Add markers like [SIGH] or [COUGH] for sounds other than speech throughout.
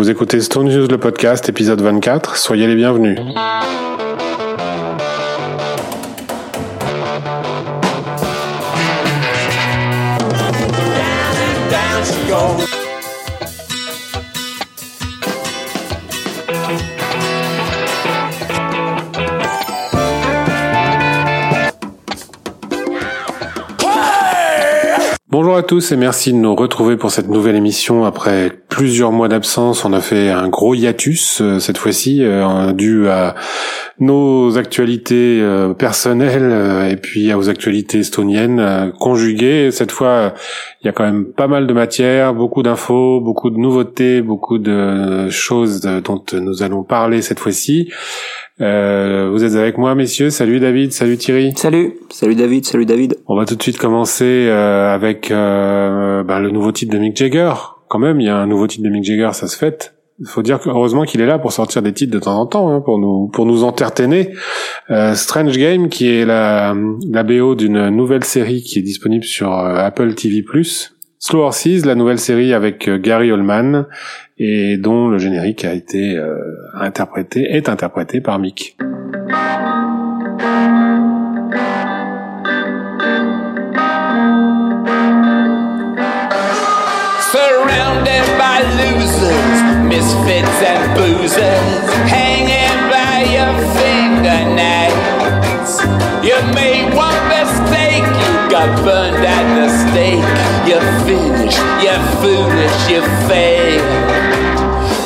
Vous écoutez Stone News le podcast, épisode 24. Soyez les bienvenus. Bonjour à tous et merci de nous retrouver pour cette nouvelle émission. Après plusieurs mois d'absence, on a fait un gros hiatus euh, cette fois-ci, euh, dû à nos actualités euh, personnelles et puis aux actualités estoniennes conjuguées. Cette fois, il y a quand même pas mal de matière, beaucoup d'infos, beaucoup de nouveautés, beaucoup de choses dont nous allons parler cette fois-ci. Euh, vous êtes avec moi, messieurs. Salut David, salut Thierry. Salut, salut David, salut David. On va tout de suite commencer euh, avec euh, ben, le nouveau titre de Mick Jagger. Quand même, il y a un nouveau titre de Mick Jagger, ça se fait. Il faut dire heureusement qu'il est là pour sortir des titres de temps en temps, hein, pour nous pour nous entertainer. Euh, Strange Game, qui est la la BO d'une nouvelle série qui est disponible sur euh, Apple TV+. Slow Horses, la nouvelle série avec euh, Gary Oldman et dont le générique a été euh, interprété est interprété par Mick. Surrounded by losers, misfits and boozers, hanging by your fingernails. You got burned at the stake. You're finished, you're foolish, you fail.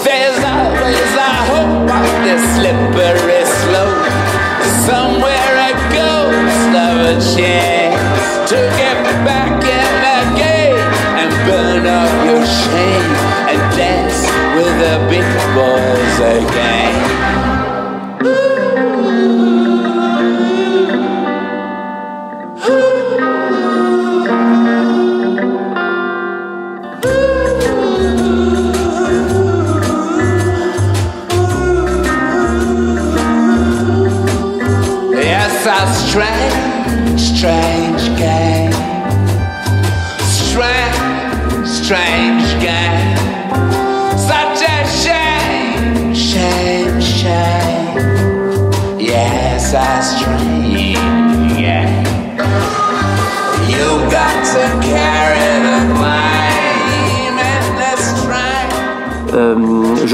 There's always a hope on this slippery slope. Somewhere a ghost of a chance to get back in the game and burn up your shame and dance with the big boys again.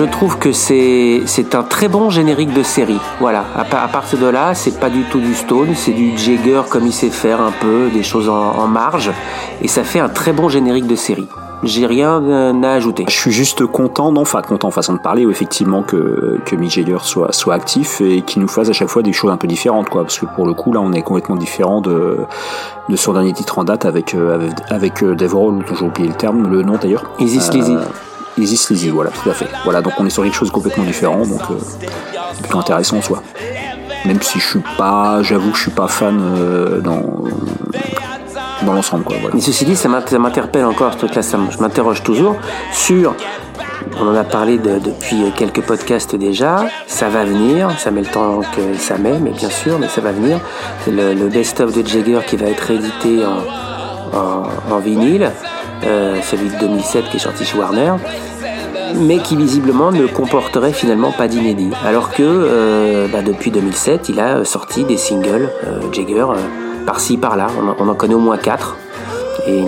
Je trouve que c'est c'est un très bon générique de série. Voilà. À, pa- à partir de là, c'est pas du tout du Stone, c'est du Jagger comme il sait faire un peu, des choses en, en marge, et ça fait un très bon générique de série. J'ai rien euh, à ajouter. Je suis juste content, non, enfin content façon de parler, effectivement que, que Mick Jagger soit, soit actif et qu'il nous fasse à chaque fois des choses un peu différentes, quoi. Parce que pour le coup, là, on est complètement différent de, de son dernier titre en date avec, euh, avec, avec euh, Dave Roll, dont j'ai oublié le terme, le nom d'ailleurs. Easy Sleazy. Easy Sleazy, voilà, tout à fait. Voilà, donc on est sur quelque chose complètement différent, donc euh, c'est plutôt intéressant en soi. Même si je suis pas, j'avoue que je suis pas fan euh, dans, dans l'ensemble, quoi. Mais ceci dit, ça m'int- ça m'interpelle encore ce truc-là, je m'interroge toujours sur. On en a parlé de- depuis quelques podcasts déjà. Ça va venir, ça met le temps que ça met, mais bien sûr, mais ça va venir. C'est le, le best-of de Jagger qui va être en, en vinyle, euh, celui de 2007 qui est sorti chez Warner, mais qui visiblement ne comporterait finalement pas d'inédit. Alors que euh, bah, depuis 2007, il a sorti des singles euh, Jagger euh, par-ci par-là. On, en- on en connaît au moins quatre. Et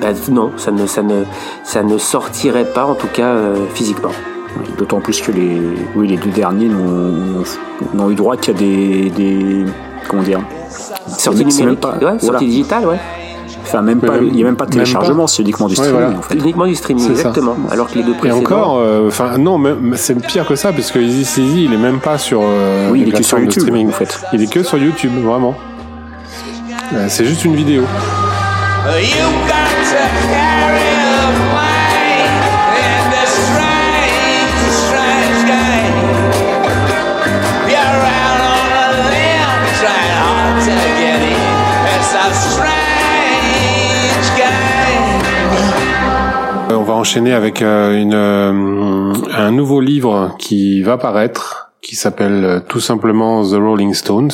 bah, non, ça ne, ça, ne, ça ne sortirait pas, en tout cas euh, physiquement. D'autant plus que les, oui, les deux derniers n'ont eu droit qu'à des, des, comment dire, Sortie C'est même numérique, pas- ouais, voilà. sortie digitale, ouais. Enfin, même pas, même- il n'y a même pas de téléchargement, c'est uniquement du Ouais, streaming voilà. en fait. Uniquement du streaming, ça. exactement. Alors que les deux Et précédents. encore, euh, enfin non, même- c'est pire que ça parce que Easy Sleazy, il est même pas sur euh, Oui, il est que sur plateformes de YouTube, streaming en fait. Il est que sur YouTube, vraiment. Euh, c'est juste une vidéo. You va enchaîner avec euh, une, euh, un nouveau livre qui va paraître, qui s'appelle euh, tout simplement The Rolling Stones.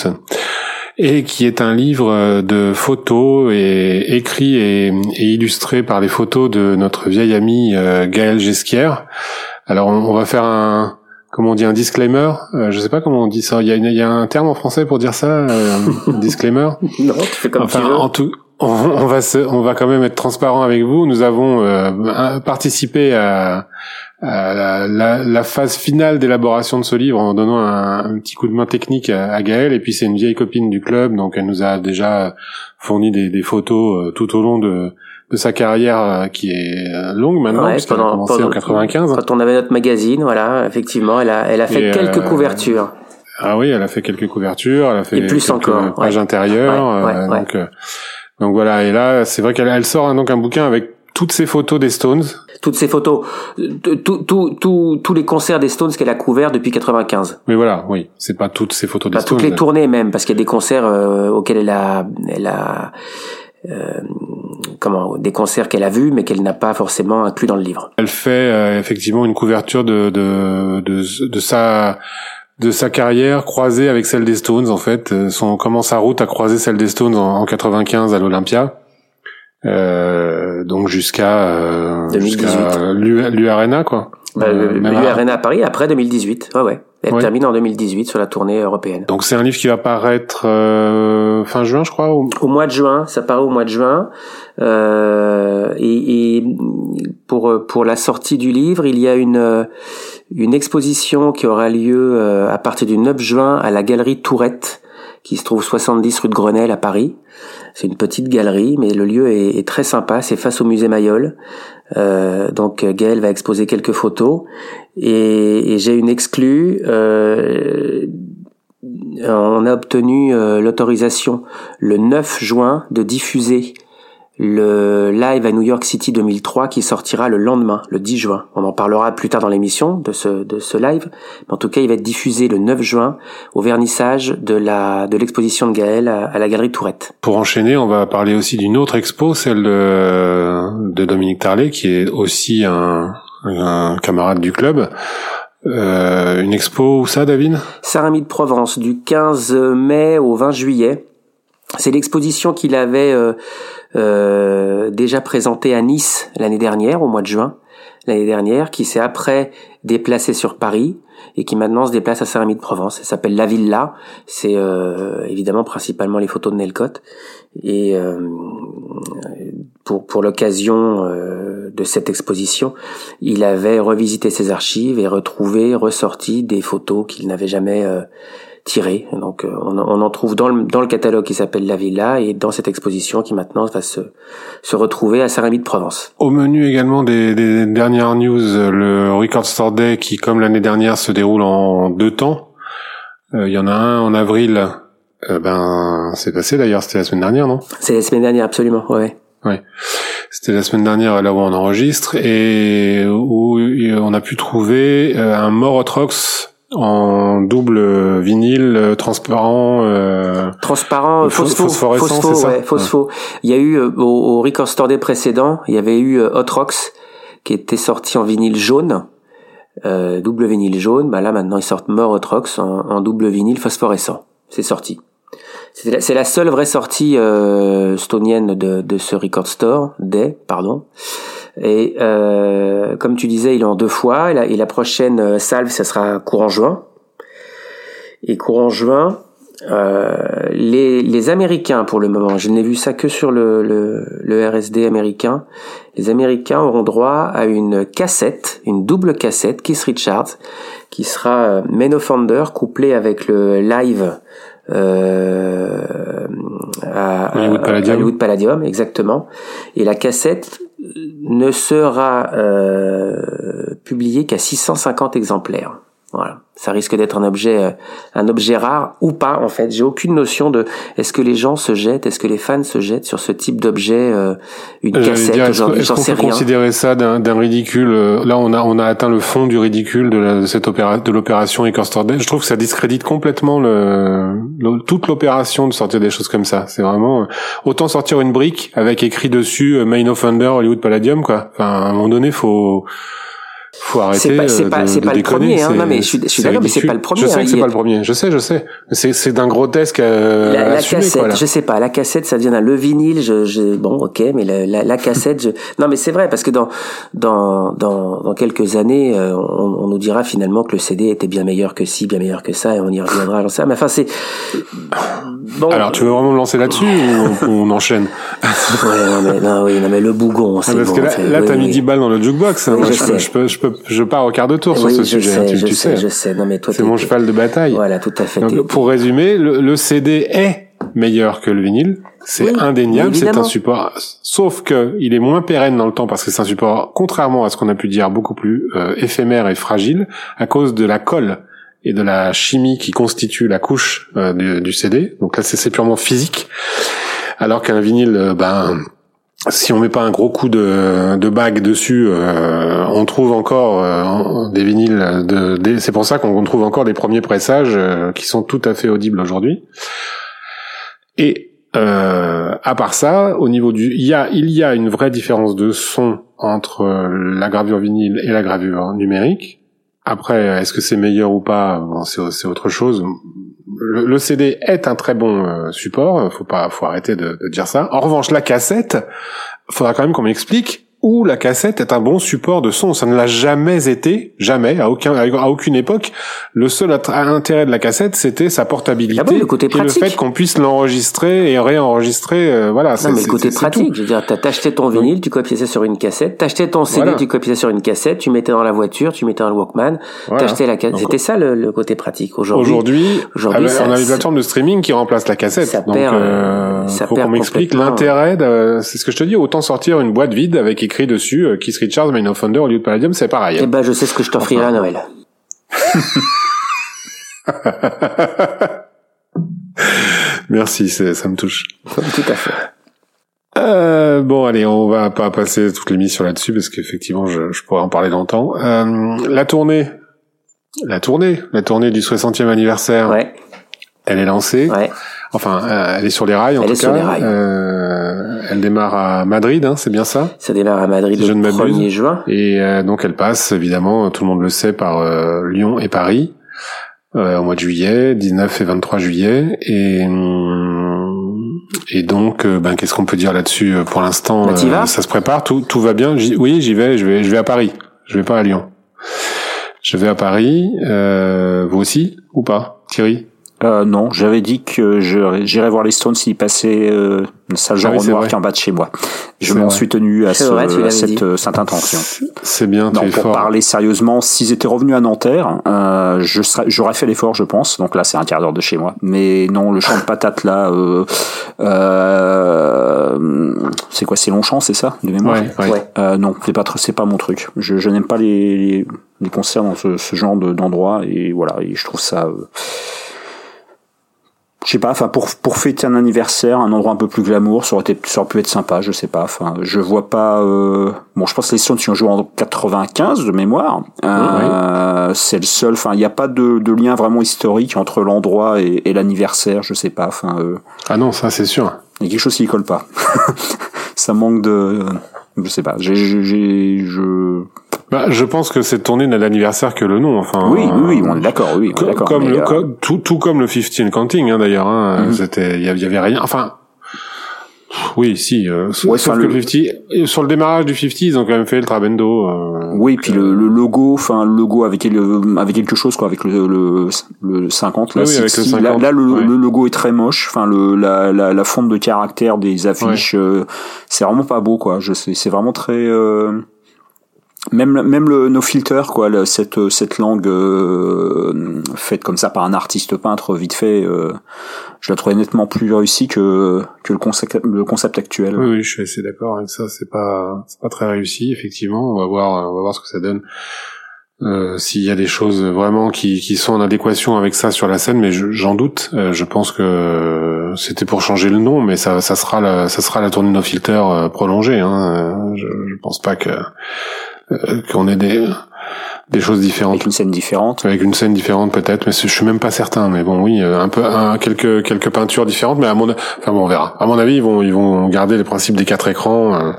et qui est un livre de photos et écrit et, et illustré par les photos de notre vieil ami Gaël Gesquière. Alors on, on va faire un comment on dit un disclaimer? Euh, Je sais pas comment on dit ça. Il y a, une- il y a un terme en français pour dire ça, euh, disclaimer? [LAUGHS] Non, tu fais comme enfin, tu veux. en tout, on, on va se, on va quand même être transparent avec vous. Nous avons euh, participé à, à la, la- la phase finale d'élaboration de ce livre en donnant un, un petit coup de main technique à, à Gaëlle. Et puis c'est une vieille copine du club, donc elle nous a déjà fourni des, des photos euh, tout au long de, de sa carrière euh, qui est euh, longue maintenant, Ouais, puisqu'elle a commencé pendant- en 95. Quand on avait notre magazine, voilà, effectivement, elle a, elle a fait Et, quelques euh, couvertures. Ah oui, elle a fait quelques couvertures, elle a fait Et plus quelques encore, pages ouais. intérieures. Ouais, ouais, euh, ouais. Donc, euh, donc voilà. Et là, c'est vrai qu'elle elle sort hein, donc un bouquin avec toutes ces photos des Stones. Toutes ces photos, tous les concerts des Stones qu'elle a couverts depuis 95. Mais voilà, oui, c'est pas toutes ces photos des Stones. toutes les tournées même, parce qu'il y a des concerts euh, auxquels elle a, elle a, euh, comment, des concerts qu'elle a vus, mais qu'elle n'a pas forcément inclus dans le livre. Elle fait euh, effectivement une couverture de, de de de sa de sa carrière croisée avec celle des Stones en fait. Euh, Son comment sa route a croisé celle des Stones en, en 95 à l'Olympia. Euh, donc jusqu'à euh, 2018. jusqu'à l'U Arena quoi. Bah, Euh, l'U à- Arena à Paris après 2018. Ouais, ouais. Elle termine en 2018 sur la tournée européenne. Donc c'est un livre qui va paraître euh, fin juin, je crois. ou- Au mois de juin, ça paraît au mois de juin. Euh, et, et pour pour la sortie du livre, il y a une une exposition qui aura lieu euh, à partir du 9 juin à la galerie Tourette, qui se trouve 70 rue de Grenelle à Paris. C'est une petite galerie, mais le lieu est, est très sympa. C'est face au musée Mayol. Euh, donc Gaël va exposer quelques photos et, j'ai une exclue. Euh, on a obtenu euh, l'autorisation le 9 juin de diffuser le live à New York City 2003 qui sortira le lendemain, le 10 juin. On en parlera plus tard dans l'émission de ce, de ce live. Mais en tout cas, il va être diffusé le 9 juin au vernissage de la de l'exposition de Gaël à, à la galerie Tourette. Pour enchaîner, on va parler aussi d'une autre expo, celle de, de Dominique Tarlet, qui est aussi un, un camarade du club. Euh, une expo où ça, David? Saint-Rémy de Provence du 15 mai au 20 juillet. C'est l'exposition qu'il avait euh, euh, déjà présentée à Nice l'année dernière, au mois de juin l'année dernière, qui s'est après déplacée sur Paris et qui maintenant se déplace à Saint-Rémy de Provence. Elle s'appelle La Villa. C'est euh, évidemment principalement les photos de Nelcott. Et euh, pour, pour l'occasion euh, de cette exposition, il avait revisité ses archives et retrouvé, ressorti des photos qu'il n'avait jamais euh, tirées. Donc euh, on, on en trouve dans le, dans le catalogue qui s'appelle La Villa et dans cette exposition qui maintenant va se, se retrouver à Saint-Rémy de Provence. Au menu également des, des dernières news, le Record Store Day qui, comme l'année dernière, se déroule en deux temps. Euh, Il y en a un en avril. Euh, ben, c'est passé d'ailleurs, c'était la semaine dernière, non? C'est la semaine dernière, absolument, ouais. Ouais. C'était la semaine dernière, là où on enregistre, et où on a pu trouver un Morotrox en double vinyle euh, transparent. euh, Transparent, Pho- phospho, phosphorescent, phospho, c'est ça ouais, phospho. Il y a eu euh, au, au Record Store Day précédent, il y avait eu euh, Hot Rocks qui était sorti en vinyle jaune, euh, double vinyle jaune. Bah là maintenant ils sortent More Hot Rocks en, en double vinyle phosphorescent. C'est sorti. C'est la, c'est la seule vraie sortie euh, stonienne de, de ce Record Store Day, pardon. Et euh, comme tu disais, il est en deux fois. Et la, et la prochaine euh, salve, ça sera courant juin. Et courant juin, euh, les, les Américains, pour le moment, je n'ai vu ça que sur le, le, le RSD américain, les Américains auront droit à une cassette, une double cassette, Keith Richards, qui sera euh, Men of Thunder couplé avec le live euh, à, Hollywood à- Palladium. Hollywood Palladium, exactement. Et la cassette ne sera euh, publiée qu'à 650 exemplaires. Voilà, ça risque d'être un objet, euh, un objet rare ou pas en fait. J'ai aucune notion de est-ce que les gens se jettent, est-ce que les fans se jettent sur ce type d'objet, euh, une J'allais cassette dire, est-ce qu'on aujourd'hui, est-ce j'en qu'on sais peut rien. considérer ça d'un ridicule euh, Là, on a on a atteint le fond du ridicule de, la- de cette opéra, de l'opération Day. Je trouve que ça discrédite complètement le, le- toute l'opération de sortir des choses comme ça. C'est vraiment euh, autant sortir une brique avec écrit dessus euh, Main of Thunder Hollywood Palladium quoi. Enfin, à un moment donné, faut faut arrêter C'est pas, c'est euh, pas, de- c'est de pas le déconner, premier, hein. c'est- Non, mais je suis, je suis c'est d'accord, mais c'est pas le premier. Je sais hein. que c'est pas le premier, je sais, je sais. C'est, c'est d'un grotesque euh, la, la cassette, quoi, je sais pas, la cassette, ça devient un le vinyle. Je, je, bon, ok, mais la, la, la cassette, je... [LAUGHS] non, mais c'est vrai parce que dans dans dans, dans quelques années, euh, on, on nous dira finalement que le CD était bien meilleur que ci, bien meilleur que ça, et on y reviendra, rien. Mais enfin, c'est bon. Alors, tu veux vraiment me lancer là-dessus ou on, [LAUGHS] on enchaîne? Ouais, non, mais, non, oui, non, mais le bougon, Ah, c'est Parce bon, que là, c'est- là oui, t'as mis oui. 10 balles dans le jukebox. hein. Je je, peux, je peux, je pars au quart de tour sur ce je sujet. sais, tu, je tu sais, sais. je sais. Non, mais toi, C'est mon cheval de bataille. Voilà, tout à fait. Donc, pour résumer, le, le CD est meilleur que le vinyle. C'est Oui, indéniable. C'est un support. Sauf que il est moins pérenne dans le temps parce que c'est un support, contrairement à ce qu'on a pu dire, beaucoup plus euh, éphémère et fragile à cause de la colle et de la chimie qui constitue la couche euh, du, du CD. Donc là, c'est c'est purement physique. Alors qu'un vinyle, euh, ben, si on met pas un gros coup de, de bague dessus, euh, on trouve encore euh, des vinyles. De, des- c'est pour ça qu'on trouve encore des premiers pressages euh, qui sont tout à fait audibles aujourd'hui. Et euh, à part ça, au niveau du, il y a, il y a une vraie différence de son entre euh, la gravure vinyle et la gravure numérique. Après, est-ce que c'est meilleur ou pas? Bon, c'est, c'est autre chose. Le, CD est un très bon euh, support. Faut pas, faut arrêter de, de dire ça. En revanche, la cassette, faudra quand même qu'on m'explique où la cassette est un bon support de son. Ça ne l'a jamais été, jamais, à aucun, à aucune époque. Le seul intérêt de la cassette, c'était sa portabilité Ah bon, le côté et le pratique. fait qu'on puisse l'enregistrer et réenregistrer. euh, voilà, Non, mais le côté pratique, tout. je veux dire, t'as t'acheté ton vinyle, tu copiais ça sur une cassette, t'achetais ton CD, Voilà. tu copiais ça sur une cassette, tu mettais dans la voiture, tu mettais dans le Walkman, Voilà. t'achetais la cassette. C'était ça le, le côté pratique. Aujourd'hui, Aujourd'hui, on a une plateforme de streaming qui remplace la cassette. Ça Donc, perd, euh, ça faut qu'on m'explique l'intérêt. De, c'est ce que je te dis. Autant sortir une boîte vide avec écrit dessus euh, Keith Richards, Main of au lieu de Palladium, c'est pareil. eh ben, je sais ce que je t'offrirai à Noël. [LAUGHS] Merci, ça me touche. Tout à fait. Euh, bon, allez, on va pas passer toute l'émission là-dessus parce qu'effectivement, je, je pourrais en parler longtemps. Euh, la tournée, la tournée, la tournée du 60e anniversaire, Ouais, elle est lancée. ouais. Enfin, euh, elle est sur les rails en Elle tout est sur les rails. Elle démarre à Madrid, hein, c'est bien ça? Ça démarre à Madrid Si le ne m'abuse. 1er juin. Et euh, donc elle passe, évidemment, tout le monde le sait, par euh, Lyon et Paris euh, au mois de juillet, 19 et 23 juillet. Et hum, et donc, euh, ben, qu'est-ce qu'on peut dire là-dessus euh, pour l'instant Bah, Ça se prépare, tout tout va bien. Oui, j'y vais. Je vais je vais à Paris. Je vais pas à Lyon. Je vais à Paris. Euh, vous aussi ou pas, Thierry? Euh, non, j'avais dit que j'irais voir les Stones s'ils passaient euh, une salle Ah genre oui, c'est noir vrai. qui est en bas de chez moi. Je C'est m'en suis tenu à, C'est ce- vrai, à cette, euh, cette intention. C'est bien, Non, tu es pour fort. parler sérieusement, s'ils étaient revenus à Nanterre, euh, je serais, j'aurais fait l'effort, je pense. Donc là, c'est un quart d'heure de chez moi. Mais non, le champ de patates là, euh, euh, c'est quoi, c'est Longchamp, c'est ça, de mémoire. Ouais, ouais. Euh, non, c'est pas, c'est pas mon truc. Je, je n'aime pas les, les, les concerts dans ce, ce genre de, d'endroit et voilà, et je trouve ça. Je sais pas, enfin pour pour fêter un anniversaire, un endroit un peu plus glamour, ça aurait été, ça aurait pu être sympa, je sais pas. Enfin, je vois pas. Euh... Bon, je pense que les Stones ils ont joué en 95 de mémoire. Euh, C'est le seul. Enfin, il n'y a pas de, de lien vraiment historique entre l'endroit et, et l'anniversaire, je sais pas. Enfin, euh, Ah non, ça c'est sûr. il y a quelque chose qui colle pas. [LAUGHS] ça manque de. Je sais pas. J'ai, je. Bah, je pense que cette tournée n'a d'anniversaire que le nom. Enfin, Oui, euh, oui, oui, on est d'accord. Oui, on est Co- d'accord. comme le, euh, tout, tout comme le 15 and Counting hein, d'ailleurs hein, c'était y, avait- il y avait rien enfin oui si euh, Ouais, sauf que le- le 50 sur le démarrage du 50 ils ont quand même fait le Trabendo euh, Oui, puis le, le logo, enfin le logo avec le, avec quelque chose quoi, avec le le, le 50 là, Oui, avec le 60. Là, 50, là, le, ouais. le logo est très moche. Enfin le la, la la fonte de caractère des affiches, euh, c'est vraiment pas beau quoi. Je sais, c'est vraiment très euh, même même le no filter quoi, cette cette langue euh, faite comme ça par un artiste peintre vite fait, euh, je la trouvais nettement plus réussie que que le concept le concept actuel. oui, oui je suis assez d'accord avec ça c'est pas c'est pas très réussi effectivement on va voir on va voir ce que ça donne euh, s'il y a des choses vraiment qui, qui sont en adéquation avec ça sur la scène, mais je- j'en doute. Euh, je pense que c'était pour changer le nom, mais ça, ça sera la, ça sera la tournée No Filter euh, prolongée. Hein. Euh, Je, je pense pas que euh, qu'on ait des des choses différentes Avec une scène différente. avec une scène différente peut-être, mais je suis même pas certain. Mais bon, oui, euh, un peu, un, quelques quelques peintures différentes, mais à mon, enfin bon, on verra. À mon avis, ils vont ils vont garder les principes des quatre écrans euh,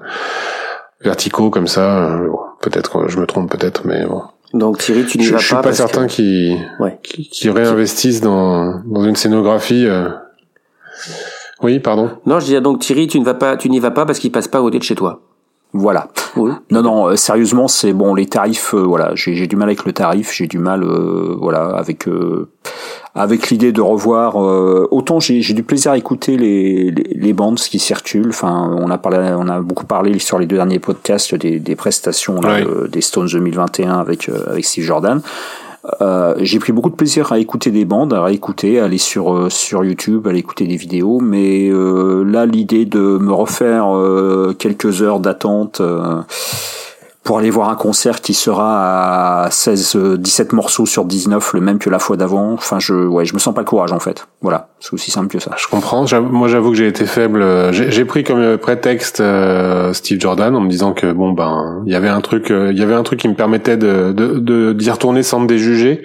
verticaux comme ça. euh, bon. peut-être je me trompe peut-être, mais bon. Donc Thierry, tu n'y vas je suis pas pas parce certain que- qu'ils Ouais. qui, qui réinvestissent dans, dans une scénographie. euh. Oui, pardon. Non, je disais donc Thierry, tu ne vas pas, tu n'y vas pas parce qu'il passe pas à côté de chez toi. Voilà. Oui. Non, non, euh, sérieusement, c'est bon, les tarifs, euh, voilà, j'ai du mal avec le tarif, j'ai du mal, euh, voilà, avec euh, avec l'idée de revoir. euh, autant j'ai du plaisir à écouter les, les les bandes qui circulent. Enfin, on a parlé, on a beaucoup parlé sur les deux derniers podcasts des des prestations là, euh, des Stones 2021 avec euh, avec Steve Jordan. Euh, j'ai pris beaucoup de plaisir à écouter des bandes, à écouter, à aller sur euh, sur YouTube, à aller écouter des vidéos, mais euh, là l'idée de me refaire quelques heures d'attente pour aller voir un concert qui sera à 16 euh, 17 morceaux sur 19 le même que la fois d'avant, enfin je ouais, je me sens pas le courage en fait. Voilà, c'est aussi simple que ça. Je comprends. Moi, j'avoue que j'ai été faible. Euh, J'ai pris comme euh, prétexte euh, Steve Jordan en me disant que bon ben, il y avait un truc, euh, il y avait un truc qui me permettait de de d'y retourner sans me déjuger.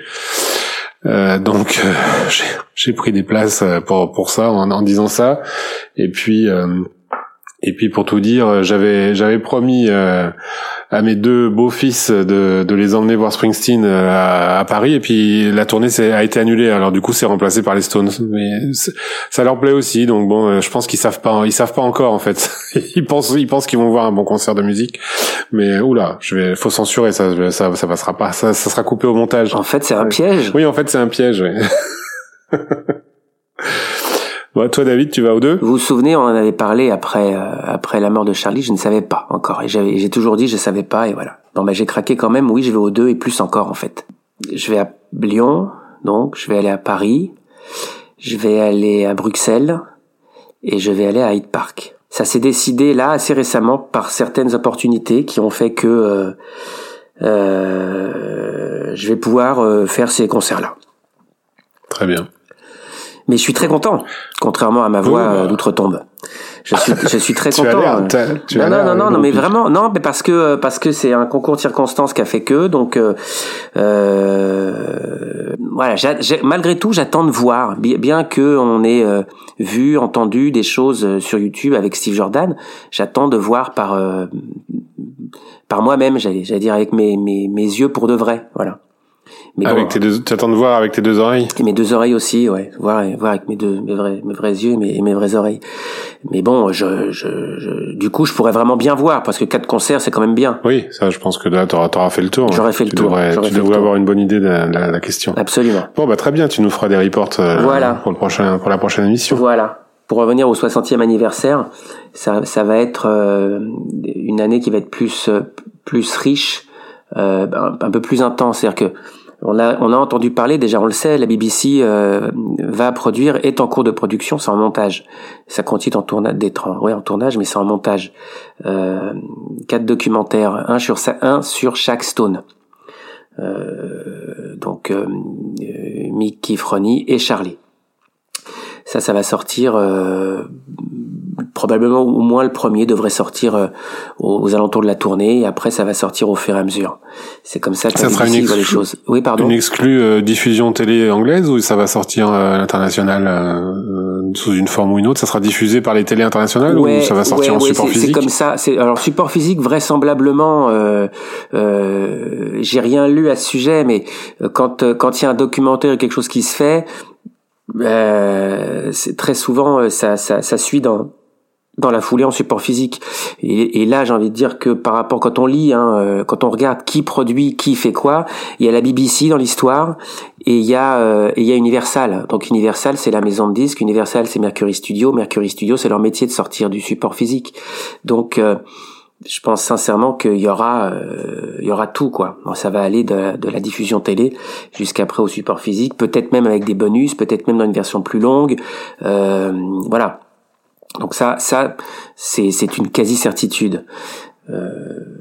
Euh, donc euh, [LAUGHS] j'ai- pris des places euh, pour pour ça en, en disant ça. Et puis euh, et puis pour tout dire, euh, j'avais j'avais promis euh, à mes deux beaux-fils de, de les emmener voir Springsteen euh, à, à Paris et puis la tournée a été annulée. Alors du coup, c'est remplacé par les Stones. Mais ça leur plaît aussi, donc bon, euh, je pense qu'ils savent pas, ils savent pas encore en fait. [LAUGHS] ils pensent, ils pensent qu'ils vont voir un bon concert de musique, mais oula, je vais, faut censurer ça, ça, ça passera pas, ça, ça sera coupé au montage. En fait, c'est un piège. Oui, en fait, c'est un piège. [LAUGHS] Ouais. Toi, David, tu vas aux deux Vous vous souvenez, on en avait parlé après euh, après la mort de Charlie. Je ne savais pas encore, et j'ai toujours dit je savais pas, et voilà. Bon bah j'ai craqué quand même. Oui, je vais aux deux et plus encore en fait. Je vais à Lyon, donc je vais aller à Paris, je vais aller à Bruxelles et je vais aller à Hyde Park. Ça s'est décidé là assez récemment par certaines opportunités qui ont fait que euh, euh, je vais pouvoir euh, faire ces concerts-là. Très bien. Mais je suis très content, contrairement à ma voix Oui, bah. euh, d'outre-tombe. Je suis, je suis très [LAUGHS] content. euh. tu non, non, non, non, euh, non, mais donc- vraiment, non, mais parce que parce que c'est un concours de circonstances qui a fait que, donc euh, voilà. j'a- j'ai- malgré tout, j'attends de voir, bien, bien que on ait euh, vu, entendu des choses sur YouTube avec Steve Jordan, j'attends de voir par euh, par moi-même, j'allais dire avec mes, mes mes yeux pour de vrai, voilà. Mais bon, Avec tes deux, tu attends de voir avec tes deux oreilles. et mes deux oreilles aussi, ouais, voir, voir avec mes deux, mes vrais, mes vrais yeux, mes, et mes vraies oreilles. Mais bon, je, je, je- du coup, je pourrais vraiment bien voir parce que quatre concerts, c'est quand même bien. Oui, ça, je pense que là, t'auras, t'auras fait le tour. J'aurais fait le tu tour, Devrais, tu fait le devrais avoir une bonne idée de la, la- la question. Absolument. Bon, bah très bien. Tu nous feras des reports euh, Voilà. pour le prochain, pour la prochaine émission. Voilà. Pour revenir au 60e anniversaire, ça, ça va être euh, une année qui va être plus, euh, plus riche, euh, un, un peu plus intense. C'est-à-dire que on a, entendu parler, déjà on le sait, la BBC euh, va produire, est en cours de production, c'est en montage. Ça continue en tournage, en, ouais, en tournage, mais c'est en montage. Euh, quatre documentaires, un sur, un chaque Stone. Euh, donc Mickey, Fronny et Charlie. Ça, ça va sortir euh, probablement au moins le premier devrait sortir euh, aux, aux alentours de la tournée et après ça va sortir au fur et à mesure. C'est comme ça que Ça sera une voit les exclu- choses. Oui, pardon. Une exclue euh, diffusion télé anglaise ou ça va sortir euh, à l'international sous une forme ou une autre? Ça sera diffusé par les télés internationales ou ça va sortir ouais, en ouais, support physique C'est comme ça. C'est alors support physique vraisemblablement. Euh, euh, J'ai rien lu à ce sujet, mais quand quand il y a un documentaire et quelque chose qui se fait, euh, c'est très souvent euh, ça, ça ça suit dans dans la foulée en support physique. Et, là, j'ai envie de dire que par rapport quand on lit, hein, euh, quand on regarde qui produit, qui fait quoi, il y a la BBC dans l'histoire et il y a euh, il y a Universal. Donc Universal, c'est la maison de disques. Universal, c'est Mercury Studio. Mercury Studio, c'est leur métier de sortir du support physique. Donc euh, je pense sincèrement qu'il y aura, euh, il y aura tout quoi. Bon, ça va aller de, la diffusion télé jusqu'après au support physique, peut-être même avec des bonus, peut-être même dans une version plus longue. Euh, voilà. Donc ça, ça, c'est c'est une quasi certitude. Euh,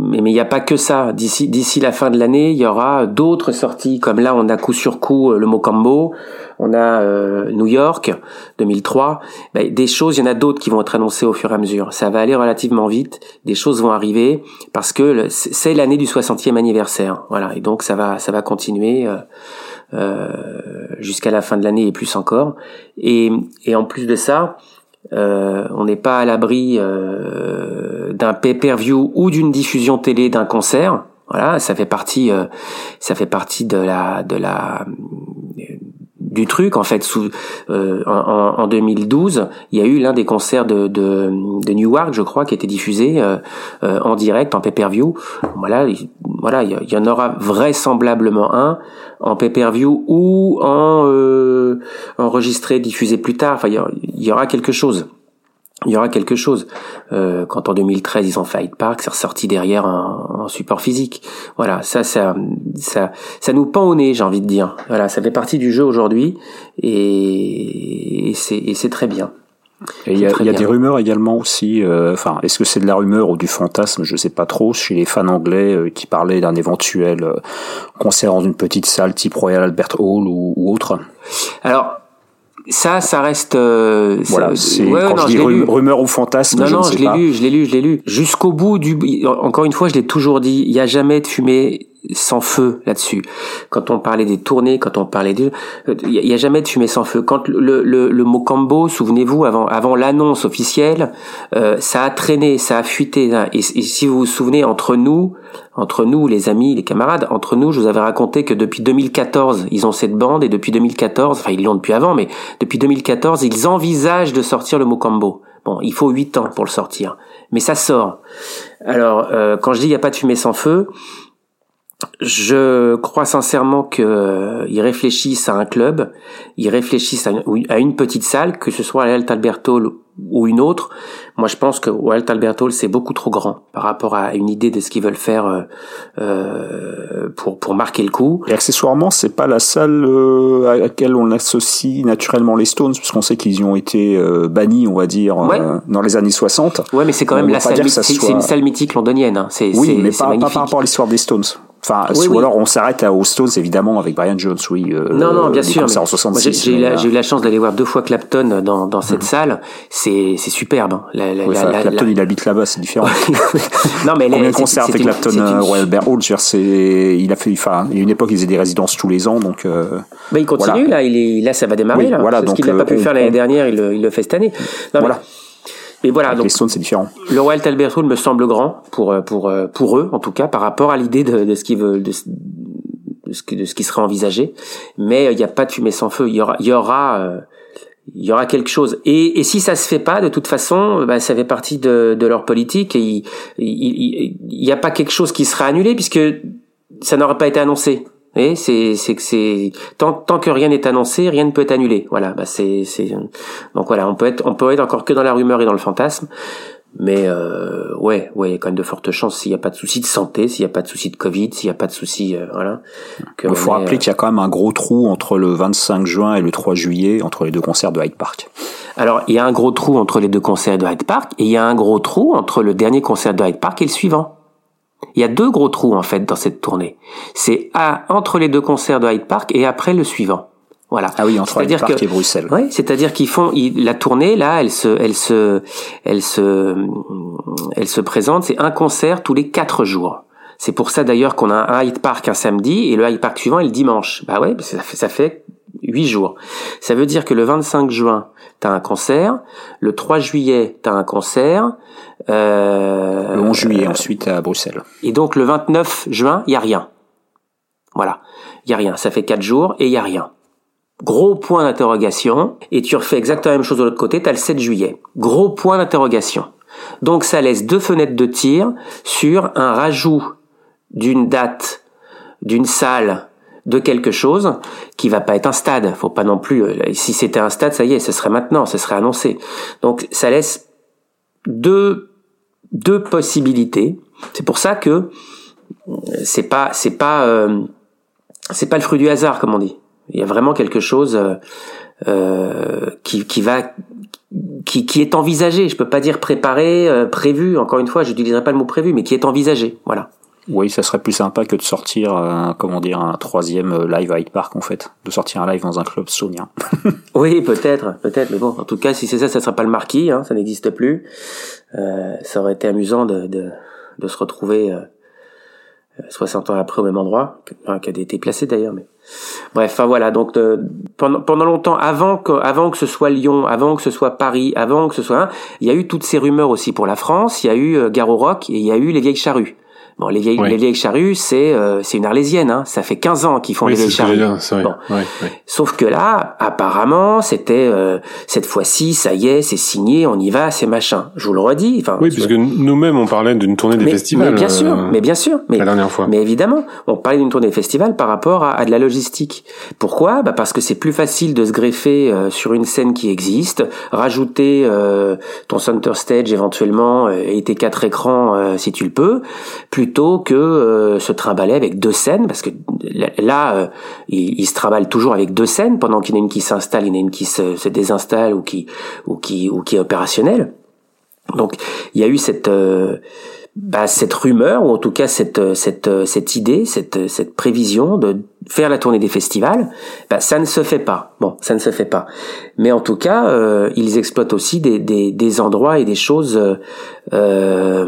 mais il n'y a pas que ça. D'ici d'ici la fin de l'année, il y aura d'autres sorties. Comme là, on a coup sur coup euh, le Mocambo, on a euh, New York 2003. Ben, des choses, il y en a d'autres qui vont être annoncées au fur et à mesure. Ça va aller relativement vite. Des choses vont arriver parce que c'est l'année du 60e anniversaire. Voilà, et donc ça va ça va continuer. euh, euh, jusqu'à la fin de l'année et plus encore. Et, et en plus de ça, euh, on n'est pas à l'abri euh, d'un pay-per-view ou d'une diffusion télé d'un concert. Voilà, ça fait partie, euh, ça fait partie de la, de la, du truc en fait. Euh, en, en, 2012, il y a eu l'un des concerts de, de, de, Newark, je crois, qui était diffusé euh, euh, en direct, en pay-per-view. Voilà, voilà, il y, en aura vraisemblablement un en pay-per-view ou en enregistré, diffusé plus tard. Enfin, il y aura quelque chose il y aura quelque chose. Quand en 2013 ils ont fait Hyde Park, c'est ressorti derrière un, support physique. Voilà, ça, ça, ça, ça nous pend au nez, j'ai envie de dire. Voilà, ça fait partie du jeu aujourd'hui et, c'est très bien. il y a, des rumeurs également aussi. Euh, enfin, est-ce que c'est de la rumeur ou du fantasme? Je sais pas trop. Chez les fans anglais euh, qui parlaient d'un éventuel concert dans une petite salle type Royal Albert Hall ou, ou autre. Alors, ça, ça reste. Euh, voilà, c'est quand je dis rumeur ou fantasme. Non, je non, je l'ai lu, je l'ai lu, je l'ai lu. Jusqu'au bout du. Encore une fois, je l'ai toujours dit. Il n'y a jamais de fumée sans feu là-dessus. Quand on parlait des tournées, quand on parlait de, il y, a jamais de fumée sans feu. Quand le, le, le mot combo, souvenez-vous, avant, avant l'annonce officielle, euh, ça a traîné, ça a fuité. Et, si vous vous souvenez, entre nous, entre nous, les amis, les camarades, entre nous, je vous avais raconté que depuis 2014, ils ont cette bande et depuis 2014, enfin ils l'ont depuis avant, mais depuis 2014, ils envisagent de sortir le mot combo. Bon, il faut huit ans pour le sortir, mais ça sort. Alors, euh, quand je dis il n'y a pas de fumée sans feu, je crois sincèrement qu'ils euh, réfléchissent à un club, ils réfléchissent à une, petite salle, que ce soit à l'Alt Albert Hall ou une autre. Moi, je pense que Alt Albert Hall, c'est beaucoup trop grand par rapport à une idée de ce qu'ils veulent faire euh, euh pour pour marquer le coup. Et accessoirement, c'est pas la salle euh, à laquelle on associe naturellement les Stones, puisqu'on sait qu'ils y ont été bannis, on va dire, dans les années 60. Ouais, mais c'est quand même la salle. C'est une salle mythique londonienne. Hein. Oui, mais pas, pas par rapport à l'histoire des Stones. Enfin, ou alors on s'arrête à Stones évidemment avec Brian Jones, oui. Euh, non, non, bien sûr. En 66, j'ai eu, la, eu la chance d'aller voir deux fois Clapton dans, dans cette mhm. salle. C'est superbe. Hein. La, la, la, Clapton, il habite là-bas, c'est différent. [LAUGHS] non, mais combien de concerts avec Clapton une... Royal Bear Hall? Il a fait. Enfin, il y a une époque, il faisait des résidences tous les ans, donc. Euh, bah, il continue là. Il est là, ça va démarrer oui, là. Voilà, donc, ce qu'il n'a pas pu euh, faire l'année dernière, il, il, le fait cette année. Voilà. Mais voilà, donc c'est différent. Le Royal Albert Hall me semble grand pour euh, pour euh, pour eux en tout cas par rapport à l'idée de, de ce qu'ils veulent de, de, ce qui de ce qui serait envisagé. Mais euh, il n'y a pas de fumée sans feu. Il y aura il y aura il y aura quelque chose. Et, et si ça se fait pas, de toute façon, bah, ça fait partie de, de leur politique et il n'y a pas quelque chose qui sera annulé puisque ça n'aurait pas été annoncé. Et c'est c'est que c'est tant tant que rien n'est annoncé, rien ne peut être annulé. Voilà, bah c'est c'est donc voilà, on peut être on peut être encore que dans la rumeur et dans le fantasme. Mais euh, ouais, ouais, il y a quand même de fortes chances s'il n'y a pas de souci de santé, s'il n'y a pas de souci de Covid, s'il n'y a pas de souci, euh, voilà. Il faut rappeler euh, qu'il y a quand même un gros trou entre le 25 juin et le 3 juillet entre les deux concerts de Hyde Park. Alors il y a un gros trou entre les deux concerts de Hyde Park et il y a un gros trou entre le dernier concert de Hyde Park et le suivant. Il y a deux gros trous en fait dans cette tournée. C'est à entre les deux concerts de Hyde Park et après le suivant. Voilà. Ah oui, entre Hyde Park et Bruxelles. Oui, c'est-à-dire qu'ils font la tournée là, elle se, elle se, elle se, elle se présente. C'est un concert tous les quatre jours. C'est pour ça d'ailleurs qu'on a un Hyde Park un samedi et le Hyde Park suivant est le dimanche. Bah ouais, ça fait, ça fait huit jours. Ça veut dire que le 25 juin, tu as un concert. Le 3 juillet, tu as un concert. Euh, le 11 juillet, ensuite, à Bruxelles. Et donc, le 29 juin, il y a rien. Voilà. Il y a rien. Ça fait quatre jours et il y a rien. Gros point d'interrogation. Et tu refais exactement la même chose de l'autre côté, tu as le 7 juillet. Gros point d'interrogation. Donc, ça laisse deux fenêtres de tir sur un rajout d'une date, d'une salle, de quelque chose qui va pas être un stade. Faut pas non plus. Euh, si c'était un stade, ça y est, ce serait maintenant, ce serait annoncé. Donc ça laisse deux deux possibilités. C'est pour ça que euh, c'est pas c'est pas euh, c'est pas le fruit du hasard comme on dit. Il y a vraiment quelque chose euh, qui qui va qui, qui est envisagé. Je peux pas dire préparé, prévu. Encore une fois, je n'utiliserai pas le mot prévu, mais qui est envisagé. Voilà. Oui, ça serait plus sympa que de sortir, un, comment dire, un troisième euh, live à Hyde Park en fait, de sortir un live dans un club sonien. [LAUGHS] oui, peut-être, peut-être, mais bon, en tout cas, si c'est ça, ça serait pas le marquis, hein, ça n'existe plus. Euh, ça aurait été amusant de, de, de se retrouver euh, 60 ans après au même endroit, qui a été placé d'ailleurs, mais Bref, enfin voilà. Donc euh, pendant, pendant longtemps, avant que, avant que ce soit Lyon, avant que ce soit Paris, avant que ce soit, il y a eu toutes ces rumeurs aussi pour la France. Il y a eu euh, Garo Rock et il y a eu les vieilles charrues. Bon, les vieilles, les vieilles charrues, c'est euh, c'est une arlésienne. Hein. Ça fait 15 ans qu'ils font les vieilles charrues. Bon. Sauf que là, apparemment, c'était euh, cette fois-ci, ça y est, c'est signé, on y va, c'est machin. Je vous le redis. Enfin, oui, puisque nous-mêmes, on parlait d'une tournée des festivals. Mais bien sûr, euh, mais bien sûr. Mais, la dernière fois. Mais évidemment, on parlait d'une tournée des festivals par rapport à, à de la logistique. Pourquoi? Bah Parce que c'est plus facile de se greffer sur une scène qui existe, rajouter ton center stage éventuellement et tes quatre écrans si tu le peux, plutôt que euh, se trimballer avec deux scènes, parce que là, euh, il, se trimballe toujours avec deux scènes, pendant qu'il y en a une qui s'installe, il y en a une qui se, désinstalle ou qui, ou, qui, ou qui est opérationnelle. Donc il y a eu cette... Euh, bah, cette rumeur ou en tout cas cette cette cette idée, cette cette prévision de faire la tournée des festivals, bah, ça ne se fait pas. Bon, ça ne se fait pas. Mais en tout cas, ils exploitent aussi des, des, des endroits et des choses euh,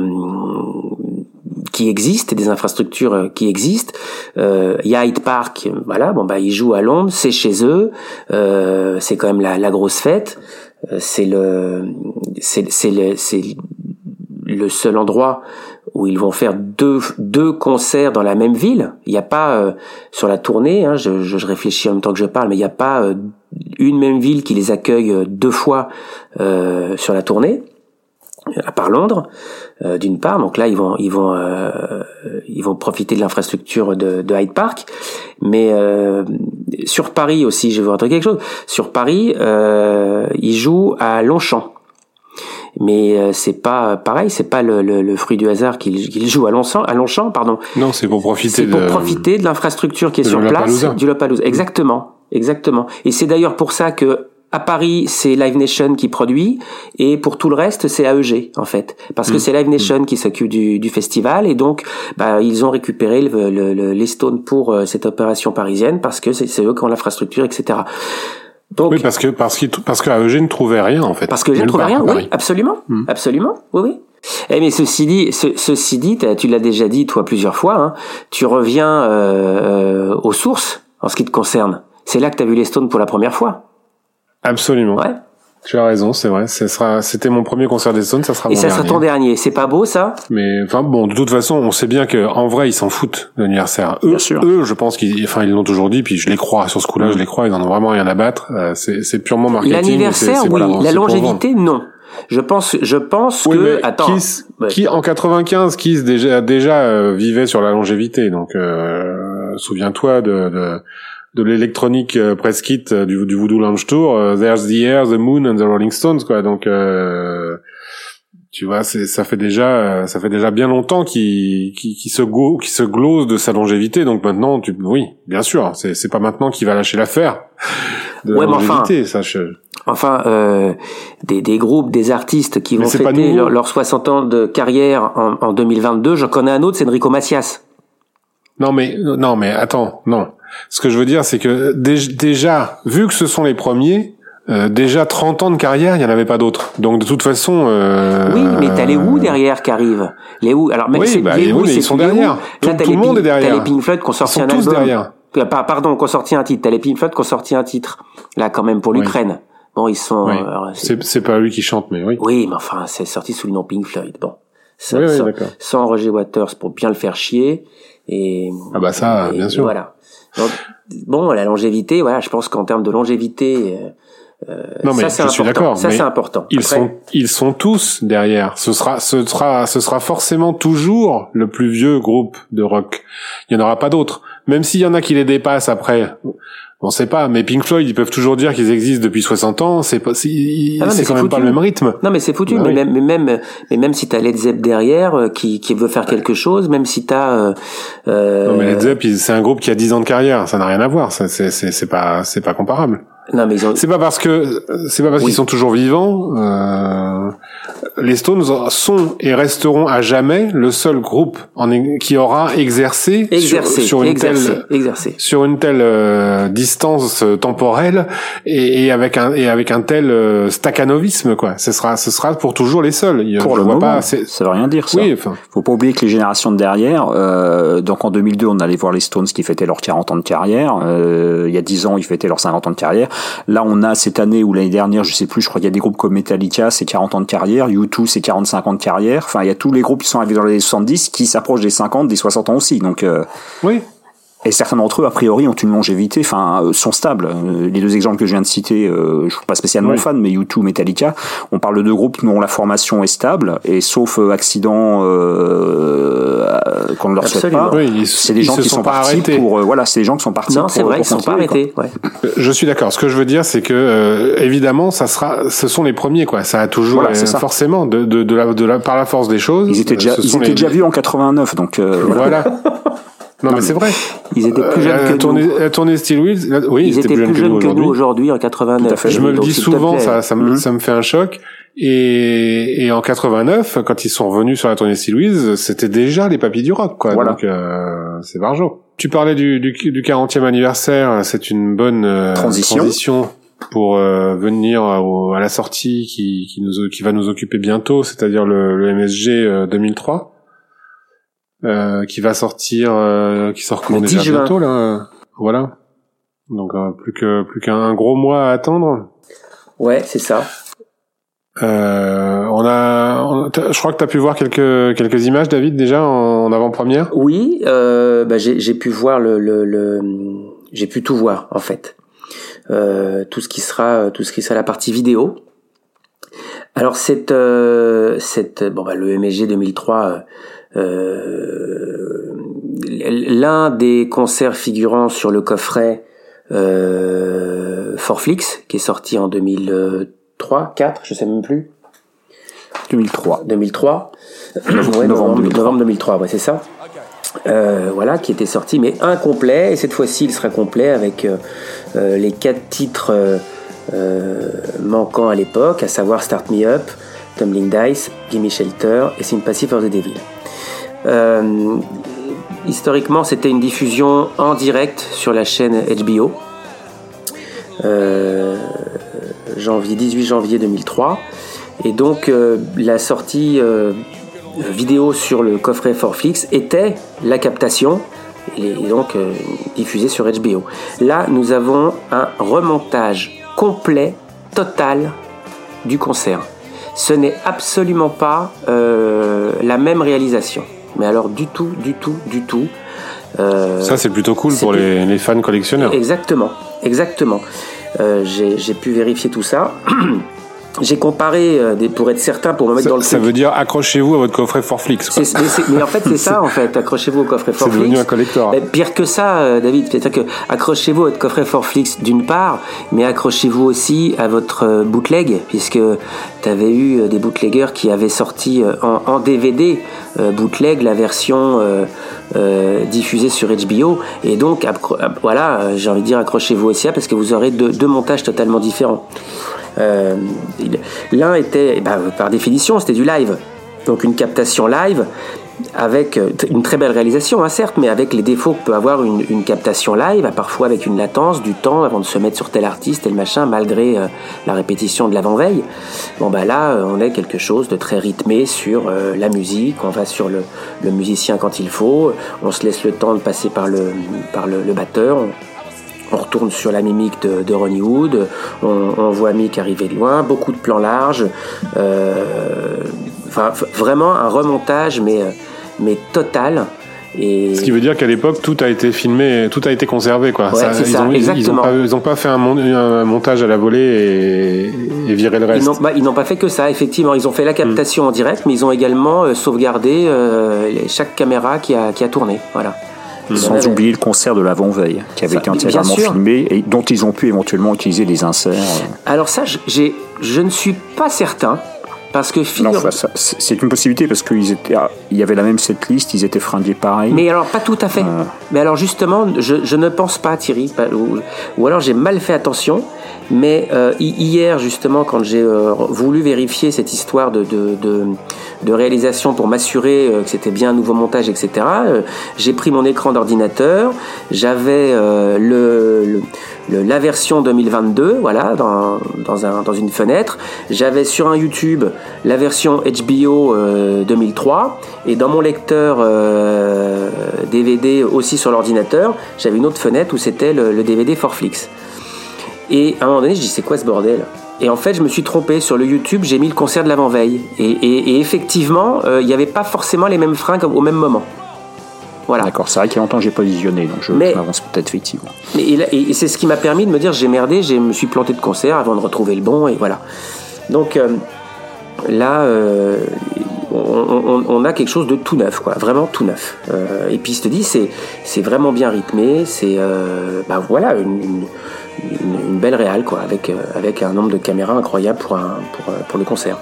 qui existent, des infrastructures euh, qui existent. Euh, Hyde Park, voilà, bon bah ils jouent à Londres, c'est chez eux, euh, c'est quand même la, la grosse fête. Euh, c'est le, c'est c'est le, c'est le seul endroit où ils vont faire deux deux concerts dans la même ville. Il n'y a pas sur la tournée, hein, je, je, réfléchis en même temps que je parle, mais il n'y a pas une même ville qui les accueille deux fois sur la tournée à part Londres, euh, d'une part. Donc là, ils vont, ils vont, euh, ils vont profiter de l'infrastructure de, de, Hyde Park. Mais euh, sur Paris aussi, je veux vous quelque chose. Sur Paris, ils jouent à Longchamp. Mais c'est pas pareil, c'est pas le, le, fruit du hasard qu'ils jouent à Longchamp, à Longchamp, pardon. Non, c'est pour profiter. C'est pour profiter de l'infrastructure qui est sur place, du Lollapalooza. Exactement, exactement. Et c'est d'ailleurs pour ça que à Paris, c'est Live Nation qui produit, et pour tout le reste, c'est AEG en fait, parce que mm. c'est Live Nation mm. qui s'occupe du, du, festival, et donc bah, ils ont récupéré le, le, les Stones pour euh, cette opération parisienne parce que c'est eux qui ont l'infrastructure, etc. Donc, oui, parce que parce que parce que AEG ne trouvait rien en fait. Parce que AEG ne trouvait rien, oui, absolument, mm. absolument, oui, oui. Eh mais ceci dit, ce, ceci dit, tu l'as déjà dit toi plusieurs fois, hein, tu reviens euh, euh, aux sources en ce qui te concerne. C'est là que tu as vu les Stones pour la première fois. Absolument. Ouais. Tu as raison, c'est vrai. Ce sera, c'était mon premier concert des Stones, ça sera Et ça sera ton dernier. C'est pas beau, ça? Mais enfin bon, de toute façon, on sait bien que en vrai, ils s'en foutent de l'anniversaire. Eux, eux, je pense qu'ils, enfin, ils l'ont toujours dit, puis je les crois sur ce coup-là, je les crois. Ils en ont vraiment rien à battre. Euh, c'est, c'est purement marketing. L'anniversaire, oui. la longévité, non. Je pense, je pense que. Attends. Qui en 95, Kiss déjà déjà euh, vivait sur la longévité, donc euh, souviens-toi de, de de l'électronique euh, press kit euh, du, du Voodoo Lounge Tour, euh, There's the Air, the Moon and the Rolling Stones quoi. Donc tu vois, c'est ça fait déjà ça fait déjà bien longtemps qu'il qui se go, qui se glose de sa longévité. Donc maintenant, tu oui, bien sûr, c'est c'est pas maintenant qu'il va lâcher l'affaire. De ouais, enfin, ça, enfin, euh, des, des groupes, des artistes qui vont fêter leurs leur 60 ans de carrière en, en 2022. Je connais un autre, c'est Enrico Macias. Non mais non mais attends, non. Ce que je veux dire, c'est que déjà, vu que ce sont les premiers, euh, déjà 30 ans de carrière, il n'y en avait pas d'autres. Donc de toute façon. Euh, oui, mais t'as les Who derrière qui arrivent. Les Who, alors même oui, bah, les, Who, ils sont derrière. Tout, le monde est derrière. T'as les Pink Floyd qui ont sorti ils sont tous derrière. Euh, pardon, qui ont sorti un titre. T'as les Pink Floyd qui ont sorti un titre. Là, quand même pour l'Ukraine. Bon, ils sont. c'est pas lui qui chante, mais oui. Oui, mais enfin, c'est sorti sous le nom Pink Floyd. Bon. Ça, oui, sans, sans Roger Waters pour bien le faire chier. Et, ah bah ça, bien sûr. Voilà bon, la longévité, voilà, je pense qu'en termes de longévité, euh, euh non, mais ça, je suis d'accord. Ça, c'est important. Ils sont, ils sont tous derrière. Ce sera, ce sera, ce sera forcément toujours le plus vieux groupe de rock. Il n'y en aura pas d'autres. Même s'il y en a qui les dépassent après. On sait pas, mais Pink Floyd, ils peuvent toujours dire qu'ils existent depuis 60 ans. C'est pas, c'est ah quand même pas le même rythme. Non, mais c'est foutu. Bah mais, même, mais même, mais même si t'as Led Zepp derrière, euh, qui, qui veut faire quelque chose, même si t'as. Euh, euh, non, mais Led Zepp, c'est un groupe qui a 10 ans de carrière. Ça n'a rien à voir. c'est, c'est, c'est pas, c'est pas comparable. Non, mais ils ont. C'est pas parce que c'est pas parce Oui. qu'ils sont toujours vivants. Euh, les Stones sont et resteront à jamais le seul groupe en, qui aura exercé, sur, sur une telle sur une telle euh, distance euh, temporelle et, et avec un et avec un tel euh, staccanovisme quoi. Ce sera ce sera pour toujours les seuls. Il- Pour je le moment, pas. ça veut rien dire ça. Oui, enfin. Faut pas oublier que les générations de derrière, euh, donc en 2002, on allait voir les Stones qui fêtaient leurs 40 ans de carrière. Euh, il y a 10 ans, ils fêtaient leurs 50 ans de carrière. Là, on a cette année ou l'année dernière, je sais plus, je crois qu'il y a des groupes comme Metallica, c'est 40 ans de carrière. U2, c'est 45 ans de carrière. Enfin, il y a tous les groupes qui sont arrivés dans les années 70 qui s'approchent des 50, des 60 ans aussi. Donc, euh, Oui. Et certains d'entre eux, a priori, ont une longévité, enfin, euh, sont stables. Euh, Les deux exemples que je viens de citer, euh, je suis pas spécialement Oui. fan, mais U2, Metallica, on parle de deux groupes dont la formation est stable, et sauf euh, accident euh, qu'on ne leur souhaite pas, Oui, c'est des ils gens qui sont sont pas partis arrêtés. pour, euh, voilà, c'est des gens qui sont partis Non, pour, c'est vrai, ils sont pas arrêtés. Ouais. Je suis d'accord. Ce que je veux dire, c'est que euh, évidemment, ça sera, ce sont les premiers, quoi. Ça a toujours, Voilà, ça. forcément, de, de, de la, de la, par la force des choses. Ils étaient déjà, ils étaient les- déjà vus en 89, donc euh, voilà. [LAUGHS] Non, mais c'est vrai. Ils étaient plus Euh, jeunes que tournée, nous. la tournée Steel Wheels, la- oui, Ils étaient plus jeunes que nous aujourd'hui. en 89. Tout à fait. Je me le dis souvent, ça, ça, me, Mhm. ça me fait un choc. Et, et en 89, quand ils sont revenus sur la tournée Steel Wheels, c'était déjà les papis du rock, quoi. Voilà. Donc, euh, c'est Barjo. Tu parlais du, du, du 40e anniversaire, c'est une bonne euh, Transition. pour euh, venir au- à la sortie qui, qui, nous, qui va nous occuper bientôt, c'est-à-dire le, le MSG euh, 2003, euh, qui va sortir, euh, qui sort quand déjà 10 juin. bientôt là. Voilà. Donc euh, plus que plus qu'un gros mois à attendre. Ouais, c'est ça. Euh, on a, on- je crois que tu as pu voir quelques quelques images, David, déjà en, en avant-première. Oui, euh, bah, j'ai j'ai pu voir le, le, le j'ai pu tout voir en fait. Euh, tout ce qui sera tout ce qui sera la partie vidéo. Alors cette euh, cette bon bah le MSG 2003 euh, l'un des concerts figurant sur le coffret euh, Forflix qui est sorti en 2003 4 je sais même plus 2003. 2003. Novembre Ouais, novembre, 2003. novembre 2003, ouais, c'est ça. Euh, voilà, qui était sorti, mais incomplet. Et cette fois-ci, il sera complet avec euh, euh, les quatre titres euh, euh, manquants à l'époque, à savoir Start Me Up, Tumbling Dice, Gimme Shelter et Sympathy for the Devil. Euh, historiquement, c'était une diffusion en direct sur la chaîne HBO. Euh, janvier 18 janvier 2003 et donc euh, la sortie vidéo sur le coffret Forflix était la captation et donc diffusée sur HBO. Là, nous avons un remontage complet, total du concert. Ce n'est absolument pas la même réalisation. Mais alors du tout, du tout, du tout. Euh, Ça, c'est plutôt cool pour plus- les, les fans collectionneurs. Exactement, exactement. Euh, j'ai pu vérifier tout ça. [CLEARS THROAT] J'ai comparé euh, des, pour être certain, pour me mettre Ça, dans le ça truc. veut dire accrochez-vous à votre coffret Forflix. quoi. C'est- mais, c'est- mais en fait, c'est ça, [LAUGHS] en fait. Accrochez-vous au coffret C'est Forflix. devenu un collector. Pire que ça, euh, David, c'est-à-dire que accrochez-vous à votre coffret Forflix d'une part, mais accrochez-vous aussi à votre euh, bootleg, puisque tu avais eu des bootleggers qui avaient sorti euh, en, en DVD euh, bootleg la version euh, euh, diffusée sur HBO, et donc voilà, j'ai envie de dire accrochez-vous aussi à parce que vous aurez deux, deux montages totalement différents. Euh, L'un était, eh ben, par définition, c'était du live. Donc une captation live avec euh, une très belle réalisation, hein, certes, mais avec les défauts que peut avoir une, captation live, parfois avec une latence du temps avant de se mettre sur tel artiste, tel machin, malgré euh, la répétition de l'avant-veille. Bon bah là, on est quelque chose de très rythmé sur la musique, on va sur le, le musicien quand il faut, on se laisse le temps de passer par le, le, le batteur, on retourne sur la mimique de, de Ronnie Wood, on, on voit Mick arriver de loin, beaucoup de plans larges, euh, enfin vraiment un remontage mais, euh, mais total. Et Ce qui veut dire qu'à l'époque, tout a été filmé, tout a été conservé, quoi. Ouais, ils, ça, ont, ils- ils ont exactement. pas, ils ont pas fait un, mon- un montage à la volée et, et viré le ils reste. n'ont bah, ils n'ont pas fait que ça, effectivement. Ils ont fait la captation en direct, mais ils ont également euh, sauvegardé euh, chaque caméra qui a, qui a tourné. Voilà. Sans oublier le concert de l'avant-veille, qui avait Ça, été sûr. filmé et dont ils ont pu éventuellement utiliser des inserts. euh. Alors ça, je- j'ai, je ne suis pas certain Parce que figure- ça, c'est une possibilité parce qu'ils étaient, ah, il y avait la même setlist, ils étaient fringués pareil. Mais alors, pas tout à fait. Euh. Mais alors, justement, je, je ne pense pas, Thierry, ou alors j'ai mal fait attention. Mais euh, hi- hier, justement, quand j'ai euh, voulu vérifier cette histoire de, de, de, de réalisation pour m'assurer euh, que c'était bien un nouveau montage, etc., euh, j'ai pris mon écran d'ordinateur, j'avais euh, le, le- la version 2022, voilà, dans, dans, un, dans une fenêtre. J'avais sur un YouTube la version HBO euh, 2003 et dans mon lecteur DVD aussi sur l'ordinateur, j'avais une autre fenêtre où c'était le, le DVD Forflix. Et à un moment donné, je dis c'est quoi ce bordel? Et en fait, je me suis trompé sur le YouTube, j'ai mis le concert de l'avant-veille. Et, et- et effectivement, euh, il n'y avait pas forcément les mêmes fringues au même moment. Voilà. D'accord, c'est vrai qu'il y a longtemps que j'ai pas visionné, donc je, Mais- je m'avance peut-être effectivement. Mais- Et, c'est ce qui m'a permis de me dire j'ai merdé, je me suis planté de concert avant de retrouver le bon et voilà. Donc euh, là, euh, on, on- on a quelque chose de tout neuf, quoi, vraiment tout neuf. Euh, et puis je te dis, c'est c'est vraiment bien rythmé, c'est euh, bah, voilà une, une, une- belle réale quoi, avec euh, avec un nombre de caméras incroyable euh, pour le concert.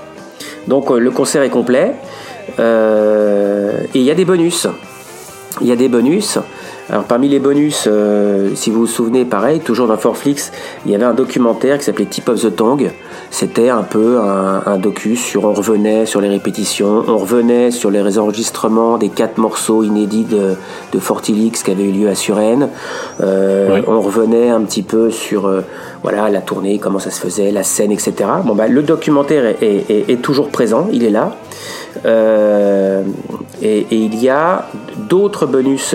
Donc euh, le concert est complet et il y a des bonus. Il y a des bonus. Alors parmi les bonus, euh, si vous vous souvenez, pareil, toujours dans Forflix, il y avait un documentaire qui s'appelait Tip of the Tongue. C'était un peu un, un docu sur, on revenait sur les répétitions, on revenait sur les enregistrements des quatre morceaux inédits de, de Fortilix qui avaient eu lieu à Suresnes. Euh, Oui. On revenait un petit peu sur euh, voilà la tournée, comment ça se faisait, la scène, etc. Bon bah le documentaire est, est- est- est toujours présent, il est là. Euh, et, et il y a d'autres bonus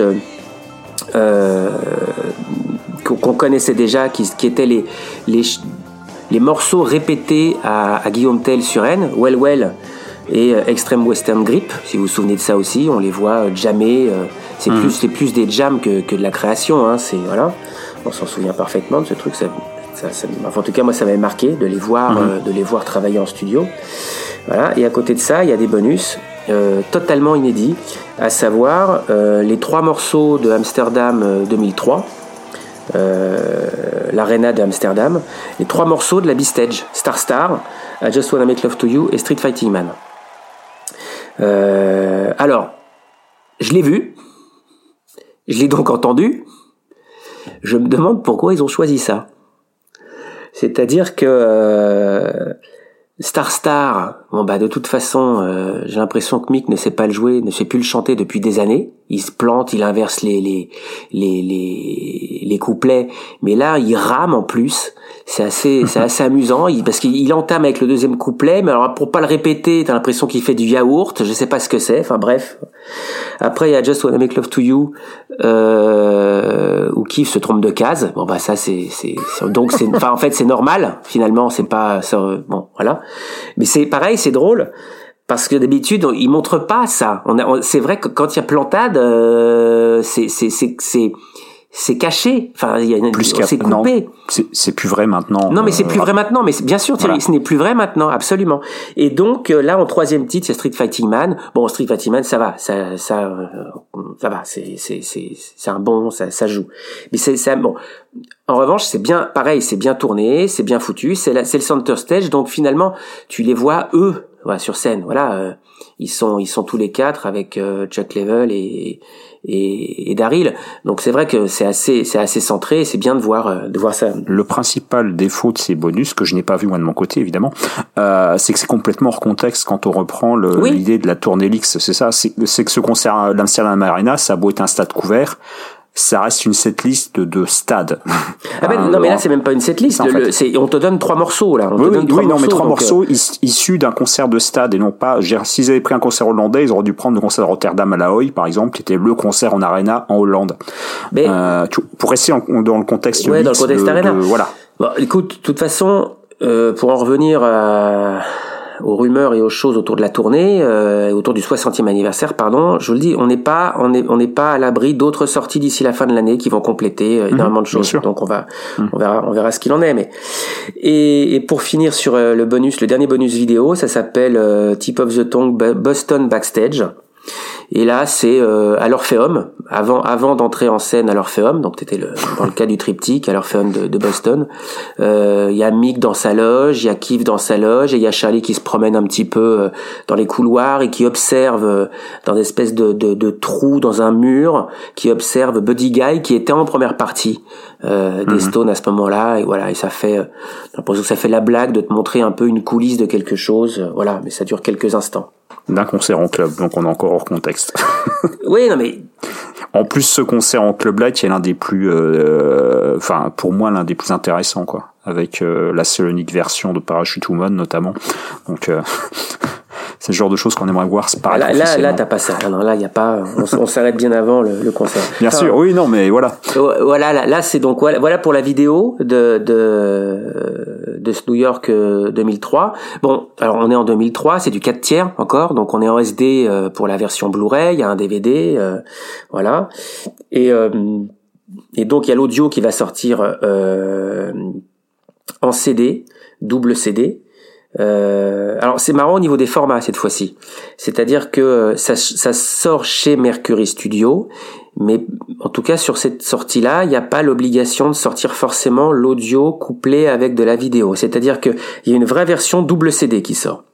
qu'on qu'on connaissait déjà, qui, qui étaient les, les, morceaux répétés à, à Guillaume Tell sur N, Well Well et euh, Extreme Western Grip, si vous vous souvenez de ça aussi, on les voit euh, jammer, euh, c'est plus, c'est plus des jams que, que de la création, hein, c'est, voilà, on s'en souvient parfaitement de ce truc, ça, ça, ça- enfin, en tout cas moi ça m'avait marqué de les voir, euh, de les voir travailler en studio. Voilà. Et à côté de ça, il y a des bonus euh, totalement inédits, à savoir euh, les trois morceaux de Amsterdam euh, 2003, euh, l'Arena de Amsterdam, les trois morceaux de la B-Stage, Star Star, I Just Wanna Make Love to You et Street Fighting Man. Euh, alors, je l'ai vu, je l'ai donc entendu, je me demande pourquoi ils ont choisi ça. C'est-à-dire que euh, Star Star, bon bah de toute façon, euh, j'ai l'impression que Mick ne sait pas le jouer, ne sait plus le chanter depuis des années. Il se plante, il inverse les les les les, les couplets, mais là il rame en plus. C'est assez [LAUGHS] c'est assez amusant il- parce qu'il il entame avec le deuxième couplet, mais alors pour pas le répéter, t'as l'impression qu'il fait du yaourt. Je sais pas ce que c'est. Enfin bref. Après il y a Just Wanna Make Love to You euh, où Keith se trompe de case. Bon bah ça c'est c'est c'est- donc c'est enfin en fait c'est normal finalement c'est pas ça, bon voilà. Mais c'est pareil drôle parce que d'habitude ils montrent pas ça. On on- c'est vrai que quand il y a plantade euh, c'est c'est c'est c'est caché. Enfin il y a une Plus c'est coupé. c'est c'est plus vrai maintenant. Non, mais c'est euh, plus vrai maintenant. Mais bien sûr, Thierry, Voilà. ce n'est plus vrai maintenant, absolument. Et donc euh, là, en troisième titre, c'est Street Fighting Man. Bon, Street Fighting Man, ça va, ça, ça, euh, ça va. C'est, c'est, c'est, c'est un bon, ça, ça joue. Mais c'est, ça, bon. En revanche, c'est bien, pareil, c'est bien tourné, c'est bien foutu. C'est, la, c'est le center stage, donc finalement, tu les vois eux, voilà, sur scène. Voilà, euh, ils sont, ils sont tous les quatre avec euh, Chuck Level et et, et Daryl. Donc c'est vrai que c'est assez, c'est assez centré. C'est bien de voir, euh, de voir ça. Le principal défaut de ces bonus, que je n'ai pas vu moi de mon côté évidemment, euh, c'est que c'est complètement hors contexte quand on reprend Oui. l'idée de la tournée Lix. C'est ça, c'est que ce concert à l'Amsterdam Arena, ça a beau être un stade couvert, ça reste une setlist de, de stades. [LAUGHS] Ah ben, Euh, non mais là c'est même pas une setlist. en fait. on te donne trois morceaux là. On Oui, te oui, donne oui, non, mais trois morceaux euh, is- issus d'un concert de stade et non pas. S'ils avaient pris un concert hollandais, ils auraient dû prendre le concert de Rotterdam à la Hoy, par exemple, qui était le concert en arena en Hollande. mais Euh, tu- pour rester en- dans le contexte. Ouais, dans le contexte de- arena. de- voilà. bon, écoute, de toute façon, euh, pour en revenir à- aux rumeurs et aux choses autour de la tournée, euh, autour du 60e anniversaire, pardon, je vous le dis, on n'est pas, on n'est, on n'est pas à l'abri d'autres sorties d'ici la fin de l'année qui vont compléter euh, énormément de bien choses. Donc on va, on verra, on verra ce qu'il en est. Mais et, et pour finir sur euh, le bonus, le dernier bonus vidéo, ça s'appelle euh, Tip of the Tongue Bo- Boston Backstage. Et là, c'est euh, à l'Orpheum, avant avant d'entrer en scène à l'Orpheum, donc c'était le, dans le cas du triptyque à l'Orpheum de, de Boston. Euh, Il y a Mick dans sa loge, il y a Keith dans sa loge, et il y a Charlie qui se promène un petit peu euh, dans les couloirs et qui observe euh, dans des espèces de, de, de trous dans un mur, qui observe Buddy Guy qui était en première partie euh, des Stones à ce moment-là, et voilà, et ça fait, euh, l'impression que ça fait la blague de te montrer un peu une coulisse de quelque chose, euh, voilà, mais ça dure quelques instants. D'un concert en club, donc on est encore hors contexte. [LAUGHS] Oui, non mais En plus, ce concert en club là, qui est l'un des plus, euh, enfin pour moi l'un des plus intéressants quoi, avec euh, la unique version de Parachute Woman notamment. Donc [LAUGHS] c'est le genre de choses qu'on aimerait voir se parler. là, là, là, t'as pas ça. Non, là, il y a pas. On, s'arrête bien avant le, le concert. Bien Enfin, sûr, oui, non, mais voilà. Euh, Voilà, là, là, c'est donc voilà, voilà pour la vidéo de de de ce New York euh, 2003. Bon, alors on est en 2003, c'est du 4 tiers encore, donc on est en SD euh, pour la version Blu-ray, il y a un DVD, euh, voilà. Et euh, et donc il y a l'audio qui va sortir euh, en CD, double CD. Euh, alors c'est marrant au niveau des formats cette fois-ci. C'est-à-dire que euh, ça, sort chez Mercury Studio, mais en tout cas sur cette sortie-là, il n'y a pas l'obligation de sortir forcément l'audio couplé avec de la vidéo. C'est-à-dire qu'il y a une vraie version double CD qui sort.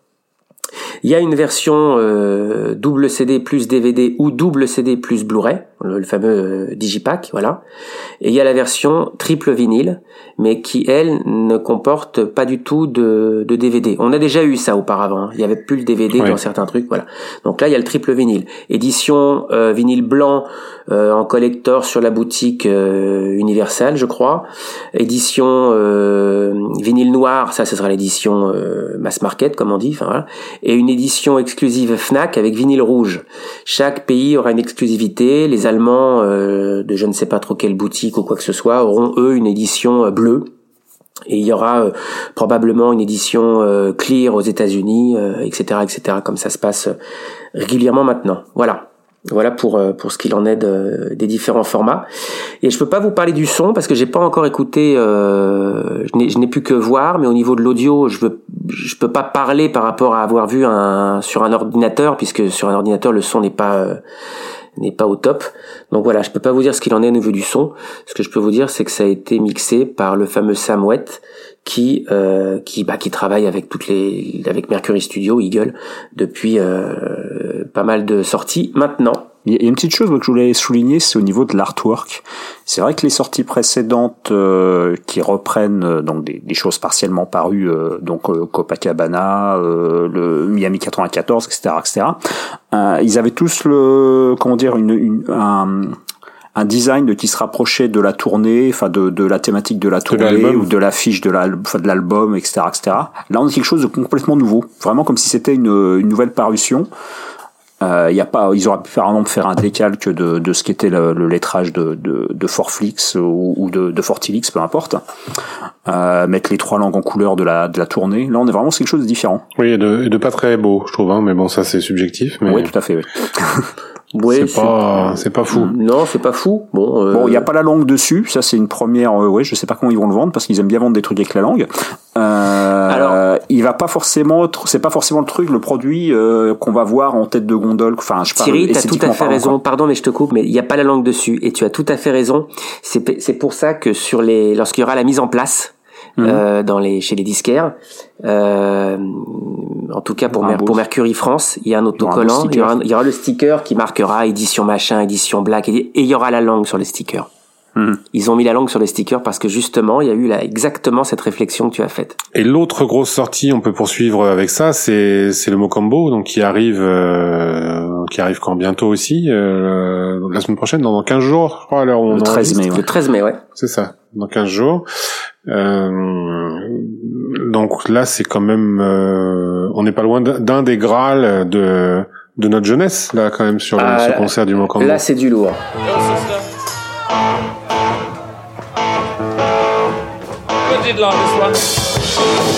Il y a une version euh, double CD plus DVD ou double CD plus Blu-ray, le, le fameux euh, digipack, voilà. Et il y a la version triple vinyle, mais qui elle ne comporte pas du tout de, de DVD. On a déjà eu ça auparavant. hein. Il y avait plus le DVD Ouais. dans certains trucs, voilà. Donc là il y a le triple vinyle, édition euh, vinyle blanc euh, en collector sur la boutique euh, Universal, je crois. Édition euh, vinyle noir, ça ce sera l'édition euh, mass market comme on dit, enfin voilà. Et une édition exclusive Fnac avec vinyle rouge. Chaque pays aura une exclusivité. Les Euh, de je ne sais pas trop quelle boutique ou quoi que ce soit auront eux une édition euh, bleue. Et il y aura euh, probablement une édition euh, clear aux États-Unis, etc., etc. Comme ça se passe régulièrement maintenant. Voilà. Voilà pour pour ce qu'il en est de- des différents formats. Et je peux pas vous parler du son parce que j'ai pas encore écouté. Je n'ai- je n'ai pu que voir, mais au niveau de l'audio, je veux je peux pas parler par rapport à avoir vu un sur un ordinateur puisque sur un ordinateur le son n'est pas n'est pas au top. Donc voilà, je peux pas vous dire ce qu'il en est au niveau du son. Ce que je peux vous dire, c'est que ça a été mixé par le fameux Sam Wett qui euh, qui bah, qui travaille avec toutes les avec Mercury Studio Eagle depuis euh, pas mal de sorties maintenant. Il y a une petite chose moi, que je voulais souligner, c'est au niveau de l'artwork. C'est vrai que les sorties précédentes euh, qui reprennent euh, donc des, des choses partiellement parues, euh, donc euh, Copacabana, euh, le Miami 94, etc., etc. euh, ils avaient tous le comment dire une, une un un design de- qui se rapprochait de la tournée, enfin de, de la thématique de la tournée l'album. ou de l'affiche de de l'album, etc., etc. Là, on a quelque chose de complètement nouveau, vraiment comme si c'était une, une nouvelle parution. Euh, y a pas, ils auraient pu faire, par exemple, faire un décalque de, de ce qu'était le, le lettrage de, de, de Forflix ou, ou de, de Fortilix, peu importe. Euh, mettre les trois langues en couleur de la, de la tournée. Là, on est vraiment sur quelque chose de différent. Oui, et de, et de pas très beau, je trouve, hein, mais bon, ça c'est subjectif, mais Oui, tout à fait. Oui. [LAUGHS] Ouais, c'est pas, c'est pas fou. Non, c'est pas fou. Bon, euh, Bon, il n'y a pas la langue dessus. Ça, c'est une première. Euh, ouais, je sais pas comment ils vont le vendre parce qu'ils aiment bien vendre des trucs avec la langue. Euh, Alors- il va pas forcément. C'est pas forcément le truc, le produit euh, qu'on va voir en tête de gondole. Enfin, je sais pas. Thierry, t'as tout à fait raison. quoi. Pardon, mais je te coupe, mais il n'y a pas la langue dessus. Et tu as tout à fait raison. C'est pour ça que sur les, lorsqu'il y aura la mise en place Mhm. euh, dans les, chez les disquaires, euh, en tout cas pour, Mer- pour Mercury France, il y a un autocollant. Il y, aura, sticker. il y aura le sticker qui marquera édition machin, édition black, et, et il y aura la langue sur les stickers. Mhm. Ils ont mis la langue sur les stickers parce que justement, il y a eu là exactement cette réflexion que tu as faite. Et l'autre grosse sortie, on peut poursuivre avec ça, c'est c'est le Mocambo, donc qui arrive euh, qui arrive quand? Bientôt aussi, euh, la semaine prochaine, dans 15 jours, je crois, à l'heure où on Le 13 enregistre. mai. ouais. Le 13 mai, ouais. C'est ça, dans 15 jours. Euh, donc là, c'est quand même, euh, on n'est pas loin d'un des grâles de de notre jeunesse là quand même sur le, Ah, ce là- concert du Mocambo. Là, c'est du lourd. Did long this one?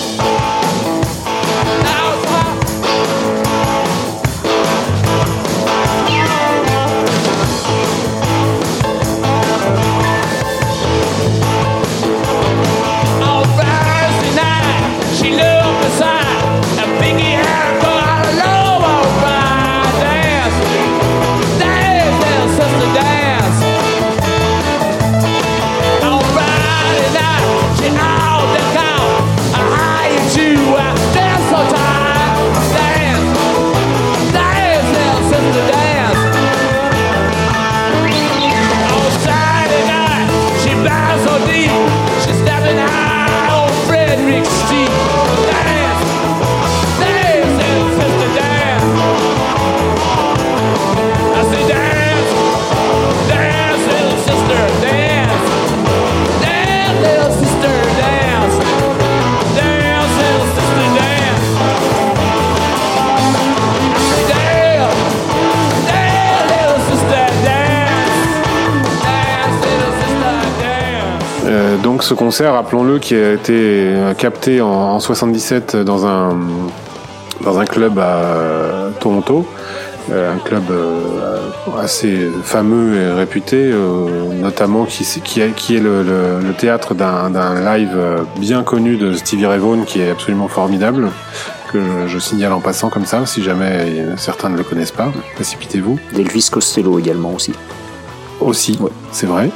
Donc ce concert, rappelons-le, qui a été euh, capté en, en 77 dans un dans un club à euh, Toronto, euh, un club assez fameux et réputé, notamment qui, qui, est, le, le- le théâtre d'un d'un live bien connu de Stevie Ray Vaughan, qui est absolument formidable, que je, signale en passant comme ça, si jamais certains ne le connaissent pas, précipitez-vous. D'Elvis Costello également aussi. Aussi, Ouais. c'est vrai.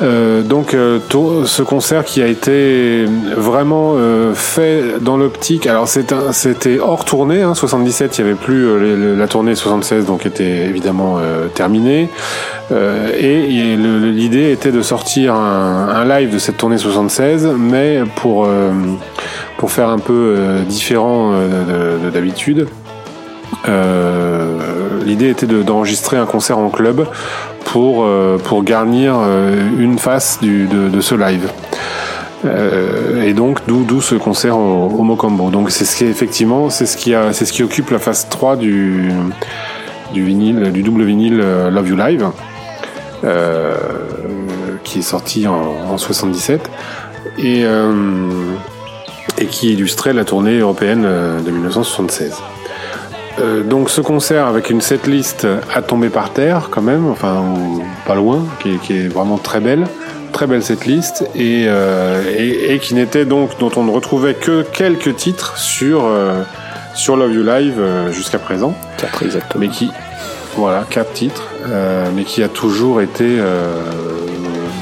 Euh, donc euh, ce concert qui a été vraiment euh, fait dans l'optique. Alors c'était hors tournée. Hein, 77, il y avait plus euh, la tournée 76, donc était évidemment terminée. Et le- l'idée était de sortir un, un live de cette tournée 76, mais pour pour faire un peu différent de d'habitude. Euh, L'idée était de- d'enregistrer un concert en club pour, euh, pour garnir euh, une face de, ce live. Et donc d'où ce concert au, au Mocambo. Donc c'est ce qui effectivement c'est ce qui a c'est ce qui occupe la phase 3 du du vinyle du double vinyle Love You Live qui est sorti en, en 77 et et qui illustrait la tournée européenne de 1976. Euh, donc ce concert avec une setlist à tomber par terre quand même, enfin ou pas loin, qui est, qui est vraiment très belle, très belle setlist et, euh, et, et qui n'était donc dont on ne retrouvait que quelques titres sur euh, sur Love You Live euh, jusqu'à présent, 4 exactement. mais qui voilà quatre titres, euh, mais qui a toujours été euh,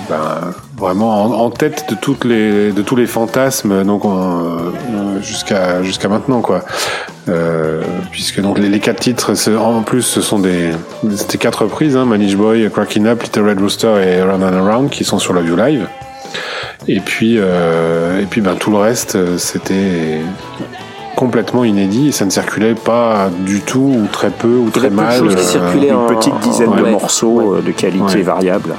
ben, vraiment en, en tête de toutes les de tous les fantasmes donc on, euh, jusqu'à jusqu'à maintenant quoi. Euh, puisque donc les, les quatre titres, en plus, ce sont des, c'était quatre reprises, hein, Manish Boy, Cracking Up, Little Red Rooster et Round and Around, qui sont sur la View Live. Et puis, euh, et puis, ben tout le reste, euh, c'était complètement inédit et ça ne circulait pas du tout ou très peu ou très avait peu de mal. choses qui euh, circulaient en- Une petite dizaine de morceaux Ouais. de qualité Ouais. variable.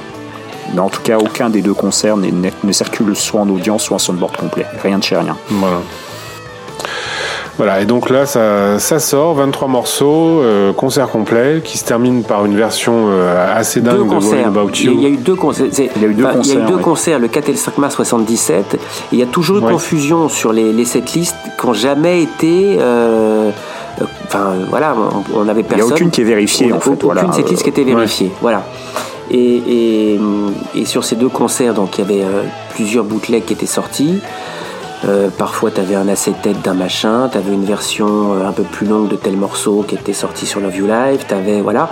Mais en tout cas, aucun des deux concerts n'est- ne circule soit en audience, soit en soundboard complet. Rien de chez rien. Voilà. Voilà, et donc là, ça, ça sort, 23 morceaux, euh, concert complet, qui se termine par une version euh, assez dingue deux de concerts. About Il y, a, il y a You. eu deux concerts. C'est- Il y a eu deux enfin, il y a eu concerts, deux ouais. concerts, le 4 et le 5 mars 77. Et il y a toujours eu Ouais. confusion sur les, les setlists qui n'ont jamais été. euh, euh, Enfin, voilà, on- on n'avait Il n'y a personne. aucune qui est vérifiée, On a en fait. Aucune voilà. setlist qui était vérifiée. Voilà. Et, sur ces deux concerts, donc il y avait euh, plusieurs bootlegs qui étaient sortis. Euh, parfois, tu avais un acétate d'un machin, tu avais une version euh, un peu plus longue de tel morceau qui était sorti sur Love You Live, tu avais. Voilà.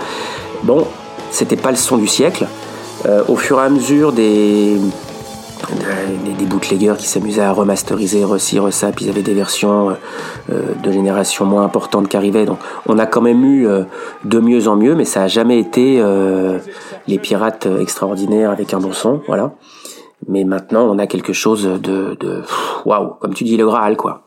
Bon, c'était pas le son du siècle. Au fur et à mesure des, des, des bootleggers qui s'amusaient à remasteriser, re-ci, puis ils avaient des versions euh, euh, de génération moins importante qui arrivaient. Donc on a quand même eu euh, de mieux en mieux, mais ça a jamais été euh, les pirates euh, extraordinaires avec un bon son, voilà. Mais maintenant on a quelque chose de, waouh, comme tu dis le Graal quoi.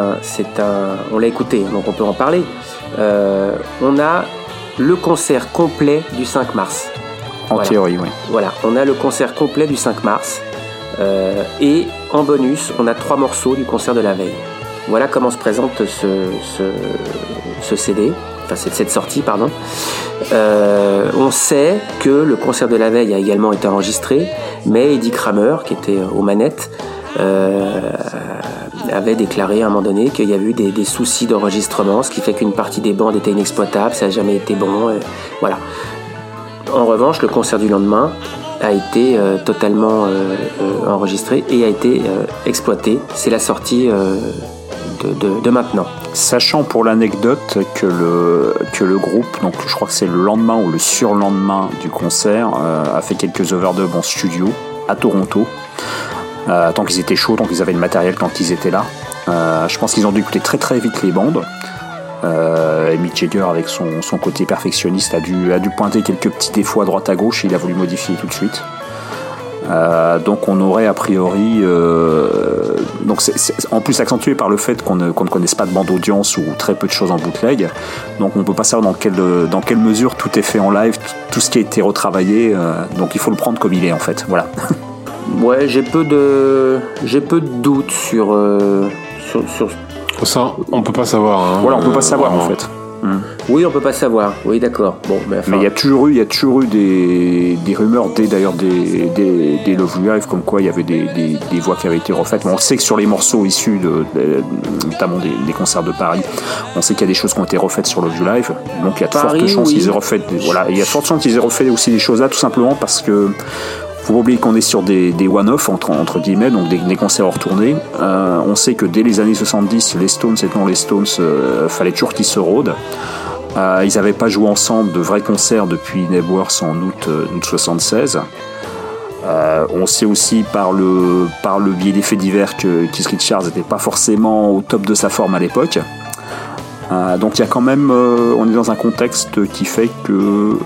Un, c'est un, on l'a écouté, donc on peut en parler. Euh, on a le concert complet du 5 mars. En Voilà. théorie, oui. Voilà, on a le concert complet du 5 mars. Euh, et en bonus, on a trois morceaux du concert de la veille. Voilà comment se présente ce, ce, ce CD, enfin cette, sortie, pardon. Euh, on sait que le concert de la veille a également été enregistré, mais Eddie Kramer, qui était aux manettes, euh, avait déclaré à un moment donné qu'il y avait eu des, soucis d'enregistrement, ce qui fait qu'une partie des bandes était inexploitable, ça n'a jamais été bon. et voilà. En revanche, le concert du lendemain a été euh, totalement euh, euh, enregistré et a été euh, exploité. C'est la sortie euh, de, maintenant. Sachant pour l'anecdote que le, que le groupe, donc je crois que c'est le lendemain ou le surlendemain du concert, euh, a fait quelques overdubs en studio à Toronto. Euh, tant qu'ils étaient chauds, tant qu'ils avaient le matériel quand ils étaient là. Euh, je pense qu'ils ont dû écouter très très vite les bandes. Euh, et Mick Jagger, avec son, son côté perfectionniste, a dû, a dû pointer quelques petits défauts à droite à gauche et il a voulu modifier tout de suite. Euh, donc on aurait a priori, donc en plus accentué par le fait qu'on ne, qu'on ne connaisse pas de bande audience ou très peu de choses en bootleg, donc on peut pas savoir dans quelle, dans quelle mesure tout est fait en live, tout, ce qui a été retravaillé, donc il faut le prendre comme il est en fait, voilà. [LAUGHS] Ouais, j'ai peu de j'ai peu de doutes sur euh, sur, sur- Ça, on peut pas savoir. hein. Voilà, on peut Euh, pas savoir en fait. Oui, on peut pas savoir. Oui, d'accord. Bon, mais enfin, il y a toujours eu, il y a toujours eu des, des rumeurs dès d'ailleurs des, des, des Love You Live comme quoi il y avait des, des, des voix qui avaient été refaites. Mais on sait que sur les morceaux issus de, de- notamment des, des concerts de Paris, on sait qu'il y a des choses qui ont été refaites sur Love You Live. Donc il y a de Paris, fortes chances oui. qu'ils aient refait. des- Voilà, il y a de fortes chances qu'ils aient refait aussi des choses là, tout simplement parce que faut pas oublier qu'on est sur des, one-off entre, guillemets, donc des, concerts hors tournée. Euh, on sait que dès les années 70, les Stones étant les Stones, euh, fallait toujours qu'ils se rôdent. Euh, ils n'avaient pas joué ensemble de vrais concerts depuis Nebworth en août, euh, août 76. Euh, on sait aussi par le, biais des faits divers que Keith Richards n'était pas forcément au top de sa forme à l'époque. Donc il y a quand même, on est dans un contexte qui fait que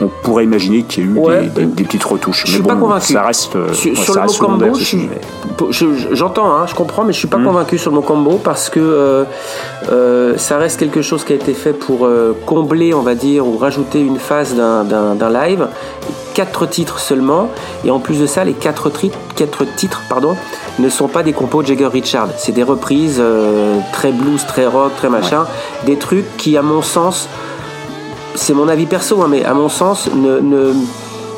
on pourrait imaginer qu'il y a eu Ouais, des, des- des petites retouches. je mais suis bon, pas convaincu. ça reste, euh, Sur, ouais, sur ça le reste mot combo, mais- je- je- j'entends, hein, je comprends, mais je suis pas Mm. convaincu sur le mot combo parce que euh, euh, ça reste quelque chose qui a été fait pour euh, combler, on va dire, ou rajouter une phase d'un- d'un d'un live. Quatre titres seulement, et en plus de ça, les quatre, tri- quatre titres pardon, ne sont pas des compos de Jagger Richard. C'est des reprises très blues, très rock, très machin, des trucs qui, à mon sens, c'est mon avis perso, hein, mais à mon sens, ne,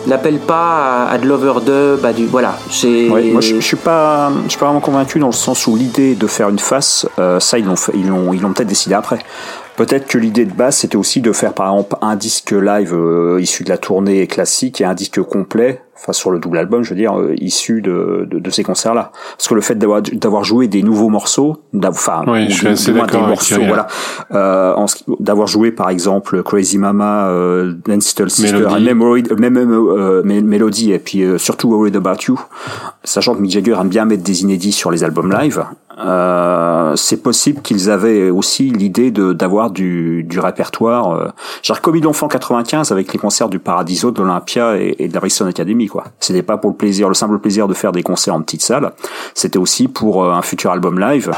n'appellent pas à, à de l'overdub, à du voilà. Moi, je, suis pas, je suis vraiment convaincu dans le sens où l'idée de faire une face, euh, ça ils l'ont, ils l'ont, ils l'ont peut-être décidé après. Peut-être que l'idée de base c'était aussi de faire par exemple un disque live euh, issu de la tournée classique et un disque complet, enfin sur le double album, je veux dire, euh, issu de, de, de ces concerts-là. Parce que le fait d'avoir, d'avoir joué des nouveaux morceaux, enfin, Oui, je suis des morceaux, voilà, euh, en d'avoir joué par exemple Crazy Mama, euh, Dance Little Sister, Melody. et même euh, Melody et puis euh, surtout Worried About You, sachant que Mick Jagger aime bien mettre des inédits sur les albums live, euh, c'est possible qu'ils avaient aussi l'idée d'avoir du, du répertoire, euh, genre comme ils l'ont fait en 95 avec les concerts du Paradiso, de l'Olympia et, de la Brixton Academy quoi. C'était pas pour le plaisir, le simple plaisir de faire des concerts en petite salle, c'était aussi pour euh, un futur album live.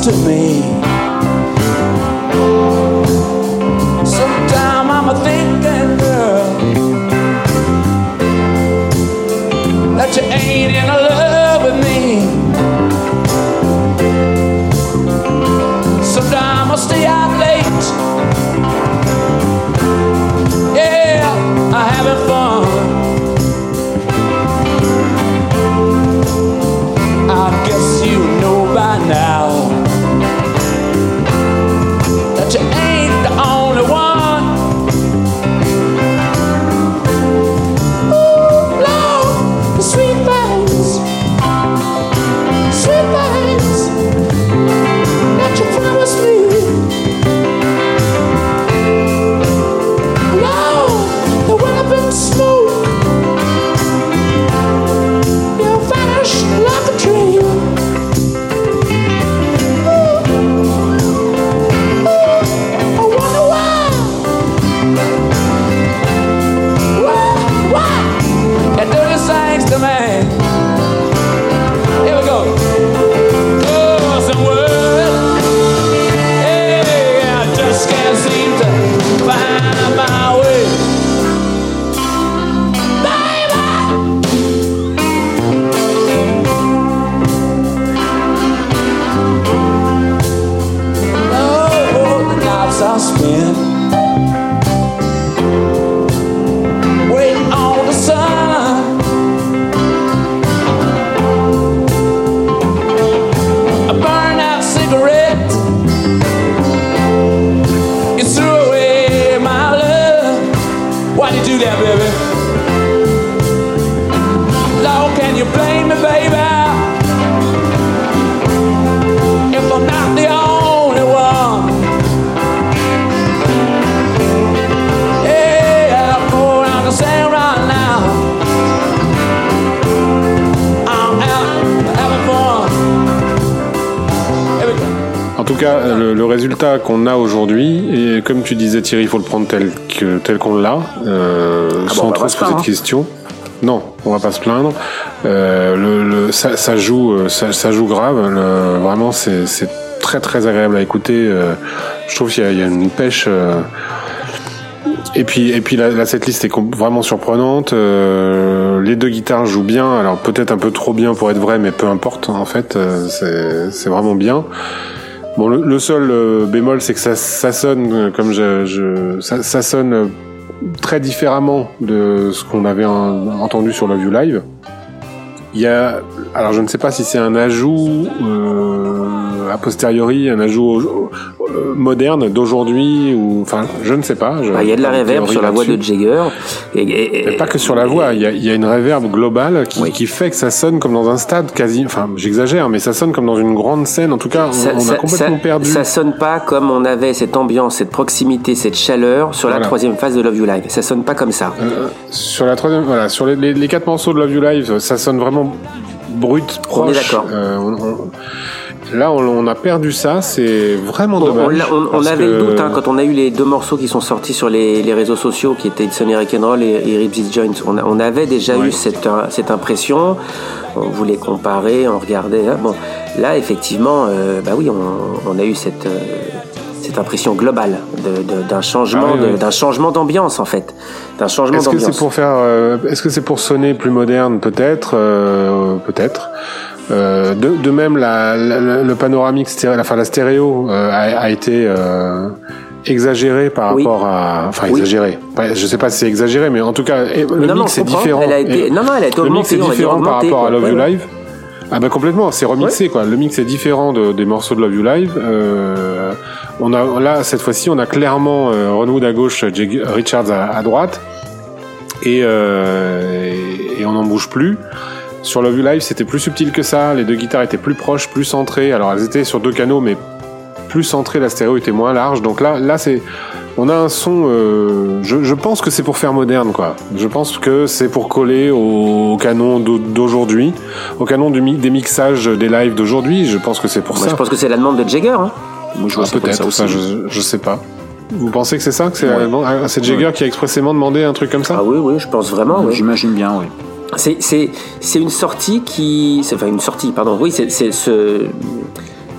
To me. Cas, le, le résultat qu'on a aujourd'hui, et comme tu disais Thierry, il faut le prendre tel qu'on l'a, euh, bon, sans trop se se poser de hein. questions. Non, on va pas se plaindre. Euh, le, le- ça, ça joue, euh, ça, ça joue grave. Le- vraiment, c'est très très agréable à écouter. euh, je trouve qu'il y, a- il y a une pêche. euh, et puis, et puis la, la setlist est vraiment surprenante. Euh, les deux guitares jouent bien. Alors peut-être un peu trop bien pour être vrai, mais peu importe. En fait, euh, c'est vraiment bien. Bon, le, le seul euh, bémol, c'est que ça, ça sonne euh, comme je, je ça, ça sonne euh, très différemment de ce qu'on avait en- entendu sur la View Live. Il y a, alors je ne sais pas si c'est un ajout euh, a posteriori, un ajout euh, moderne d'aujourd'hui ou, enfin, je ne sais pas. Bah, Il y a de la réverb sur la voix de. Jagger. Et, et- Mais pas que sur la voix, il y a, il y a une réverb globale qui, Oui. qui fait que ça sonne comme dans un stade quasi, enfin j'exagère, mais ça sonne comme dans une grande scène. En tout cas, on, ça, on ça- a complètement ça- perdu. ça sonne pas comme on avait cette ambiance, cette proximité, cette chaleur sur la troisième phase de Love You Live. Ça sonne pas comme ça. Euh, sur la troisième, voilà, sur les, les, les quatre morceaux de Love You Live, ça sonne vraiment brut, proche. On est d'accord. Euh, on- on- là, on, on a perdu ça. C'est vraiment On, on dommage. on- on parce avait que- le doute hein, quand on a eu les deux morceaux qui sont sortis sur les, les réseaux sociaux, qui étaient Sonny Rock'n'Roll et, et Rip This Joint. On, on avait déjà Ouais. eu cette, euh, cette impression. On voulait comparer, on regardait. hein. Bon, là, effectivement, euh, bah oui, on, on a eu cette, euh, cette impression globale d'un changement, Ah oui, de- oui. d'un changement d'ambiance en fait, d'un changement Est-ce que c'est pour faire, euh, est-ce que c'est pour sonner plus moderne, peut-être, euh, peut-être. Euh, de, de même, la, la- le panoramique stéréo, enfin la stéréo euh, a, a été euh, exagéré par Oui. rapport à, enfin Oui. exagéré. Ouais, Je sais pas si c'est exagéré, mais en tout cas, le Non, mix est différent. Elle a été- non, non, elle a été le mix est différent par rapport à. Love You Ouais. Live. Ah bah complètement, c'est remixé quoi. Le mix est différent de- des morceaux de Love You Live. Euh, on a là cette fois-ci, on a clairement euh, Ron Wood à gauche, Jake Richards à, à droite, et, euh, et, et on n'en bouge plus. Sur Love You Live, c'était plus subtil que ça. Les deux guitares étaient plus proches, plus centrées. Alors elles étaient sur deux canaux, mais plus centrées. La stéréo était moins large. Donc là, là c'est on a un son. euh, je, je pense que c'est pour faire moderne, quoi. Je pense que c'est pour coller au, canon d'au- d'aujourd'hui, au canon du mi- des mixages des lives d'aujourd'hui. Je pense que c'est pour Moi, ça. je pense que c'est la demande de Jagger. Hein. Moi, je Ah, vois ça comme peut-être. ça je, je sais pas. Vous pensez que c'est ça, que c'est Ouais. Ah, c'est Jagger qui a expressément demandé un truc comme ça? Ah oui, oui, je pense vraiment. oui. J'imagine bien, oui. C'est, une sortie qui. Enfin, une sortie, pardon. Oui, c'est, ce,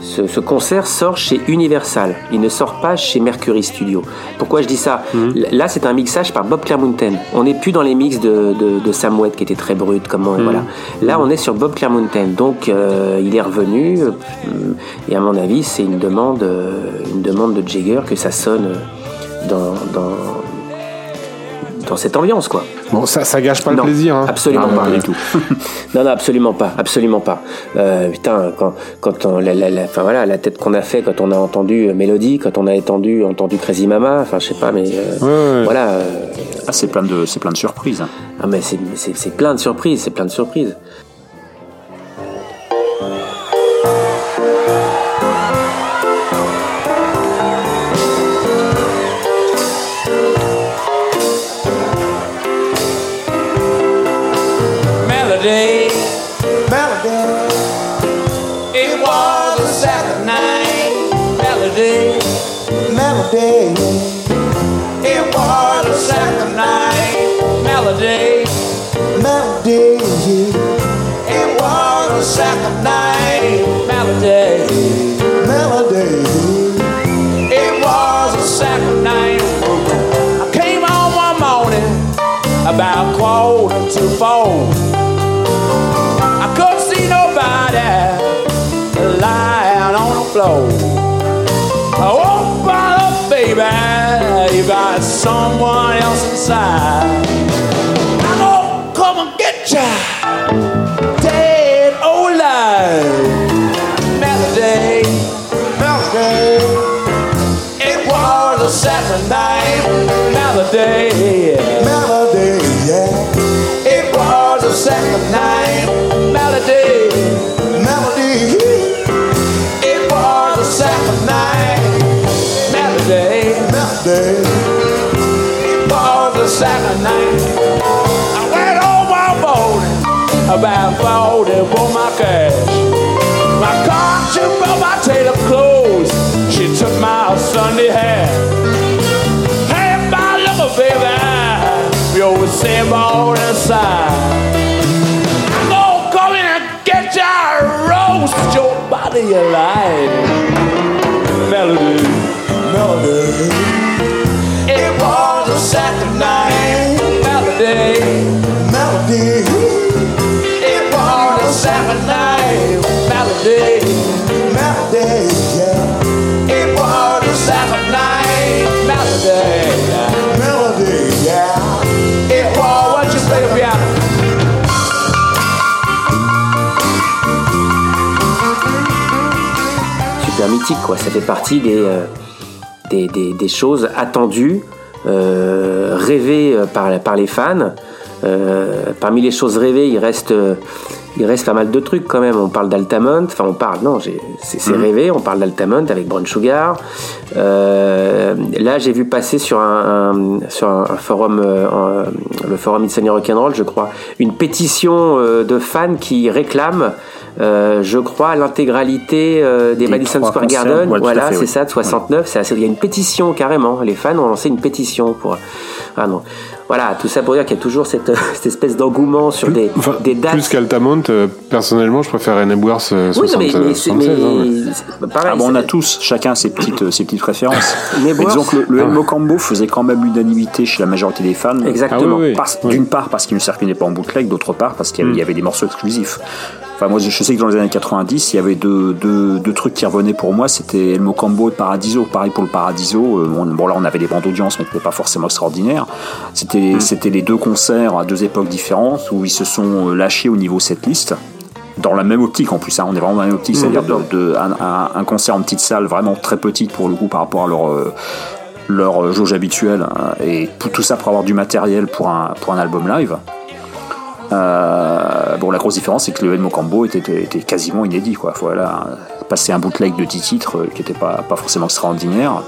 ce, ce concert sort chez Universal. Il ne sort pas chez Mercury Studio. Pourquoi je dis ça Là, c'est un mixage par Bob Clearmountain. On n'est plus dans les mix de, de, de Sam Webb qui était très brut. Comme on- voilà. Là, on est sur Bob Clearmountain. Donc, euh, il est revenu. euh, et à mon avis, c'est une demande, euh, une demande de Jagger que ça sonne dans, dans, dans cette ambiance, quoi. Bon, ça, ça gâche pas le Non, plaisir. Hein. absolument Ah, pas ouais. du tout. [LAUGHS] non, non, absolument pas, absolument pas. Euh, putain, quand, quand on, la, la, la, enfin voilà, la tête qu'on a fait quand on a entendu euh, Mélodie, quand on a entendu, entendu Crazy Mama, enfin je sais pas, mais euh, Ouais, ouais. voilà. euh, Ah, c'est plein de, c'est plein de surprises. hein. ah mais c'est, c'est, c'est plein de surprises, c'est plein de surprises. Lying on oh, the floor. Up, baby, you got someone else inside. I'm gonna come and get ya, dead or alive. Melody, melody. It was a Saturday night melody. On inside. I'm gonna come in and get you roast your body alive. Melody, melody. It was a Saturday night. Melody, melody. It was a Saturday night. Mythique quoi. Ça fait partie des euh, des, des, des choses attendues, euh, rêvées euh, par par les fans. Euh, parmi les choses rêvées, il reste il reste pas mal de trucs quand même. On parle d'Altamont, enfin on parle, non, c'est c'est rêvé. On parle d'Altamont avec Brown Sugar. Euh, là, j'ai vu passer sur un, un- sur un, forum, euh, le forum It's Rock'n'Roll, je crois, une pétition de fans qui réclament. Euh, je crois l'intégralité euh, des, Des Madison Square concerts, Garden, ouais, voilà, c'est oui. ça, de 69. C'est assez- il y a une pétition carrément. Les fans ont lancé une pétition pour. Ah non. Voilà, tout ça pour dire qu'il y a toujours cette, cette espèce d'engouement sur des, Enfin, des dates. Plus qu'Altamont, euh, personnellement, je préfère N.M.Worth euh, oui, non, mais, 60, mais, c'est- 76. hein, mais- mais c'est- pareil, Ah bon, on a tous, chacun ses petites, ses petites préférences. Mais disons que le, le Elmo Combo faisait quand même l'unanimité chez la majorité des fans. Exactement. Ah oui, oui. Parce- Oui. D'une part parce qu'il ne circulait pas en bootleg, d'autre part parce qu'il y, avait- Mm. il y avait des morceaux exclusifs. Enfin, moi, je sais que dans les années 90, il y avait deux, deux, deux trucs qui revenaient pour moi. C'était Elmo Combo et Paradiso. Pareil pour le Paradiso. euh, on- bon, là, on avait des bandes d'audience, mais c'était pas forcément extraordinaire. C'était, Mm. c'était les deux concerts à deux époques différentes où ils se sont euh, lâchés au niveau setlist. Dans la même optique en plus, hein, on est vraiment dans la même optique, c'est-à-dire de, de- un, un- un concert en petite salle vraiment très petite pour le coup par rapport à leur, euh, leur jauge habituelle hein, et tout, tout ça pour avoir du matériel pour un, pour un album live. Euh, bon, la grosse différence, c'est que le Edmo Combo était, était quasiment inédit. Quoi. Voilà, passer un bootleg de 10 titres euh, qui n'était pas, pas forcément extraordinaire.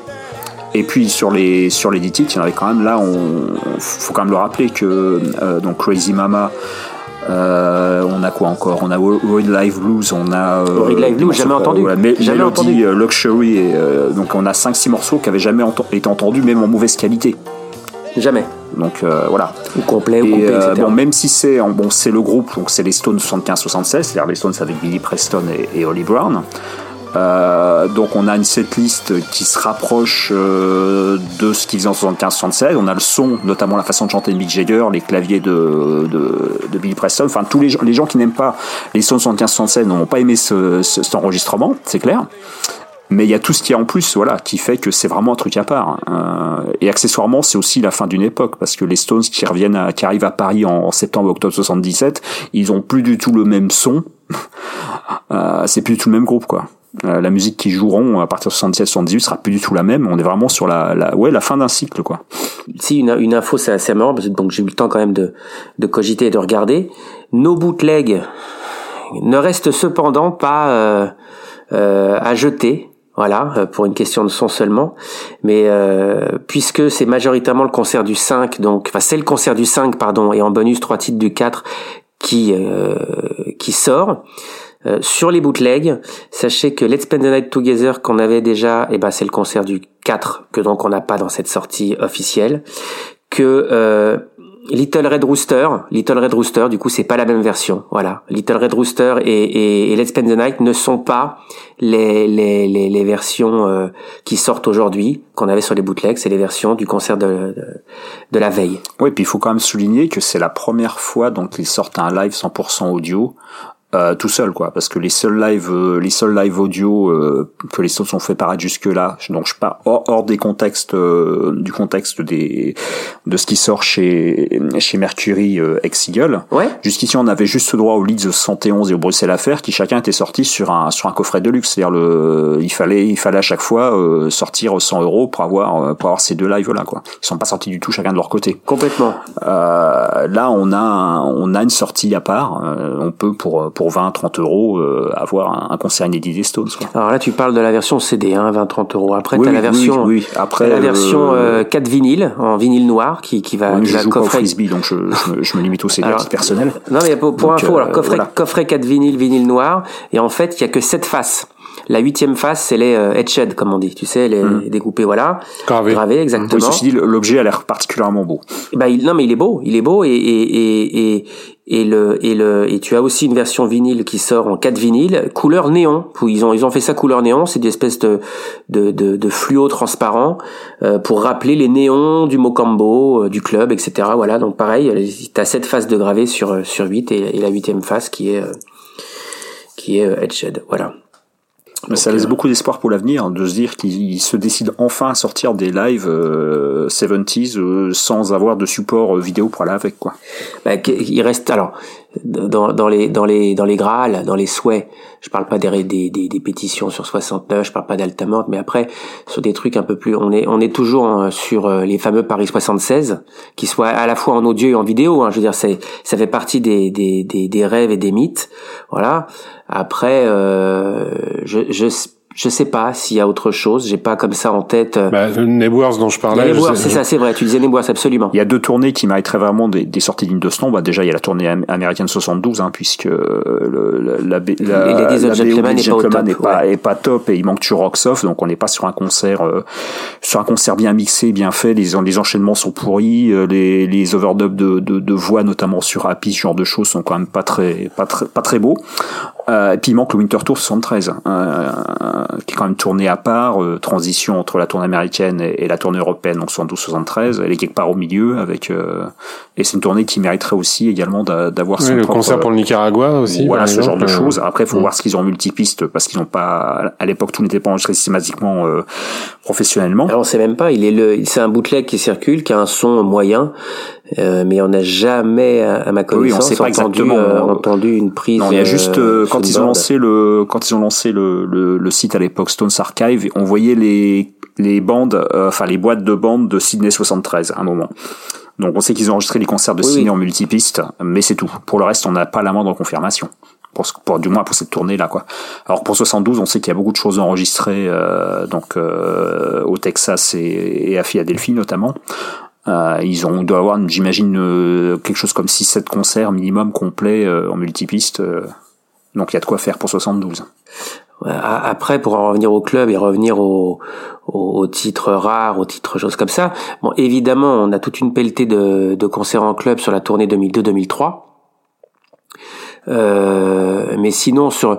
Et puis sur les sur les 10 titres, il y en avait quand même là, on faut quand même le rappeler que euh, donc Crazy Mama, euh, on a quoi encore? On a World Live Blues, on a euh, Live Blues, jamais entendu. voilà, Jamais Melody, entendu. Luxury, et, donc on a 5-6 morceaux qui avaient jamais ento- été entendus, même en mauvaise qualité. Jamais. Donc euh, voilà. Ou complet, ou coupé, euh, etc. bon, même si c'est bon, c'est le groupe, donc c'est les Stones 75-76, c'est-à-dire les Stones avec Billy Preston et, et Holly Brown. Euh, donc on a une setlist qui se rapproche euh, de ce qu'ils faisaient en 75-76. On a le son, notamment la façon de chanter de Mick Jagger, les claviers de, de, de Billy Preston. Enfin, tous les gens, les gens qui n'aiment pas les Stones 75-76 n'ont pas aimé ce, ce- cet enregistrement, c'est clair. Mais il y a tout ce qui est en plus, voilà, qui fait que c'est vraiment un truc à part. hein. Euh, et accessoirement, c'est aussi la fin d'une époque, parce que les Stones qui reviennent, à- qui arrivent à Paris en, septembre, octobre 77, ils ont plus du tout le même son. [LAUGHS] Euh, c'est plus du tout le même groupe, quoi. Euh, la musique qu'ils joueront à partir de 77-78 sera plus du tout la même. On est vraiment sur la, la ouais, la fin d'un cycle, quoi. Si une, une info, c'est assez marrant parce que donc j'ai eu le temps quand même de, de cogiter et de regarder. Nos bootlegs ne restent cependant pas euh, euh, à jeter. Voilà, euh, pour une question de son seulement. Mais euh, puisque c'est majoritairement le concert du 5, donc, enfin c'est le concert du 5, pardon, et en bonus trois titres du 4 qui euh, qui sort. Euh, sur les bootlegs, sachez que Let's Spend the Night Together qu'on avait déjà, et ben c'est le concert du 4 que donc on n'a pas dans cette sortie officielle. Que euh, Little Red Rooster, Little Red Rooster, du coup c'est pas la même version, voilà. Little Red Rooster et, et, et Let's Spend the Night ne sont pas les versions euh, qui sortent aujourd'hui qu'on avait sur les bootlegs, c'est les versions du concert de de, de la veille. Oui, puis il faut quand même souligner que c'est la première fois donc qu'ils sortent un live 100% audio. Euh, tout seul quoi parce que les seuls live euh, les seuls live audio euh, que les Stones ont fait paraître jusque là donc je pars hors, hors des contextes euh, du contexte des de ce qui sort chez chez Mercury euh, ex Eagle Ouais. jusqu'ici on avait juste droit au Leeds 71 et au Bruxelles Affair qui chacun était sorti sur un sur un coffret de luxe c'est-à-dire le il fallait il fallait à chaque fois euh, sortir 100 euros pour avoir pour avoir ces deux lives là quoi ils sont pas sortis du tout chacun de leur côté Complètement. euh, là, on a un- on a une sortie à part. Euh, on peut pour pour pour 20, 30 euros euh, avoir un, un, concert inédit des Stones. Quoi. Alors là, tu parles de la version CD, hein, 20, 30 euros. Après, oui, t'as la version, oui, oui. Après, la version euh, 4 vinyle en vinyle noir qui qui va. Je va joue coffret... pas au frisbee, donc je, je, me, je me limite au CD Alors, personnel. Non, mais pour, pour Donc, info, euh, alors coffret, voilà. coffret 4 vinyle, vinyle noir, et en fait, il y a que 7 faces. La huitième face, c'est les euh, etched, comme on dit. Tu sais, les Mm. découpés, voilà. Gravé. Exactement. Oui, ceci dit, l'objet a l'air particulièrement beau. Bah, il, non, mais il est beau, il est beau et et et et, et le et le et tu as aussi une version vinyle qui sort en 4 vinyles couleur néon. Où Ils ont ils ont fait ça couleur néon, c'est des espèces de de de, de fluo transparent euh, pour rappeler les néons du Mocambo, euh, du club, etc. Voilà, donc pareil, t'as sept faces de gravé sur euh, sur 8 et, et la huitième face qui est euh, qui est euh, etched. Voilà. Mais ça laisse euh, beaucoup d'espoir pour l'avenir, de se dire qu'ils se décident enfin à sortir des lives euh, 70s euh, sans avoir de support euh, vidéo pour aller avec, quoi. Bah, il reste alors dans, dans les dans les dans les Graal, dans les souhaits. Je parle pas des des, des, des pétitions sur 69, je parle pas d'Altamont, mais après sur des trucs un peu plus, on est on est toujours euh, sur euh, les fameux Paris 76, qui soient à la fois en audio et en vidéo. Hein, je veux dire, c'est ça fait partie des des des, des rêves et des mythes. Voilà. Après, euh, je je je sais pas s'il y a autre chose. J'ai pas comme ça en tête. euh, Bah, le Nebworth dont je parlais. sais- c'est ça, c'est vrai. Tu disais les bois, absolument. Il y a deux tournées qui mériteraient vraiment des, des sorties dignes de ce nom. Bah, déjà, il y a la tournée am- américaine 72, hein, puisque euh, le, la, la, la, Les Ladies of la BO Gentlemen des n'est pas top, n'est pas, ouais. est pas top et il manque toujours Rocksoft, donc on n'est pas sur un concert euh, sur un concert bien mixé, bien fait. Les, les enchaînements sont pourris, euh, les, les overdubs de, de, de voix, notamment sur Happy, ce genre de choses, sont quand même pas très pas très pas très beaux. Euh, et puis il manque le Winter Tour 73, euh, qui est quand même tourné à part, euh, transition entre la tournée américaine et, et la tournée européenne, donc 72-73. Elle est quelque part au milieu, avec euh, et c'est une tournée qui mériterait aussi également d'a- d'avoir Oui, son le propre, concert pour le Nicaragua aussi. voilà ce genre de euh, choses. Après, il faut voir ce qu'ils ont en multipiste parce qu'ils n'ont pas à l'époque tout n'était pas enregistré systématiquement euh, professionnellement. Alors on sait même pas, il est le, c'est un bootleg qui circule, qui a un son moyen, euh, mais on n'a jamais, à ma Oui, on connaissance, pas entendu, euh, entendu une prise. Non, il y a euh, juste euh, quand ils ont lancé le quand ils ont lancé le, le, le site à l'époque Stones Archive, on voyait les les bandes, enfin les boîtes de bandes de Sydney 73 à un moment. Donc on sait qu'ils ont enregistré les concerts de Oui, Sydney oui. en multipiste, mais c'est tout. Pour le reste, on n'a pas la moindre confirmation. Pour, pour du moins pour cette tournée là quoi. Alors pour 72, on sait qu'il y a beaucoup de choses enregistrées euh, donc euh, au Texas et, et à Philadelphie notamment. Euh, ils ont on doit avoir j'imagine euh, quelque chose comme 6 7 concerts minimum complets euh, en multipiste. euh. donc il y a de quoi faire pour 72. Ouais, a- Après, pour en revenir au club et revenir aux au, au titres rares, aux titres choses comme ça, bon, évidemment, on a toute une pelletée de, de concerts en club sur la tournée 2002-2003. Euh, mais sinon, sur,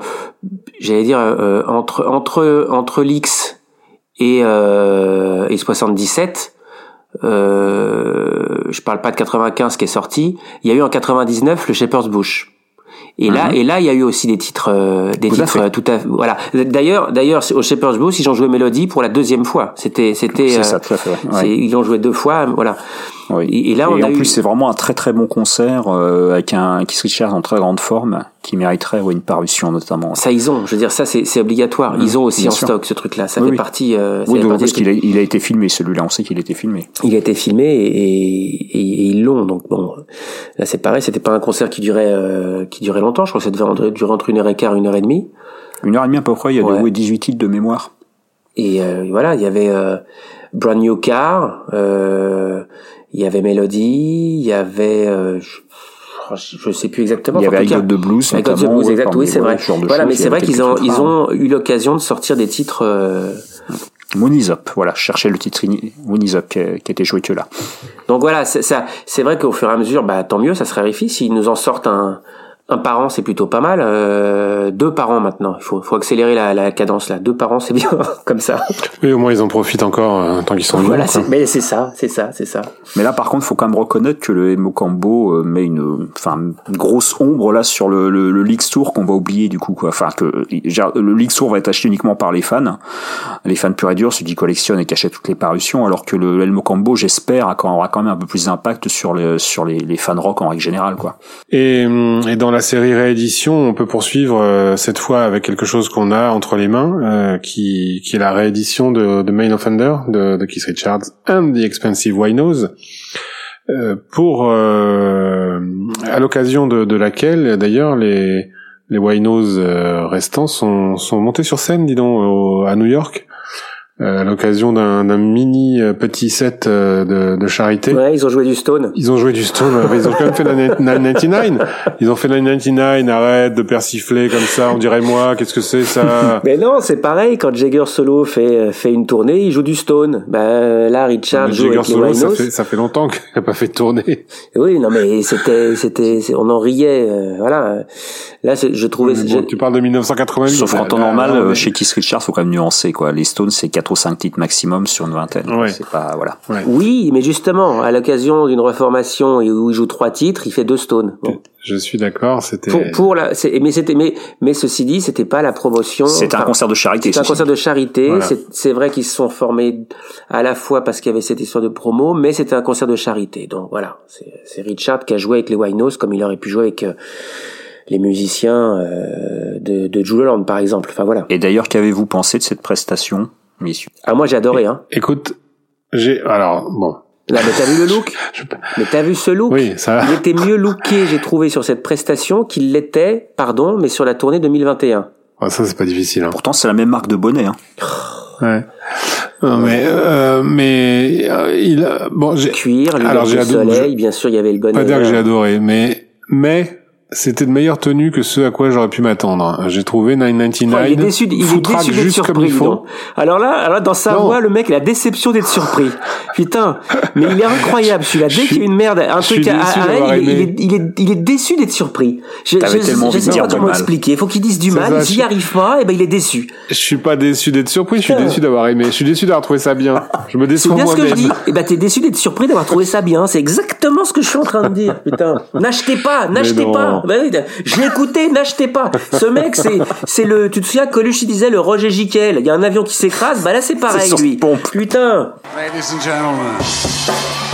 j'allais dire, euh, entre entre entre l'X et et 77, euh, je parle pas de 95 qui est sorti. Il y a eu en 99 le Shepherd's Bush. Et là, Mhm. et là, il y a eu aussi des titres, euh, des Tout à titres fait. euh, tout à voilà. D'ailleurs, d'ailleurs, au Shepherd's Bush, ils ont joué Mélodie pour la deuxième fois. C'était, c'était, C'est euh, ça tout à fait. ouais. ils ont joué deux fois, voilà. Oui. Et, et là, on a en eu, plus, c'est vraiment un très très bon concert euh, avec un Keith Richards en très grande forme qui mériterait ouais, une parution notamment. ça, ils ont. Je veux dire, ça, c'est, obligatoire. Ils ont aussi bien en sûr. stock ce truc-là. Ça Oui, fait oui. partie. Euh, Oui, donc, partie parce qu'il a, il a été filmé celui-là, on sait qu'il a été filmé. il a été filmé et, et- et ils l'ont donc bon là c'est pareil c'était pas un concert qui durait euh, qui durait longtemps je crois que ça devait durer entre une heure et quart une heure et demie Une heure et demie à peu près, il y a Ouais. de ouais, 18 titres de mémoire. et euh, voilà il y avait euh, Brand New Car euh, il y avait Melody il y avait euh, je, je sais plus exactement Il y avait I Got the Blues I Got the. Blues, exact, oui, c'est vrai. Voilà, mais c'est vrai qu'ils ont, ils rares. ont eu l'occasion de sortir des titres. euh, Up, voilà, je cherchais le titre ini- Moon is Up qui été joué que là. Donc voilà, c'est ça. C'est vrai qu'au fur et à mesure, bah tant mieux, ça serait réfléchi. S'ils nous en sortent un, un par an, c'est plutôt pas mal. Euh, deux par an maintenant. Il faut, faut accélérer la, la cadence là. Deux par an, c'est bien [LAUGHS] comme ça. Oui, au moins ils en profitent encore euh, tant qu'ils sont voilà, c'est, mais c'est ça, c'est ça, c'est ça. Mais là, par contre, faut quand même reconnaître que le Mocambo euh, met une, enfin, une grosse ombre là sur le, le, le Leagues Tour qu'on va oublier du coup, quoi. Enfin, que genre, le Leagues Tour va être acheté uniquement par les fans, les fans purs et durs, ceux qui collectionnent et qui achètent toutes les parutions, alors que le El Mocambo, j'espère, aura quand même un peu plus d'impact sur les sur les, les fans rock en règle générale, quoi. Et, et dans la série réédition, on peut poursuivre euh, cette fois avec quelque chose qu'on a entre les mains, euh, qui, qui est la réédition de, de Main Offender de, de Keith Richards and the Expensive Winos, euh, pour euh, à l'occasion de, de laquelle d'ailleurs les les winos euh, restants sont, sont montés sur scène, dis donc, au- à New York, à l'occasion d'un d'un mini euh, petit set euh, de, de charité. Ouais, ils ont joué du Stone. Ils ont joué du Stone, ils ont quand même fait la 999. Ils ont fait la 999, arrête de persifler comme ça, on dirait moi, qu'est-ce que c'est ça? Mais non, c'est pareil, quand Jagger Solo fait, fait une tournée, il joue du Stone. Ben, là, Richard Mais joue Jagger avec les Solo, ça fait, ça fait longtemps qu'il n'a pas fait de tournée. Oui, non, mais c'était, c'était, on en riait, euh, voilà. Là, je trouvais, bon, tu parles de 1988. Sauf qu'en temps normal, là, euh, chez Keith Richards, faut quand même nuancer, quoi. Les Stones, c'est 4 ou 5 titres maximum sur une vingtaine. Ouais. C'est pas, voilà. Ouais. oui, mais justement, à l'occasion d'une reformation et où il joue trois titres, il fait deux Stones. Bon. Je suis d'accord, c'était. Pour, pour la, mais c'était, mais, mais ceci dit, c'était pas la promotion. C'était un concert de charité. C'est un concert de charité. Voilà. C'est- vrai qu'ils se sont formés à la fois parce qu'il y avait cette histoire de promo, mais c'était un concert de charité. Donc voilà, c'est c'est Richard qui a joué avec les Winos comme il aurait pu jouer avec euh, les musiciens euh, de, de Jules Holland, par exemple. Enfin voilà. Et d'ailleurs, qu'avez-vous pensé de cette prestation, messieurs Ah moi j'ai adoré. Hein. Écoute, j'ai alors bon, Là, mais t'as vu le look [LAUGHS] Mais t'as vu ce look oui, ça. Il était mieux looké, j'ai trouvé, sur cette prestation qu'il l'était, pardon, mais sur la tournée 2021. Ah, ça c'est pas difficile. Hein. Pourtant, c'est la même marque de bonnet. Hein. Ouais. Non, mais euh, mais euh, il a- bon j'ai Cuir, Alors, adoré- soleil, bien sûr, il y avait le bonnet. pas dire que j'ai vert. adoré, mais mais c'était de meilleure tenue que ce à quoi j'aurais pu m'attendre. J'ai trouvé 999 Oh, il est déçu, il est déçu d'être surpris. il. Alors là, alors dans sa Non. voix, le mec, il a la déception d'être surpris. Putain, mais il est incroyable celui-là. Dès qu'il y a une merde, un truc à, à il, est, il, est, il est déçu d'être surpris. Je, je, tellement je sais pas comment expliquer. Il faut qu'il dise du C'est mal. je- n'y arrive pas, et ben il est déçu. Je suis pas déçu d'être surpris, je suis Putain. déçu d'avoir aimé. Je suis déçu d'avoir trouvé ça bien. Je me C'est déçois bien ce que je moi-même. dis. Et ben t'es déçu d'être surpris d'avoir trouvé ça bien. C'est exactement ce que je suis en train de dire. Putain, n'achetez pas, n'achetez non. Ben oui, je l'ai écouté, n'achetez pas. Ce mec, c'est c'est le. Tu te souviens, Coluche il disait le Roger Giquel. Il y a un avion qui s'écrase. Bah là c'est pareil lui. pompe. Putain. Ladies and gentlemen.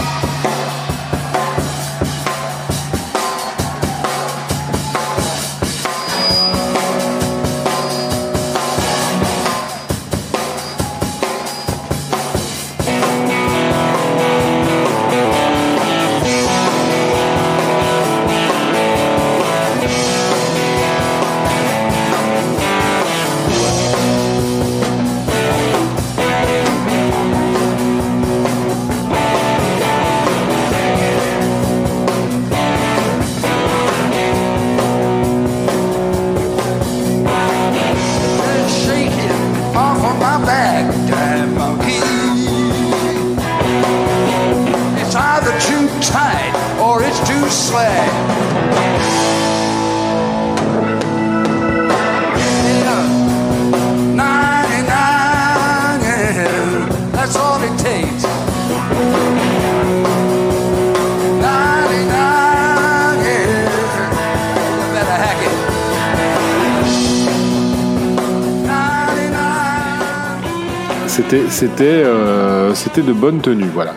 C'était c'était euh, c'était de bonne tenue, voilà.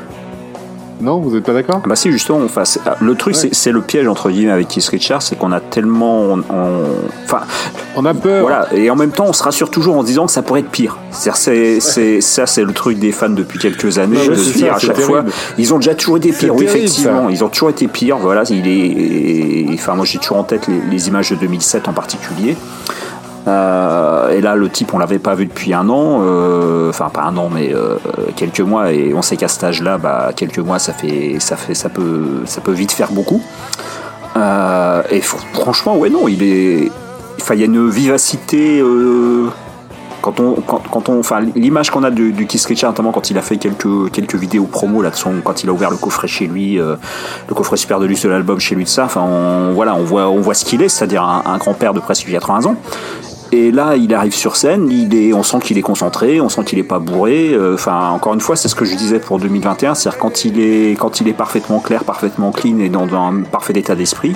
Non, vous êtes pas d'accord? Bah si justement, enfin, c'est- le truc c'est- c'est le piège entre guillemets avec Keith Richards, c'est qu'on a tellement, on- on- enfin, On a peur. voilà, et en même temps on se rassure toujours en se disant que ça pourrait être pire. C'est, c'est, ça c'est le truc des fans depuis quelques années Non, de se dire sûr, à chaque terrible. fois, ils ont déjà toujours été pires. Oui, terrible, effectivement, ça. ils ont toujours été pires. Voilà, il est, enfin moi j'ai toujours en tête les, les images de 2007 en particulier. Et là, le type, on l'avait pas vu depuis un an, euh, enfin pas un an, mais euh, quelques mois. Et on sait qu'à cet âge-là, bah, quelques mois, ça fait, ça fait, ça peut, ça peut vite faire beaucoup. Euh, et fr- franchement, ouais, non, il est, il y a une vivacité. quand on, quand, on, enfin, l'image qu'on a du, du Keith Richards, notamment quand il a fait quelques, quelques vidéos promo là de quand il a ouvert le coffret chez lui, le coffret super de luxe de l'album chez lui de ça, enfin, on, voilà, on voit, on voit ce qu'il est, c'est-à-dire un, un grand-père de presque 80 ans. Et là, il arrive sur scène, il est, on sent qu'il est concentré, on sent qu'il est pas bourré. euh, Enfin, encore une fois, c'est ce que je disais pour 2021, c'est-à-dire quand il est, quand il est parfaitement clair, parfaitement clean et dans un parfait état d'esprit,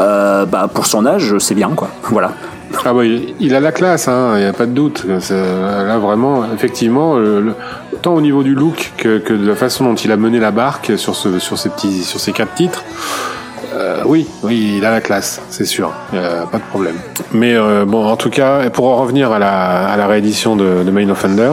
euh, bah pour son âge, c'est bien, quoi. [LAUGHS] Voilà. Ah bah, il, a la classe, hein, il n'y a pas de doute. Là vraiment, effectivement, tant au niveau du look que, que de la façon dont il a mené la barque sur ce, sur petits, sur ces quatre titres. Euh, oui, oui, il a la classe, c'est sûr, a pas de problème. Mais euh, bon, en tout cas, pour en revenir à la, à la réédition de, de Main Offender,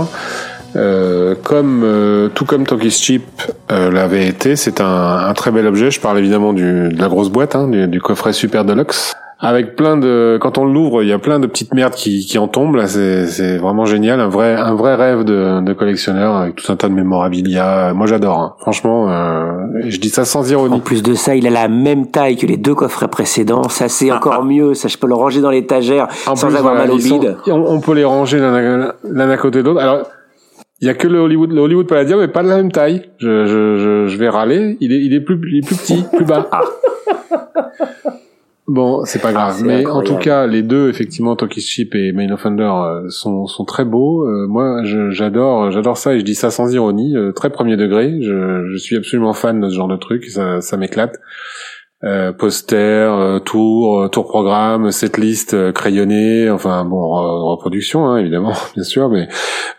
euh, comme euh, tout comme Talkies Cheap euh, l'avait été, c'est un, un très bel objet. Je parle évidemment du, de la grosse boîte, hein, du, du coffret Super Deluxe avec plein de quand on l'ouvre il y a plein de petites merdes qui, qui en tombent. Là c'est c'est vraiment génial. Un vrai un vrai rêve de, de collectionneur avec tout un tas de mémorabilia. Moi j'adore hein. franchement euh, je dis ça sans En ironie plus de ça, il a la même taille que les deux coffrets précédents. Ça, c'est encore mieux. Ça, je peux le ranger dans l'étagère En sans plus, avoir voilà, mal au sont- bide. on, on peut les ranger l'un à, côté de l'autre. Alors il y a que le Hollywood le Hollywood Palladium mais pas de la même taille. Je je je, je vais râler. Il est il est plus il est plus petit plus bas Bon, c'est pas grave. c'est Mais en tout cas, les deux, effectivement, Toki's Chip et Main Offender, euh, sont, sont très beaux. Euh, moi, j'adore, j'adore ça et je dis ça sans ironie, euh, très premier degré. Je, je suis absolument fan de ce genre de truc. Ça, ça m'éclate. Euh, poster, euh, tour, euh, tour programme, setlist euh, crayonnée, enfin bon, re- reproduction hein, évidemment, [LAUGHS] bien sûr, mais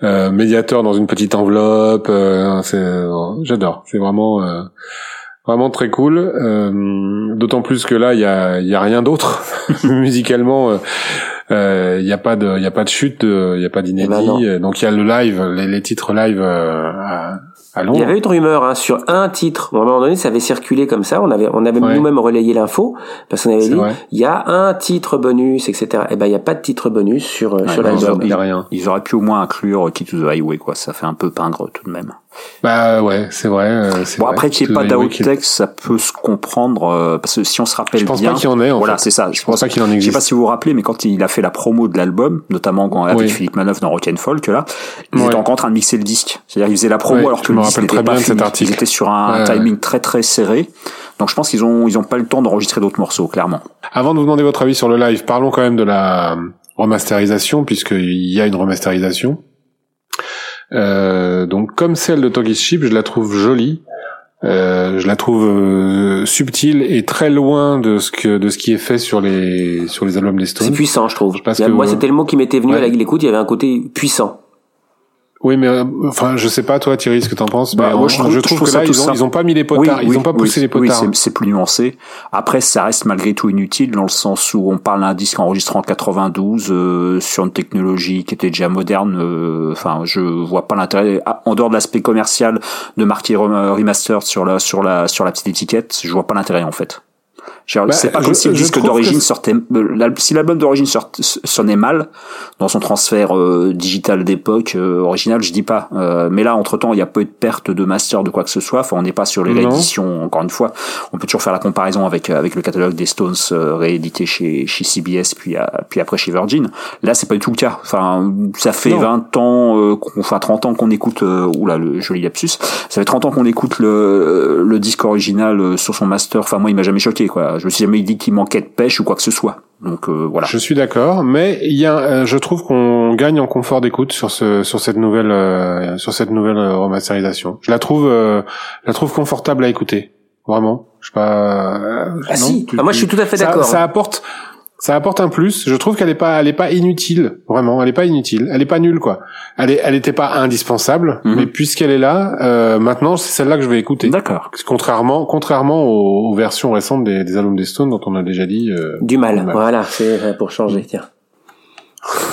euh, médiateur dans une petite enveloppe, euh, c'est, euh, j'adore. C'est vraiment. Euh, Vraiment très cool, euh, d'autant plus que là il y a, il y a rien d'autre [LAUGHS] musicalement. euh, euh, Il y a pas de, il y a pas de chute, euh, il y a pas ben d'inédit. euh, donc il y a le live, les, les titres live euh, à, à Il Londres. y avait eu une rumeur hein, sur un titre. Bon, à un moment donné, ça avait circulé comme ça. On avait, on avait Ouais. nous-mêmes relayé l'info parce qu'on avait dit il y a un titre bonus, etc. Eh ben, il y a pas de titre bonus sur euh, sur Ouais, l'album. Il y a rien. Ils auraient pu au moins inclure Key to the Highway, quoi. Ça fait un peu pingre tout de même. Bah ouais, c'est vrai. euh, c'est Bon, vrai. après qu'il n'y ait pas d'outtext, ça peut se comprendre, euh, parce que si on se rappelle Je pense bien. pas qu'il y en ait. En voilà, c'est ça. Je pense pas qu'il en Je sais existe. pas si vous vous rappelez, mais quand il a fait la promo de l'album, notamment quand, avec Oui. Philippe Manoff dans Rock and Folk, là, ils Ouais. étaient encore en train de mixer le disque. C'est-à-dire, ils faisaient la promo Ouais, alors je que le disque n'était pas fini. Ils étaient sur un timing très très serré. Donc je pense qu'ils ont ils ont pas le temps d'enregistrer d'autres morceaux, clairement. Avant de vous demander votre avis sur le live, parlons quand même de la remasterisation, puisqu'il y a une remasterisation. Euh, donc comme celle de Togi's Chip, je la trouve jolie. Euh, je la trouve euh, subtile et très loin de ce que de ce qui est fait sur les sur les albums des C'est Stones. puissant, je trouve. Parce Il y a- que- moi, c'était le mot qui m'était venu Ouais. à l'écoute. Il y avait un côté puissant. Oui, mais euh, enfin, je sais pas toi, Thierry, ce que t'en penses. Bah, mais moi, je trouve- je que là, ils ont, simple. ils ont pas mis les potards, ils ont pas poussé oui, les potards. Oui, c'est- plus nuancé. Après, ça reste malgré tout inutile dans le sens où on parle d'un disque enregistré en 92 euh, sur une technologie qui était déjà moderne. euh, Enfin, je vois pas l'intérêt en dehors de l'aspect commercial de marquer rem- remastered sur la sur la sur la petite étiquette. Je vois pas l'intérêt en fait. Bah, c'est pas je- comme si le disque d'origine que- sortait. euh, Si l'album d'origine sonnait mal dans son transfert euh, digital d'époque euh, original, je dis pas. Euh, mais là, entre temps, il y a peu de perte de master de quoi que ce soit. Enfin, on n'est pas sur les rééditions. Encore une fois, on peut toujours faire la comparaison avec euh, avec le catalogue des Stones euh, réédité chez chez CBS puis à- puis après chez Virgin. Là, c'est pas du tout le cas. Enfin, ça fait Non. 20 ans, euh, enfin 30 ans qu'on écoute. Euh, oula, le joli lapsus. Ça fait 30 ans qu'on écoute le le disque original euh, sur son master. Enfin, moi, il m'a jamais choqué. Quoi. Je me suis jamais dit qu'il manquait de pêche ou quoi que ce soit. Donc euh, voilà. Je suis d'accord, mais il y a, euh, je trouve qu'on gagne en confort d'écoute sur ce, sur cette nouvelle, euh, sur cette nouvelle euh, remasterisation. Je la trouve, euh, je la trouve confortable à écouter, vraiment. Je sais pas. euh, Ah non, si. tu- Ah, moi, je suis tout à fait ça- d'accord. Ça apporte, ça apporte un plus. Je trouve qu'elle est pas, elle est pas inutile, vraiment. Elle est pas inutile. Elle est pas nulle, quoi. Elle est, elle était pas indispensable, Mhm. mais puisqu'elle est là, euh, maintenant c'est celle-là que je vais écouter. D'accord. Contrairement, contrairement aux, aux versions récentes des, des albums des Stones dont on a déjà dit. euh, Du mal. Du mal. Voilà, c'est euh, pour changer. Tiens. [LAUGHS]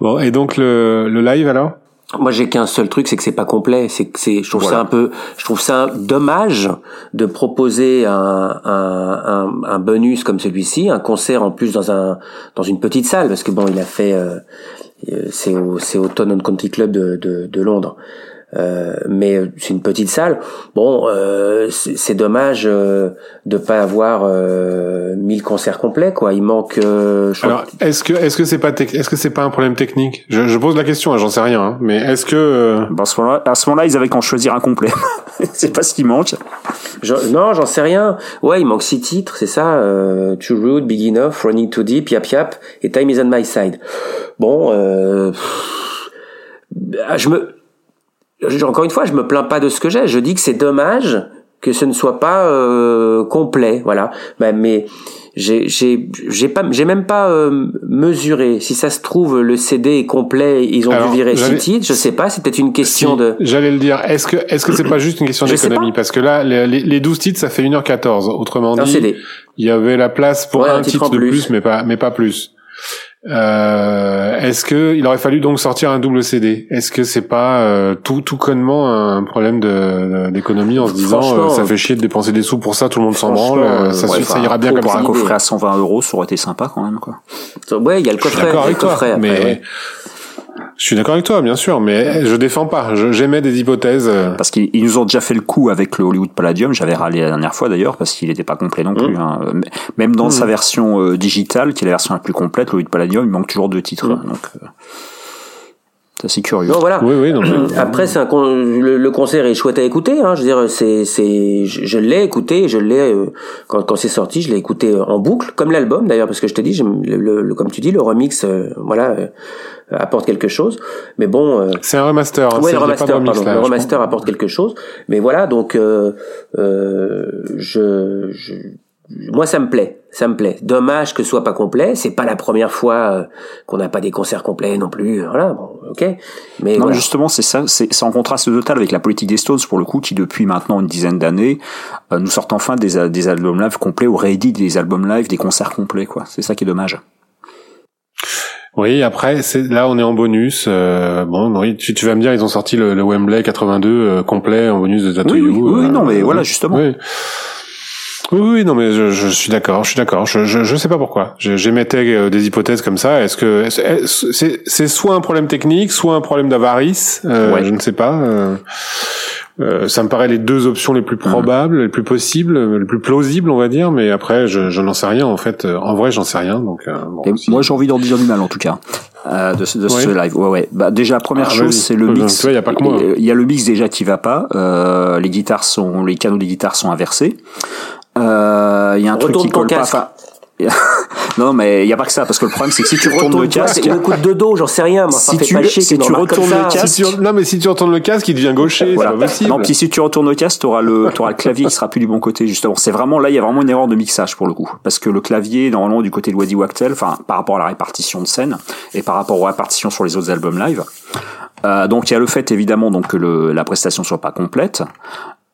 Bon, et donc le, le live alors? Moi, j'ai qu'un seul truc, c'est que c'est pas complet. C'est que c'est, je trouve Voilà. ça un peu, je trouve ça dommage de proposer un, un, un, un bonus comme celui-ci, un concert en plus dans un, dans une petite salle, parce que bon, il a fait, euh, euh, c'est au, c'est au Town and Country Club de, de, de Londres. Euh, mais c'est une petite salle. Bon, euh, c'est c'est dommage euh, de pas avoir euh, 1000 concerts complets, quoi. Il manque. euh, je crois Alors, est-ce que est-ce que c'est pas tec- est-ce que c'est pas un problème technique? Je, je pose la question, hein, j'en sais rien, hein, mais est-ce que euh, Bah, à ce moment-là, à ce moment-là, ils avaient qu'en choisir un complet. [LAUGHS] c'est pas ce qui manque. Je- non, j'en sais rien. Ouais, il manque six titres, c'est ça. Euh, Too Rude, Big Enough, Running Too Deep, Yap Yap et Time Is on My Side. Bon, euh, je me, encore une fois, je me plains pas de ce que j'ai. Je dis que c'est dommage que ce ne soit pas euh, complet, voilà. Bah, mais j'ai, j'ai, j'ai pas, j'ai même pas euh, mesuré. Si ça se trouve, le CD est complet. Ils ont Alors, dû virer six titres. Je sais pas. C'est peut-être une question si, de. j'allais le dire, est-ce que est-ce que c'est pas juste une question d'économie? parce que là les, les- les 12 titres ça fait 1h14. Autrement dit, CD. il y avait la place pour Ouais, un un titre de plus. plus mais pas mais pas plus. Euh, Est-ce que il aurait fallu donc sortir un double CD Est-ce que c'est pas euh, tout tout connement un problème de d'économie en se disant euh, ça fait chier de dépenser des sous pour ça, tout le monde s'en branle, euh, ça, Ouais, ira bien pour comme ça. un coffret à 120 euros, ça aurait été sympa quand même, quoi. Ouais, il y a le Je suis coffret. d'accord il y a avec le toi, coffret, après, mais ouais. Je suis d'accord avec toi, bien sûr, mais je défends pas. J'émets des hypothèses. euh, Parce qu'ils ils nous ont déjà fait le coup avec le Hollywood Palladium. J'avais râlé la dernière fois d'ailleurs parce qu'il n'était pas complet non plus. hein. Euh, Même dans sa version euh, digitale, qui est la version la plus complète, le Hollywood Palladium, il manque toujours deux titres. Donc, euh, c'est assez curieux. Non, voilà. Oui, oui, non, mais- [CLEARS THROAT] Après, c'est un con- le, le concert est chouette à écouter. Hein. Je veux dire, c'est, c'est, je, je l'ai écouté, je l'ai euh, quand, quand c'est sorti, je l'ai écouté euh, en boucle, comme l'album d'ailleurs, parce que je te dis, j'aime le, le- le- comme tu dis, le remix, euh, voilà, euh, apporte quelque chose. Mais bon, euh, C'est un remaster. Hein, ouais, c'est- le pas de remaster, remix, pardon, là, le remaster crois. apporte quelque chose. Mais voilà, donc euh, euh, je, je, moi ça me plaît, ça me plaît. Dommage que ce soit pas complet. C'est pas la première fois euh, qu'on n'a pas des concerts complets non plus. Voilà, bon, ok. Mais Non, voilà. justement, c'est ça, c'est c'est en contraste total avec la politique des Stones, pour le coup, qui depuis maintenant une dizaine d'années, euh, nous sortent enfin des, des albums live complets ou rééditent des albums live, des concerts complets, quoi. C'est ça qui est dommage. Oui, après, c'est là on est en bonus. Euh, bon, oui, tu, tu vas me dire, ils ont sorti le, le Wembley 82 euh, complet en bonus de Tattoo Oui, oui, You, oui, euh, non, mais oui. voilà, justement. Oui. Oui, oui, non, mais je, je suis d'accord, je suis d'accord. Je, je, je sais pas pourquoi. J'émettais euh, des hypothèses comme ça. Est-ce que c'est c'est soit un problème technique, soit un problème d'avarice euh, Ouais. Je ne sais pas. Euh, euh, ça me paraît les deux options les plus probables, les plus possibles, les plus plausibles, on va dire. Mais après, je, je n'en sais rien en fait. En vrai, j'en sais rien. Donc, euh, bon, Et si- moi, j'ai envie d'en dire du mal, en tout cas, euh, de, ce- de ce live. Ouais, ouais. Bah, déjà, première Ah, chose, c'est le mix. vois, y a pas que moi. Il y a le mix déjà qui va pas. Euh, les guitares sont, les canaux des guitares sont inversés. Euh, Il y a un truc qui colle pas. Enfin, [LAUGHS] non, mais il y a pas que ça, parce que le problème, c'est que si tu retournes le casque, une coup de dos, j'en sais rien. Moi, Si tu- si tu retournes le casque, Si tu- non, mais si tu retournes le casque, il devient gaucher. Voilà. C'est pas possible. Non, puis si tu retournes le casque, t'auras le, t'auras le clavier qui sera plus du bon côté, justement. C'est vraiment, là, il y a vraiment une erreur de mixage, pour le coup. Parce que le clavier, normalement, du côté de Waddy Wachtel, enfin, par rapport à la répartition de scène, et par rapport aux répartitions sur les autres albums live. Euh, donc, il y a le fait, évidemment, donc, que le, la prestation soit pas complète.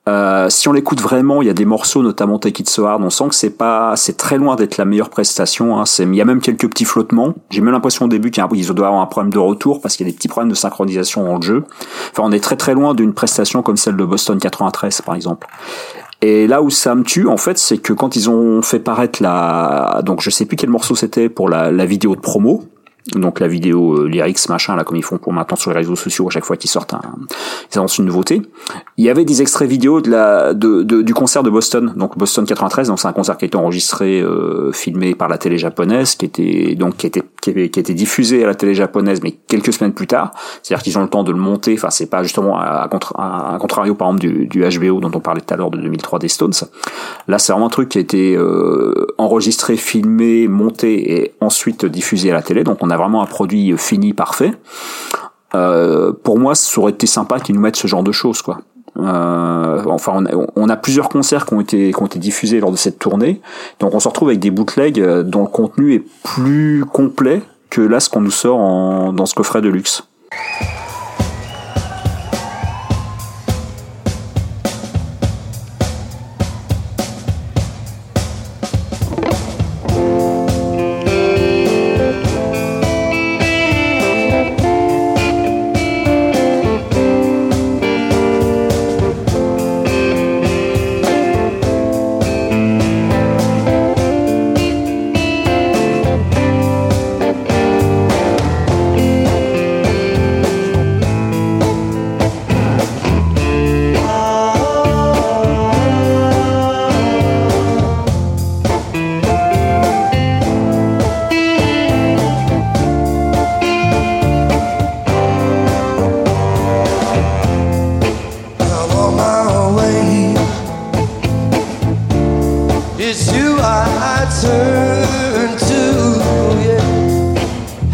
Euh, si on l'écoute vraiment, il y a des morceaux, notamment Take It So Hard, on sent que c'est pas, c'est très loin d'être la meilleure prestation. Hein. C'est, il y a même quelques petits flottements. J'ai même l'impression au début qu'ils doivent avoir un problème de retour parce qu'il y a des petits problèmes de synchronisation dans le jeu. Enfin, on est très très loin d'une prestation comme celle de Boston 93, par exemple. Et là où ça me tue, en fait, c'est que quand ils ont fait paraître la, donc je sais plus quel morceau c'était pour la, la vidéo de promo, donc la vidéo euh, lyrics machin là comme ils font pour maintenant sur les réseaux sociaux à chaque fois qu'ils sortent un, ils annoncent une nouveauté. Il y avait des extraits vidéo de la de, de- du concert de Boston, donc Boston 93, donc c'est un concert qui a été enregistré, euh, filmé par la télé japonaise, qui était donc qui était qui, avait- qui été diffusé à la télé japonaise, mais quelques semaines plus tard. C'est-à-dire qu'ils ont le temps de le monter. Enfin, c'est pas justement à, à- à contrario par exemple du, du HBO dont on parlait tout à l'heure de 2003 des Stones. Là, c'est vraiment un truc qui a été euh, enregistré, filmé, monté et ensuite diffusé à la télé. Donc, on a vraiment un produit fini, parfait. Euh, pour moi, ça aurait été sympa qu'ils nous mettent ce genre de choses, quoi. Euh, on a, plusieurs concerts qui ont été diffusés lors de cette tournée, donc on se retrouve avec des bootlegs euh, dont le contenu est plus complet que là ce qu'on nous sort dans ce coffret de luxe.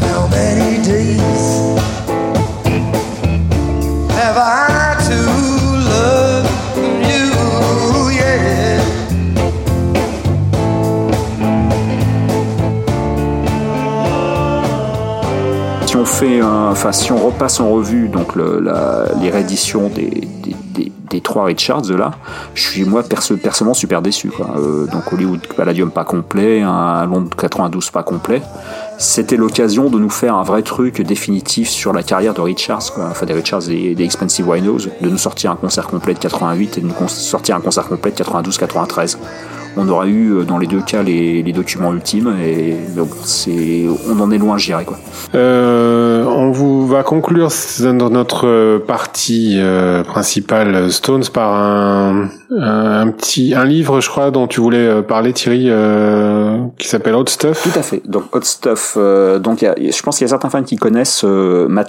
How many days have I to love you? Si on fait, un- enfin on repasse en revue donc le- les rééditions des, des, trois Richards là, je suis moi perso- personnellement super déçu. Quoi. Euh, donc Hollywood Palladium pas complet, un Londres 92 pas complet. C'était l'occasion de nous faire un vrai truc définitif sur la carrière de Richards, enfin des Richards des, des Expensive Winos, de nous sortir un concert complet de 88 et de nous sortir un concert complet de 92-93 on aurait eu euh, dans les deux cas les, les documents ultimes et bon, c'est on en est loin je dirais quoi Euh, on vous va conclure dans notre partie euh, principale Stones par un, un, un petit un livre, je crois, dont tu voulais parler, Thierry, euh, qui s'appelle Hot Stuff. Tout à fait. Donc Hot Stuff. donc il y a- je pense qu'il y a certains fans qui connaissent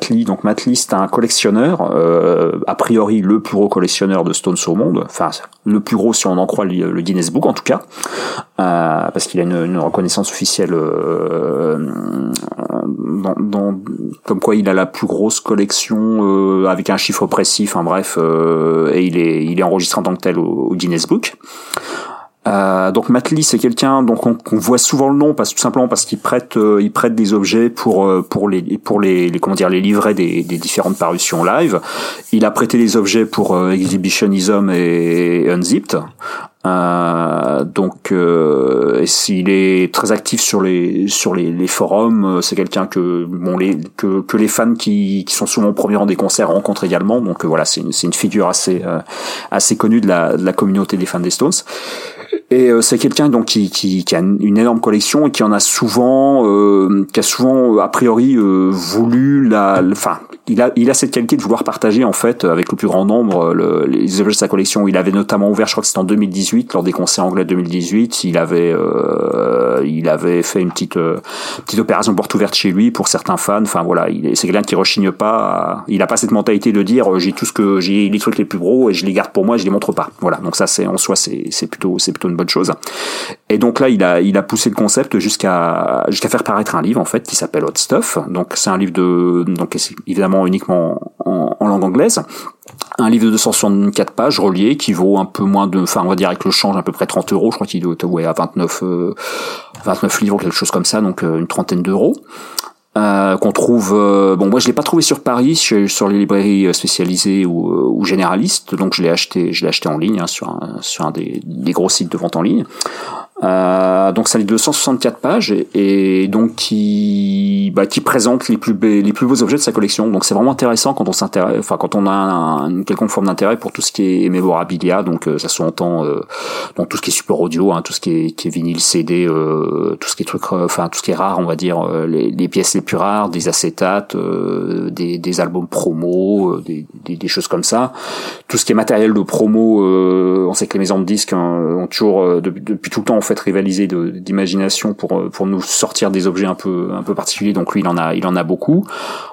Lee. Donc c'est un collectionneur, a priori le plus gros collectionneur de Stones au monde. Enfin, le plus gros si on en croit le, le Guinness Book en tout cas, Euh, parce qu'il a une, reconnaissance officielle euh, dans- comme quoi il a la plus grosse collection euh, avec un chiffre précis. Enfin bref, euh, et il est enregistré en tant que tel au, Guinness Book. Euh, donc Matt Lee, c'est quelqu'un donc on, qu'on voit souvent le nom parce tout simplement parce qu'il prête euh, il prête des objets pour euh, les pour les, comment dire les livrets des, différentes parutions live. Il a prêté des objets pour euh, Exhibitionism et Unzipped. Euh, donc euh, s'il est très actif sur les sur les, les forums, euh, c'est quelqu'un que bon les que, que les fans qui, qui sont souvent au premier rang des concerts rencontrent également. Donc euh, voilà, c'est une, c'est une figure assez assez connue de la, de la communauté des fans des Stones. Et euh, c'est quelqu'un donc qui, qui, qui a une énorme collection et qui en a souvent, euh, qui a souvent a priori euh, voulu la, enfin, il a, il a cette qualité de vouloir partager en fait avec le plus grand nombre le- les objets de sa collection. Il avait notamment ouvert, je crois que c'était en 2018 lors des concerts anglais de 2018, il avait, euh, il avait fait une petite, euh, petite opération porte ouverte chez lui pour certains fans. Enfin voilà, il est- c'est quelqu'un qui rechigne pas. il a pas cette mentalité de dire euh, j'ai tout ce que j'ai les trucs les plus gros et je les garde pour moi, je les montre pas. Voilà, donc ça c'est en soi c'est c'est plutôt c'est plutôt une bonne chose. Et donc là, il a, il a poussé le concept jusqu'à jusqu'à faire paraître un livre en fait qui s'appelle Hot Stuff. Donc c'est un livre de donc évidemment uniquement en, langue anglaise. Un livre de 264 pages relié qui vaut un peu moins de, enfin on va dire avec le change à peu près 30 euros. Je crois qu'il doit être ouais, à 29 euh, 29 livres quelque chose comme ça, donc euh, une trentaine d'euros. Euh, qu'on trouve euh, bon moi je l'ai pas trouvé sur Paris sur, les librairies euh, spécialisées ou, ou généralistes. Donc je l'ai acheté je l'ai acheté en ligne hein, sur un, sur un des, des gros sites de vente en ligne euh, donc ça a 264 pages et, donc qui bah, qui présente les plus be- les plus beaux objets de sa collection. Donc c'est vraiment intéressant quand on s'intéresse enfin quand on a un- une quelconque forme d'intérêt pour tout ce qui est mémorabilia. Donc euh, ça se entend euh, donc tout ce qui est support audio hein, tout ce qui est, qui est vinyle CD euh, tout ce qui est truc enfin tout ce qui est rare on va dire les, les pièces les plus rares des acétates des, des albums promo des, des, des choses comme ça. Tout ce qui est matériel de promo on sait que les maisons de disques hein, ont toujours depuis, depuis tout le temps en fait rivalisé de- d'imagination pour euh, pour nous sortir des objets un peu un peu particuliers. Donc lui il en a il en a beaucoup.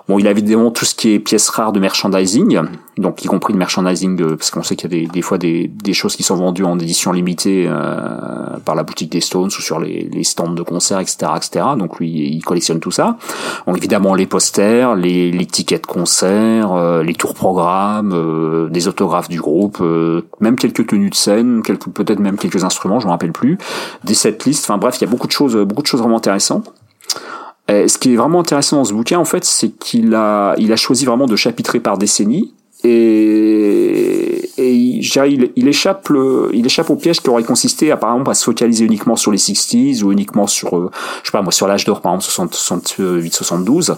Bon il a évidemment tout ce qui est pièces rares de merchandising donc y compris le merchandising euh, parce qu'on sait qu'il y a des, des fois des, des choses qui sont vendues en édition limitée euh, par la boutique des Stones ou sur les, les stands de concerts etc etc donc lui il collectionne tout ça. Donc évidemment les posters les, les tickets de concert euh, les tours programmes euh, des autographes du groupe euh, même quelques tenues de scène quelques peut-être même quelques instruments je me rappelle plus des setlists enfin bref il y a beaucoup de choses beaucoup de choses vraiment intéressantes et ce qui est vraiment intéressant dans ce bouquin, en fait, c'est qu'il a, il a choisi vraiment de chapitrer par décennie. Et, et il, échappe le, il échappe au piège qui aurait consisté exemple, à se focaliser uniquement sur les 60s ou uniquement sur, euh, je sais pas, moi, sur l'âge d'or, par exemple, 60, 68, 72.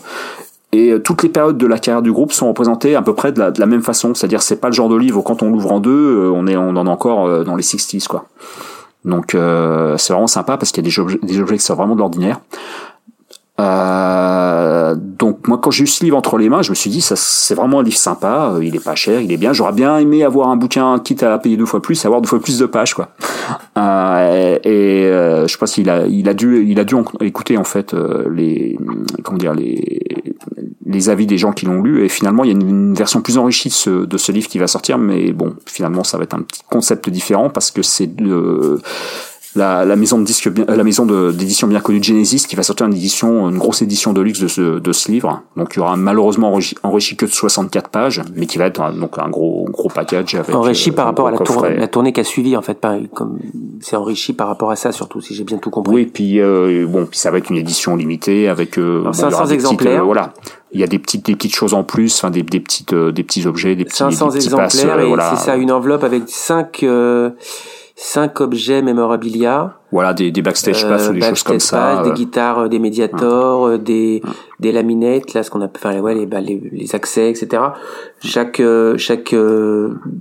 Et euh, toutes les périodes de la carrière du groupe sont représentées à peu près de la, de la même façon. C'est-à-dire, c'est pas le genre de livre où quand on l'ouvre en deux, euh, on est, on en est encore dans les 60s, quoi. Donc, euh, c'est vraiment sympa parce qu'il y a des objets, qui sont vraiment de l'ordinaire. Euh, donc moi quand j'ai eu ce livre entre les mains, je me suis dit ça c'est vraiment un livre sympa, euh, il est pas cher, il est bien. J'aurais bien aimé avoir un bouquin quitte à payer deux fois plus, avoir deux fois plus de pages quoi. [LAUGHS] Euh, et euh, je pense qu'il a dû a dû écouter en fait les comment dire les les avis des gens qui l'ont lu et finalement il y a une, une version plus enrichie de ce, de ce livre qui va sortir mais bon finalement ça va être un petit concept différent parce que c'est de la, la maison de disque euh, la maison d'édition bien connue de Genesis qui va sortir une édition une grosse édition de luxe de ce, de ce livre donc il y aura malheureusement enrichi, enrichi que de 64 pages mais qui va être un, donc un gros gros package avec enrichi euh, par rapport à la, tour- la tournée qui a suivi en fait pareil comme c'est enrichi par rapport à ça surtout si j'ai bien tout compris Oui, puis euh, bon, puis ça va être une édition limitée avec euh, bon, Alors, il y aura 500 des petites, exemplaires. euh, voilà. Il y a des petites des petites choses en plus, enfin des, des petites euh, des petits objets, des petits, 500 des petits exemplaires passes, euh, et voilà. c'est ça une enveloppe avec cinq euh, cinq objets mémorabilia, Voilà des, des backstage euh, pass ou des choses comme ça. pass, des euh, guitares, des médiators, euh, des des laminettes, là ce qu'on appelle enfin ouais les, bah, les les accès etc. Chaque chaque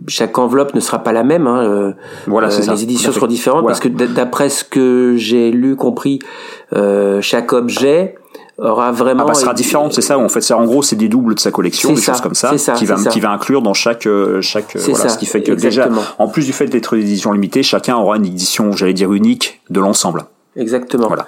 chaque enveloppe ne sera pas la même. Hein, euh, Voilà, c'est euh, ça. Les éditions seront différentes Voilà. parce que d'après ce que j'ai lu compris, euh, chaque objet aura vraiment Ah bah, sera différente, c'est ça. En fait, c'est en gros, c'est des doubles de sa collection, des ça, choses comme ça, c'est ça, qui va c'est ça. qui va inclure dans chaque euh, chaque euh, C'est voilà, ça, ce qui fait que exactement. déjà, en plus du fait d'être une édition limitée, chacun aura une édition, j'allais dire unique de l'ensemble. Exactement. Voilà.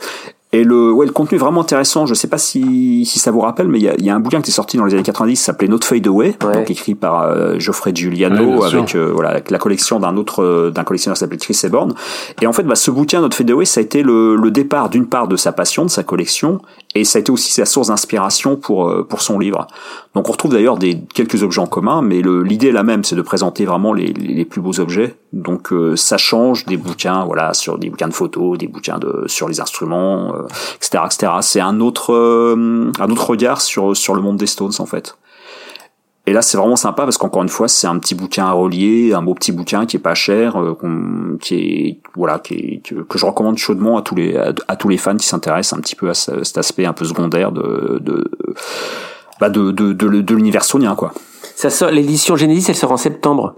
Et le, ouais, le contenu est vraiment intéressant. Je sais pas si, si ça vous rappelle, mais il y a, il y a un bouquin qui est sorti dans les années 90, qui s'appelait Not Fade Away, Ouais. donc écrit par euh, Geoffrey Giuliano avec euh, voilà avec la collection d'un autre d'un collectionneur qui s'appelle Chris Eborn. Et en fait, bah, ce bouquin Not Fade Away, ça a été le, le départ d'une part de sa passion, de sa collection, et ça a été aussi sa source d'inspiration pour euh, pour son livre. Donc on retrouve d'ailleurs des quelques objets en commun, mais l'idée est la même, c'est de présenter vraiment les, les plus beaux objets. Donc euh, ça change des bouquins, voilà, sur des bouquins de photos, des bouquins de sur les instruments, euh, etc., etc. C'est un autre euh, un autre regard sur sur le monde des Stones en fait. Et là, c'est vraiment sympa parce qu'encore une fois, c'est un petit bouquin à relier, un beau petit bouquin qui est pas cher, euh, qui est voilà, qui est, que, que je recommande chaudement à tous les à, à tous les fans qui s'intéressent un petit peu à ce- cet aspect un peu secondaire de de bah de de de, de l'univers sonien quoi. Ça sort l'édition Genesis, elle sort en septembre.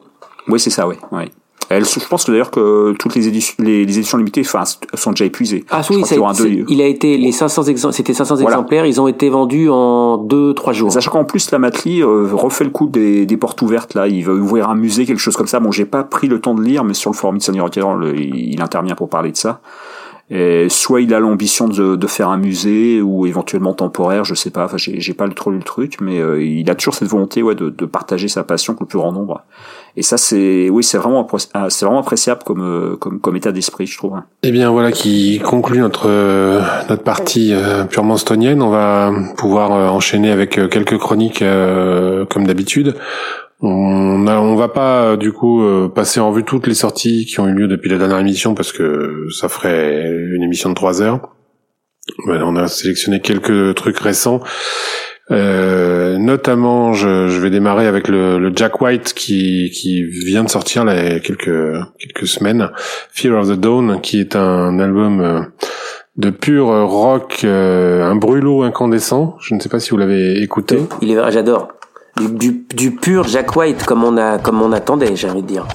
Oui, c'est ça, oui. oui. Elle, je pense que d'ailleurs que toutes les éditions, les, les éditions limitées, enfin, sont déjà épuisées. Ah oui, ça- deux- il a été les 500 exemplaires, c'était 500 Voilà. exemplaires, ils ont été vendus en 2 3 jours. Sachant qu'en plus, la Matli euh, refait le coup des, des portes ouvertes, là. Il va ouvrir un musée, quelque chose comme ça. Bon, j'ai pas pris le temps de lire, mais sur le forum de le- il, il intervient pour parler de ça. Et soit il a l'ambition de, de faire un musée ou éventuellement temporaire, je sais pas. Enfin, j'ai pas trop lu le truc, mais euh, il a toujours cette volonté, ouais, de, de partager sa passion avec le plus grand nombre. Et ça, c'est, oui, c'est vraiment, ah, c'est vraiment appréciable comme, euh, comme, comme état d'esprit, je trouve. Eh bien voilà qui conclut notre euh, notre partie euh, purement stonienne. On va pouvoir enchaîner avec quelques chroniques comme d'habitude. On a, on va pas du coup passer en vue toutes les sorties qui ont eu lieu depuis la dernière émission parce que ça ferait une émission de trois heures. On a sélectionné quelques trucs récents. Euh, notamment, je, je vais démarrer avec le, le Jack White qui, qui vient de sortir là, il y a quelques quelques semaines. Fear of the Dawn, qui est un album euh, de pur rock, euh, un brûlot incandescent. Je ne sais pas si vous l'avez écouté. Il est vrai, j'adore. Du, du, du pur Jack White comme on a comme on attendait, j'ai envie de dire.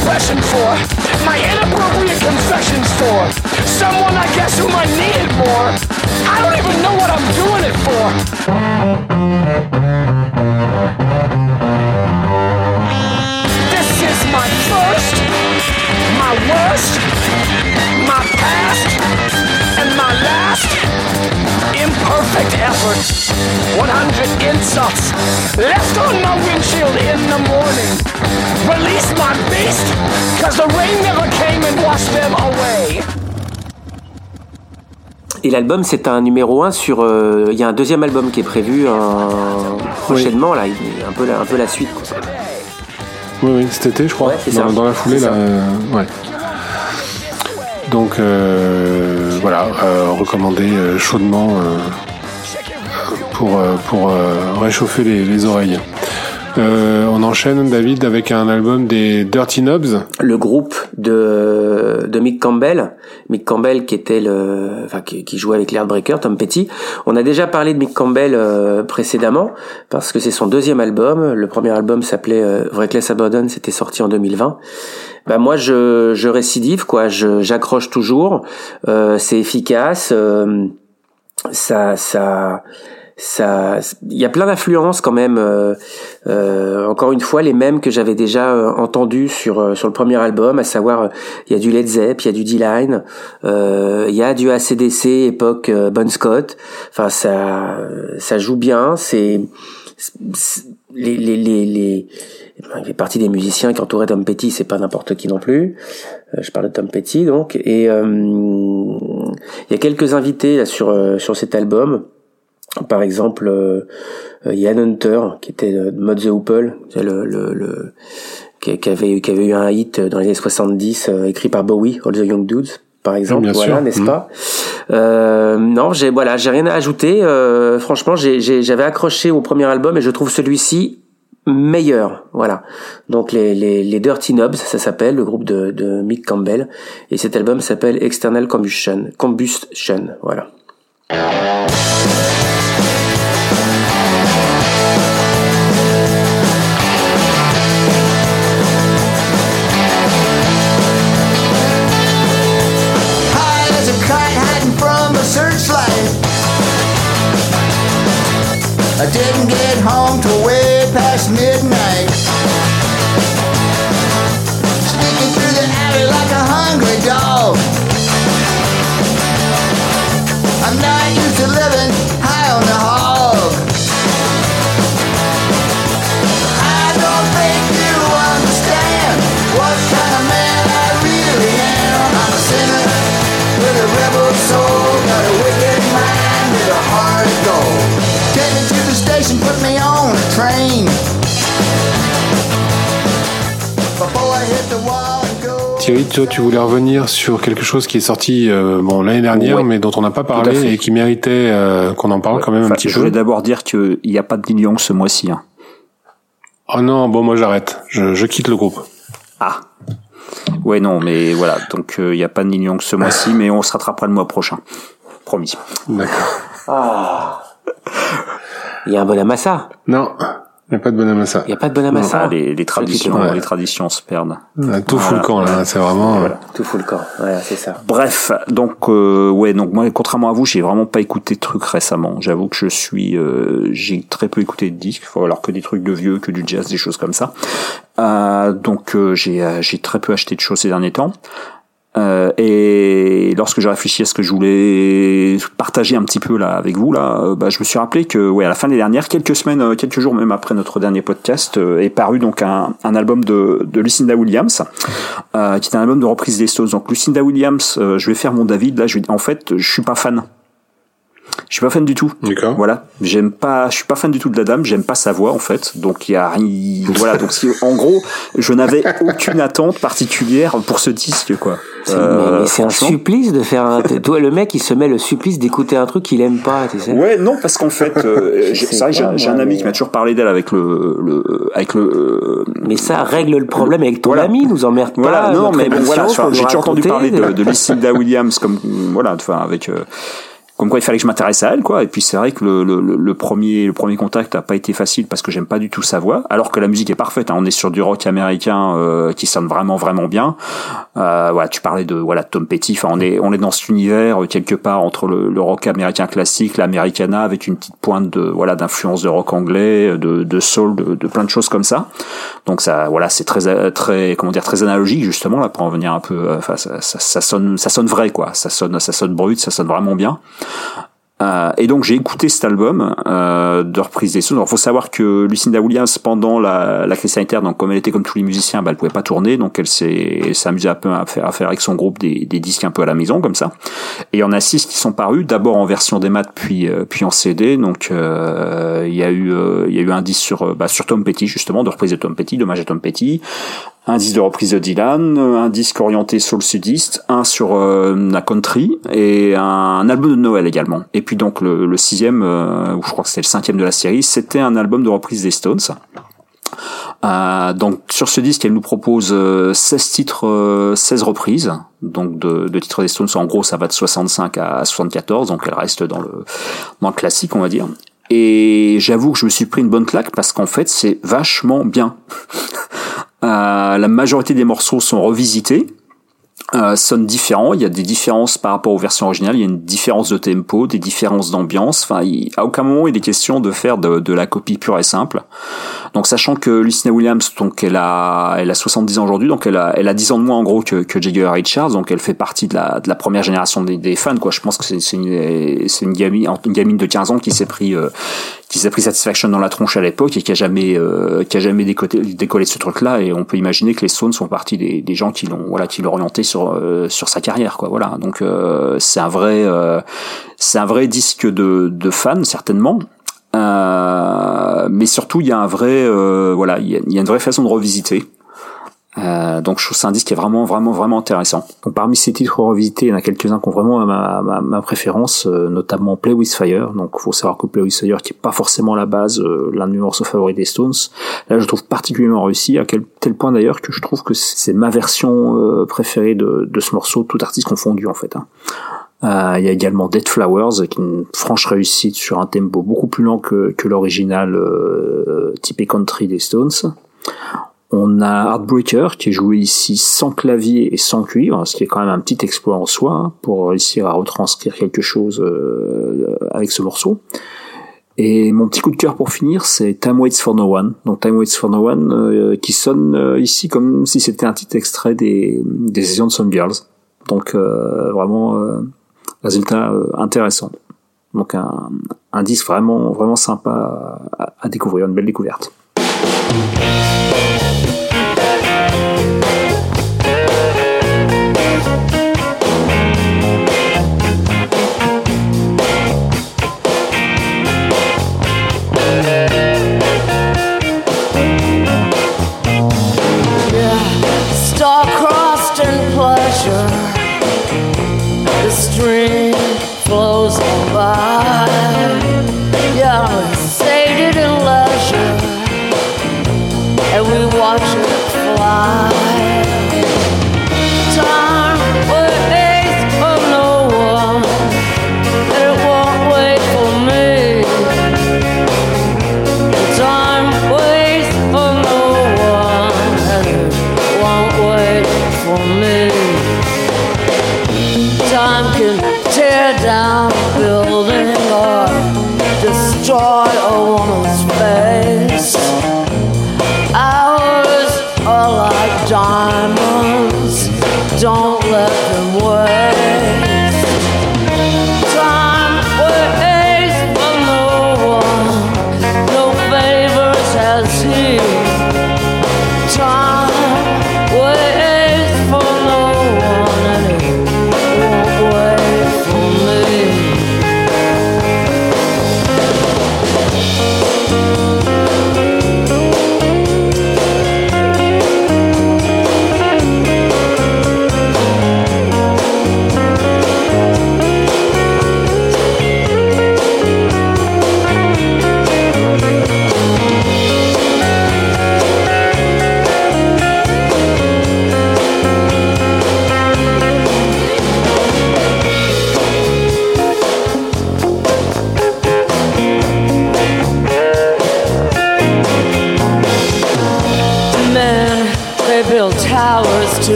Compression for my inappropriate confessions for someone I guess whom I needed more. I don't even know what I'm doing it for. This is my first, my worst, effort. 100 insults left on my windshield in the morning. Release my beast, cause the rain never came and washed them away. Et l'album, c'est un numéro 1 sur. euh, Il y a un deuxième album qui est prévu euh, prochainement, là, il- un peu, la, un peu la suite. quoi. Oui, oui, cet été, je crois. Ouais, dans, dans la foulée, là. euh, ouais. Donc euh, voilà, euh, recommandé euh, chaudement euh, pour euh, pour euh, réchauffer les, les oreilles. Euh, on enchaîne, David, avec un album des Dirty Knobs. Le groupe de, de Mick Campbell, Mick Campbell qui était le, enfin qui, qui jouait avec l'Heartbreaker, Tom Petty. On a déjà parlé de Mick Campbell euh, précédemment parce que c'est son deuxième album. Le premier album s'appelait euh, Reckless Abandon, c'était sorti en 2020. Bah moi je, je récidive quoi, j'accroche toujours. Euh, c'est efficace, ça ça ça, il y a plein d'influences quand même. euh, euh, encore une fois, les mêmes que j'avais déjà euh, entendus sur euh, sur le premier album, à savoir il y a du Led Zepp, il y a du D-Line, il y a du ACDC époque Bon Scott. Enfin, ça ça joue bien. C'est les les les, les il fait partie des musiciens qui entouraient Tom Petty, c'est pas n'importe qui non plus. Je parle de Tom Petty donc et il y a quelques invités là, sur sur cet album. Par exemple, euh, euh, Ian Hunter, qui était de Mod the Hoople, le, le, le qui, qui avait qui avait eu un hit dans les années 70 euh, écrit par Bowie, All the Young Dudes, par exemple, bien voilà, n'est-ce Mhm. pas? Euh, Non, j'ai voilà, j'ai rien à ajouter. Euh, franchement, j'ai- j'ai- j'avais accroché au premier album et je trouve celui-ci meilleur. Voilà. Donc les, les, les Dirty Knobs, ça s'appelle le groupe de, de Mick Campbell et cet album s'appelle External Combustion. Combustion, voilà. I didn't get home till way past midnight. Thierry, toi, tu voulais revenir sur quelque chose qui est sorti euh, bon l'année dernière, Ouais. mais dont on n'a pas parlé et qui méritait euh, qu'on en parle quand même un petit je peu. voulais d'abord dire qu'il n'y a pas de Neil Young ce mois-ci. hein. Oh non, bon moi j'arrête, je, je quitte le groupe. Ah. Ouais, non, mais voilà. Donc, il n'y a pas de Neil Young ce mois-ci, [LAUGHS] mais on se rattrapera le mois prochain. Promis. D'accord. Il y a un Bonamassa. Non, il n'y a pas de bonhomme à ça. Il n'y a pas de Bonamassa. Ah, les, les traditions, Ouais. les traditions se perdent. Tout fout le camp là, c'est vraiment. euh, Tout fout le camp. Voilà, c'est ça. Bref, donc euh, ouais, donc moi, contrairement à vous, j'ai vraiment pas écouté de trucs récemment. J'avoue que je suis, euh, j'ai très peu écouté de disques, faut alors que des trucs de vieux, que du jazz, des choses comme ça. Euh, donc euh, j'ai, euh, j'ai très peu acheté de choses ces derniers temps. Euh, et lorsque j'ai réfléchi à ce que je voulais partager un petit peu là avec vous là, euh, bah, je me suis rappelé que ouais à la fin de l'année dernière, quelques semaines, euh, quelques jours même après notre dernier podcast, euh, est paru donc un, un album de, de Lucinda Williams, qui est un album de reprise des Stones. Donc Lucinda Williams, je vais faire mon David là. Je vais, en fait, je suis pas fan. Je suis pas fan du tout. D'accord. Voilà, j'aime pas, je suis pas fan du tout de la dame, j'aime pas sa voix en fait. Donc il y a rien, voilà. Donc si- en gros, je n'avais [LAUGHS] aucune attente particulière pour ce disque quoi. C'est- Euh, mais mais c'est un franchement. supplice de faire un. Toi, le mec, il se met le supplice d'écouter un truc qu'il aime pas, tu sais. Ouais, non, parce qu'en fait, euh, [LAUGHS] j'ai- sais c'est vrai, que j'ai pas, j'ai un ami mais- qui m'a toujours parlé d'elle avec le, le, avec le. euh, Mais ça règle le problème avec ton Voilà. ami, nous emmerde pas. Voilà, non, mais bon, voilà, j'ai toujours entendu parler de, de [LAUGHS] Lucinda Williams comme, voilà, enfin, avec, euh, comme quoi il fallait que je m'intéresse à elle, quoi. Et puis c'est vrai que le, le, le premier, le premier contact a pas été facile parce que j'aime pas du tout sa voix, alors que la musique est parfaite. hein. On est sur du rock américain euh, qui sonne vraiment, vraiment bien. Euh, voilà, tu parlais de voilà Tom Petty. Enfin, on est, on est dans cet univers euh, quelque part entre le, le rock américain classique, l'americana, avec une petite pointe de voilà d'influence de rock anglais, de, de soul, de, plein de choses comme ça. Donc ça, voilà, c'est très, très, comment dire, très analogique justement là pour en venir un peu. euh, Enfin, ça, ça, ça sonne, ça sonne vrai quoi. Ça sonne, ça sonne brut, ça sonne vraiment bien. Euh, et donc j'ai écouté cet album euh, de reprise des Stones. Alors faut savoir que Lucinda Williams pendant la, la crise sanitaire, donc comme elle était comme tous les musiciens, bah, elle pouvait pas tourner, donc elle s'est amusée un peu à faire, à faire avec son groupe des, des disques un peu à la maison comme ça. Et il y en a six qui sont parus, d'abord en version des maths puis euh, puis en CD. Donc euh, il y a eu euh, il y a eu un disque sur euh, bah, sur Tom Petty justement de reprise de Tom Petty, d'hommage à Tom Petty un disque de reprise de Dylan, un disque orienté soul sudiste, un sur euh, la country et un, album de Noël également. Et puis donc le, le sixième, euh, ou je crois que c'était le cinquième de la série, c'était un album de reprise des Stones. Euh, donc sur ce disque, elle nous propose euh, 16 titres, euh, 16 reprises, donc de, de titres des Stones. En gros, ça va de 65 à 74, donc elle reste dans le dans le classique, on va dire. Et j'avoue que je me suis pris une bonne claque parce qu'en fait, c'est vachement bien. [LAUGHS] Euh, la majorité des morceaux sont revisités. euh, sonne différent. Il y a des différences par rapport aux versions originales. Il y a une différence de tempo, des différences d'ambiance. Enfin, à aucun moment il est question de faire de, la copie pure et simple. Donc, sachant que Lucina Williams, donc elle a, elle a 70 ans aujourd'hui, donc elle a, elle a 10 ans de moins en gros que, que Jagger Richards, donc elle fait partie de la, de la première génération des, des fans. Quoi, je pense que c'est, une, une gamine, une gamine de 15 ans qui s'est pris, euh, qui s'est pris Satisfaction dans la tronche à l'époque et qui a jamais, euh, qui a jamais décollé, décollé de ce truc-là. Et on peut imaginer que les Stones sont partie des, des gens qui l'ont, voilà, qui l'ont orienté sur, euh, sur sa carrière, quoi. Voilà. Donc euh, c'est un vrai, euh, c'est un vrai disque de, de fans certainement. Euh, mais surtout, il y a un vrai, euh, voilà, il y, a, une vraie façon de revisiter. Euh, donc je trouve c'est un disque qui est vraiment vraiment vraiment intéressant. Donc, parmi ces titres revisités, il y en a quelques-uns qui ont vraiment ma, ma, ma préférence, euh, notamment Play with Fire. Donc faut savoir que Play with Fire, qui est pas forcément la base, euh, l'un de mes morceaux favoris des Stones, là je trouve particulièrement réussi, à quel tel point d'ailleurs que je trouve que c'est ma version euh, préférée de, de ce morceau, tout artiste confondu en fait. Hein. Euh, il y a également Dead Flowers, qui est une franche réussite sur un tempo beaucoup plus lent que, que l'original euh, typé country des Stones. On a Heartbreaker qui est joué ici sans clavier et sans cuivre, ce qui est quand même un petit exploit en soi hein, pour réussir à retranscrire quelque chose euh, avec ce morceau. Et mon petit coup de cœur pour finir, c'est Time Waits for No One. Donc Time Waits for No One euh, qui sonne euh, ici comme si c'était un petit extrait des, des sessions de Some Girls. Donc euh, vraiment euh, résultat euh, intéressant. Donc un, un disque vraiment vraiment sympa à, à découvrir, une belle découverte. Flows on by.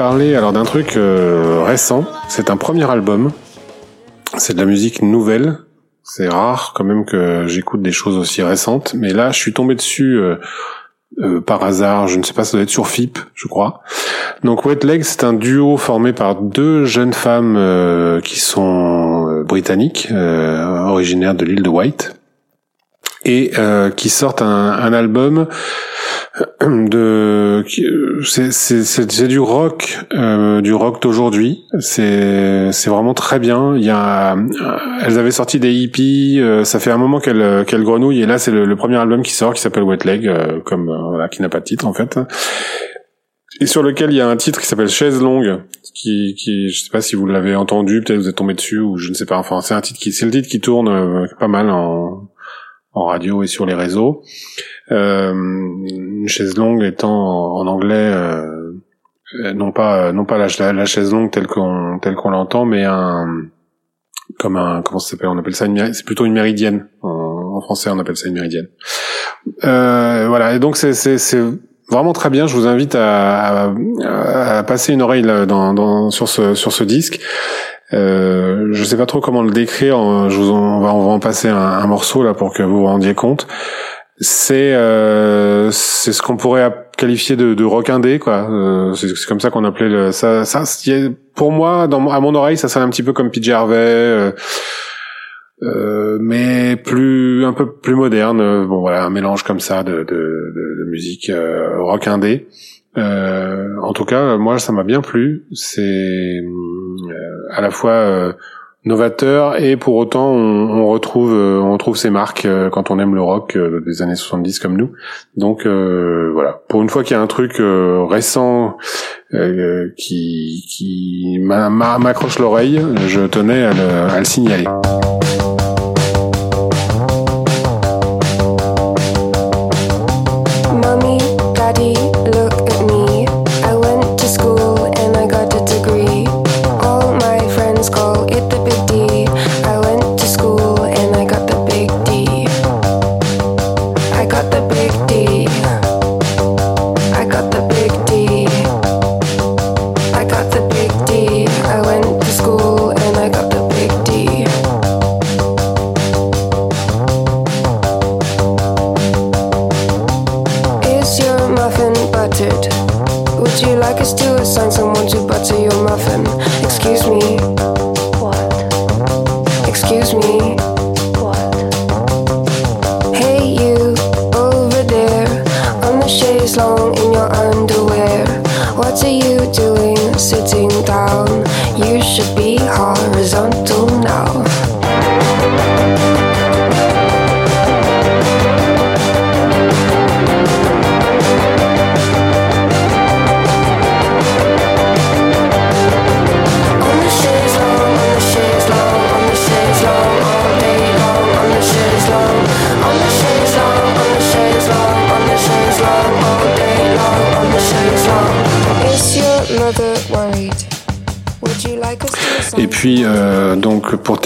Parler alors d'un truc euh, récent. C'est un premier album. C'est de la musique nouvelle. C'est rare quand même que j'écoute des choses aussi récentes, mais là, je suis tombé dessus euh, euh, par hasard. Je ne sais pas, ça doit être sur FIP, je crois. Donc, Wet Leg, c'est un duo formé par deux jeunes femmes euh, qui sont euh, britanniques, euh, originaires de l'île de White, et qui sortent un, un album [CLEARS THROAT] de qui- c'est du rock euh, du rock d'aujourd'hui. C'est c'est vraiment très bien. Il y a euh, elles avaient sorti des hippies euh, ça fait un moment qu'elles qu'elles grenouillent. Et là c'est le, premier album qui sort qui s'appelle Wet Leg euh, comme euh, voilà qui n'a pas de titre en fait. Et sur lequel il y a un titre qui s'appelle Chaise longue qui qui je sais pas si vous l'avez entendu peut-être vous êtes tombé dessus ou je ne sais pas. Enfin c'est un titre qui c'est le titre qui tourne euh, pas mal en en radio et sur les réseaux. euh, une chaise longue étant en, anglais euh, euh, non pas non pas la, chaise longue telle qu'on telle qu'on l'entend mais un comme un comment ça s'appelle On appelle ça une c'est plutôt une méridienne en, français on appelle ça une méridienne. Euh, voilà et donc c'est c'est vraiment très bien. Je vous invite à, à, à passer une oreille dans, dans sur ce sur ce disque. Euh, je sais pas trop comment le décrire. Je vous en- on va on va en passer un, un morceau là pour que vous vous rendiez compte. C'est euh, c'est ce qu'on pourrait qualifier de, de rock indé quoi. Euh, c'est comme ça qu'on appelait le ça ça. Pour moi, dans à mon oreille, ça sonne un petit peu comme PJ Harvey. euh, euh, mais plus un peu plus moderne euh, bon voilà un mélange comme ça de de, de, de musique euh, rock indé euh, en tout cas moi ça m'a bien plu c'est à la fois novateur et pour autant on, on retrouve euh, on retrouve ses marques euh, quand on aime le rock euh, des années 70 comme nous. Donc voilà. Pour une fois qu'il y a un truc récent qui qui m'a- m'a- m'accroche l'oreille je tenais à le, à le signaler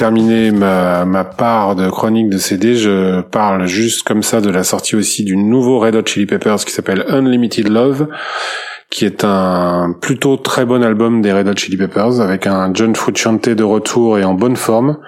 terminer ma, ma part de chronique de CD, je parle juste comme ça de la sortie aussi du nouveau Red Hot Chili Peppers qui s'appelle Unlimited Love, qui est un plutôt très bon album des Red Hot Chili Peppers, avec un John Frusciante de retour et en bonne forme.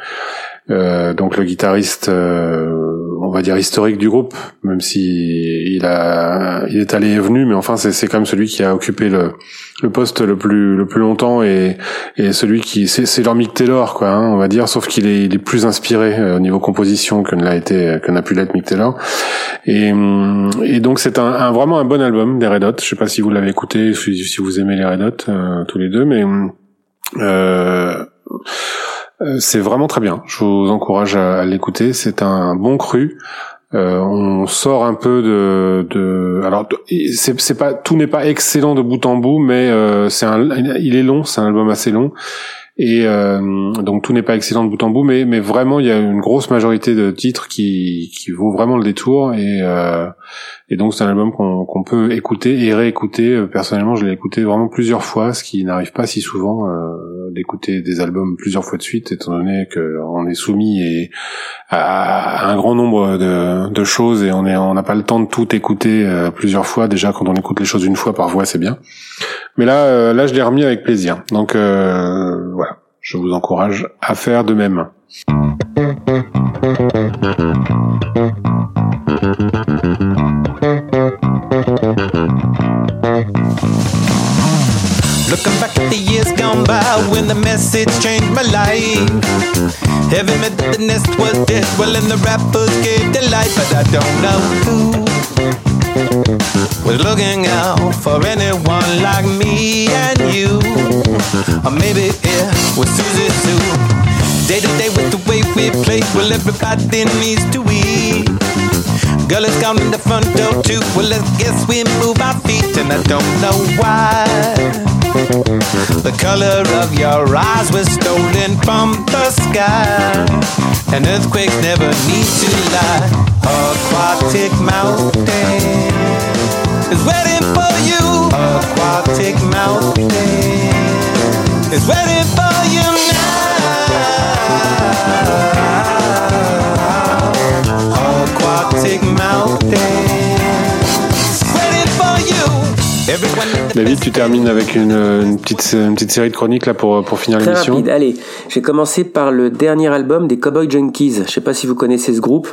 Euh, donc le guitariste, euh, on va dire historique du groupe, même si a, il est allé et venu, mais enfin c'est c'est quand même celui qui a occupé le, le poste le plus le plus longtemps et et celui qui c'est c'est leur Mick Taylor quoi, hein, on va dire, sauf qu'il est il est plus inspiré euh, au niveau composition que ne l'a été que n'a pu l'être Mick Taylor. Et hum, et donc c'est un, un- vraiment un bon album des Red Hot. Je sais pas si vous l'avez écouté, si, si vous aimez les Red Hot euh, tous les deux, mais hum, euh, euh, c'est vraiment très bien. Je vous encourage à, à l'écouter. C'est un bon cru. Euh, on sort un peu de, de alors c'est pas tout n'est pas excellent de bout en bout, mais euh, c'est un il est long, c'est un album assez long. Et euh, donc tout n'est pas excellent de bout en bout, mais mais vraiment il y a une grosse majorité de titres qui qui vaut vraiment le détour et euh, et donc c'est un album qu'on qu'on peut écouter et réécouter. Euh, Personnellement, je l'ai écouté vraiment plusieurs fois, ce qui n'arrive pas si souvent euh, d'écouter des albums plusieurs fois de suite, étant donné que on est soumis et à, un grand nombre de, choses et on on n'a pas le temps de tout écouter euh, plusieurs fois. Déjà, quand on écoute les choses une fois par voix, c'est bien. Mais là, euh, là, je l'ai remis avec plaisir. Donc euh, voilà, je vous encourage à faire de même. Looking back at the years gone by when the message changed my life. Heavy Methodist was dead, well, and the rappers gave their life, but I don't know who was looking out for anyone like me and you. Or maybe it was Susie Sue. Day to day with the way we play, well, everybody needs to eat. Girl, it's gone in the front door too. Well, I guess we move our feet, and I don't know why. The color of your eyes was stolen from the sky. And earthquakes never need to lie. Aquatic mountain is waiting for you. Aquatic mountain is waiting for David, tu termines avec une, une petite une petite série de chroniques là pour pour finir Très l'émission. rapide. Allez, j'ai commencé par le dernier album des Cowboy Junkies. Je sais pas si vous connaissez ce groupe,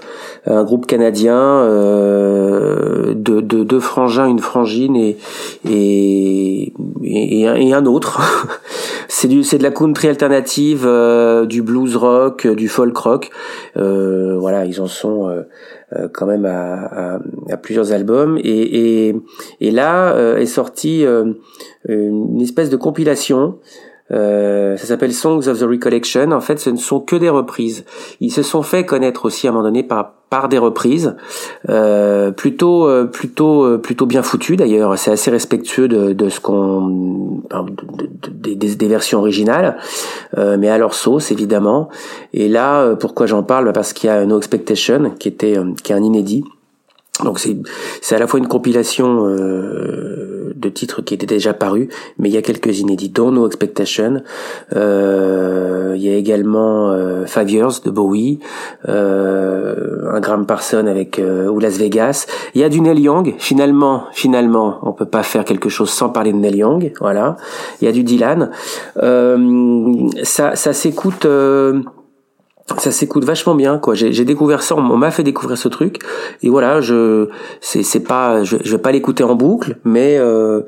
un groupe canadien euh, de, de deux frangins, une frangine et et et, un, et un autre. [LAUGHS] c'est du c'est de la country alternative, euh, du blues rock, euh, du folk rock. Euh, voilà, ils en sont euh, quand même à, plusieurs albums. Et et, et là euh, est sorti euh, une espèce de compilation euh, ça s'appelle Songs of the Recollection. En fait, ce ne sont que des reprises. Ils se sont fait connaître aussi à un moment donné par par des reprises, euh, plutôt euh, plutôt euh, plutôt bien foutues d'ailleurs. C'est assez respectueux de, de ce qu'on de- de- de- des, versions originales, euh, mais à leur sauce évidemment. Et là, pourquoi j'en parle? Parce qu'il y a No Expectation qui était qui est un inédit. Donc c'est à la fois une compilation euh, de titres qui étaient déjà parus, mais il y a quelques inédits, dont No Expectation. Euh, il y a également euh, Five Years de Bowie, euh, un Graham Parson avec ou Las Vegas. Il y a du Neil Young. Finalement, finalement, on peut pas faire quelque chose sans parler de Neil Young. Voilà. Il y a du Dylan. Ça ça s'écoute. Ça s'écoute vachement bien quoi. J'ai découvert ça on m'a fait découvrir ce truc. Et voilà je c'est pas je, je vais pas l'écouter en boucle mais euh,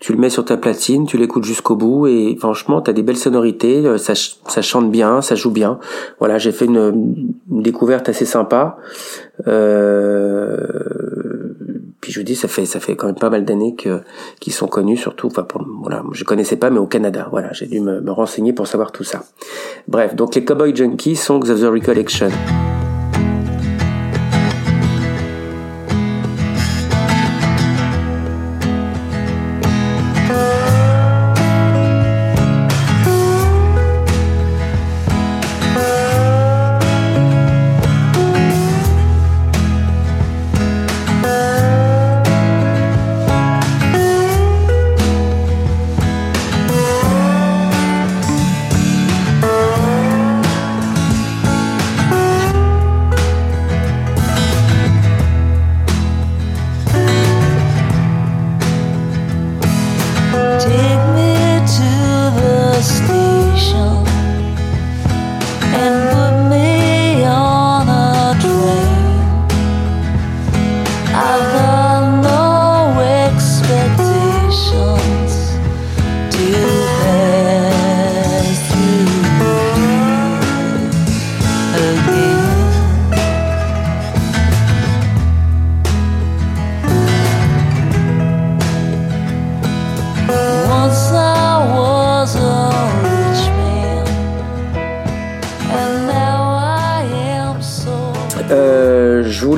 tu le mets sur ta platine tu l'écoutes jusqu'au bout et franchement t'as des belles sonorités euh, ça ça chante bien ça joue bien. Voilà j'ai fait une, une découverte assez sympa. Euh, je vous dis ça fait ça fait quand même pas mal d'années que qu'ils sont connus surtout enfin pour, voilà je connaissais pas mais au Canada. Voilà j'ai dû me, me renseigner pour savoir tout ça. Bref donc les Cowboy Junkies Songs of the Recollection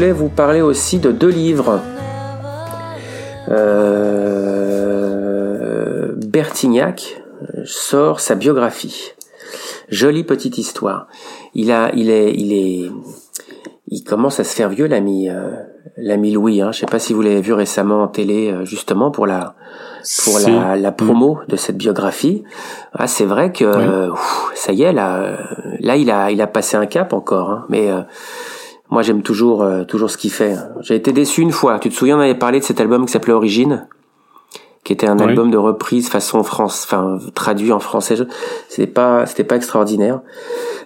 voulais vous parler aussi de deux livres. Euh, Bertignac sort sa biographie. Jolie petite histoire. Il a, il est, il est, il commence à se faire vieux l'ami, euh, l'ami Louis. Hein. Je sais pas si vous l'avez vu récemment en télé, euh, justement pour la, pour Si. la, la promo de cette biographie. Ah, c'est vrai que euh, ça y est là, là il a, il a passé un cap encore. Hein. Mais moi, j'aime toujours, euh, toujours ce qu'il fait. J'ai été déçu une fois. Tu te souviens, on avait parlé de cet album qui s'appelait Origine, qui était un Oui. album de reprise façon France, enfin traduit en français. C'était pas, c'était pas extraordinaire.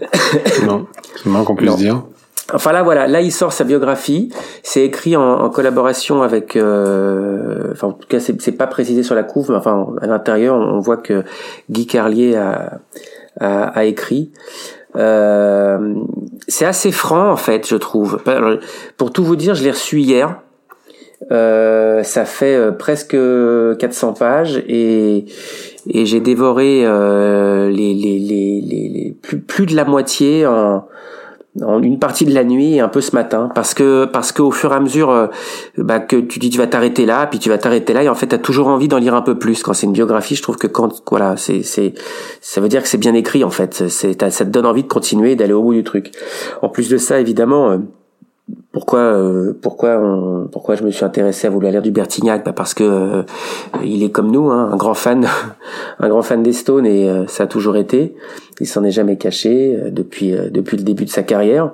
[COUGHS] Non, c'est moins qu'on puisse Non. dire. Enfin là, voilà, là il sort sa biographie. C'est écrit en, en collaboration avec, euh, enfin en tout cas c'est c'est pas précisé sur la couve, mais enfin à l'intérieur on, on voit que Guy Carlier a, a, a écrit. Euh, c'est assez franc en fait, je trouve. Pour tout vous dire, je l'ai reçu hier. Euh, ça fait euh, presque 400 pages et, j'ai dévoré euh, les, plus de la moitié en, en une partie de la nuit et un peu ce matin. Parce que parce qu'au fur et à mesure euh, bah, que tu dis tu vas t'arrêter là puis tu vas t'arrêter là et en fait tu as toujours envie d'en lire un peu plus. Quand c'est une biographie je trouve que quand voilà c'est c'est ça veut dire que c'est bien écrit en fait. Ça te donne envie de continuer d'aller au bout du truc. En plus de ça évidemment euh, pourquoi euh, pourquoi on- pourquoi je me suis intéressé à vouloir lire du Bertignac? Bah parce que euh, il est comme nous hein, un grand fan [LAUGHS] un grand fan des Stones et euh, ça a toujours été. Il s'en est jamais caché euh, depuis euh, depuis le début de sa carrière.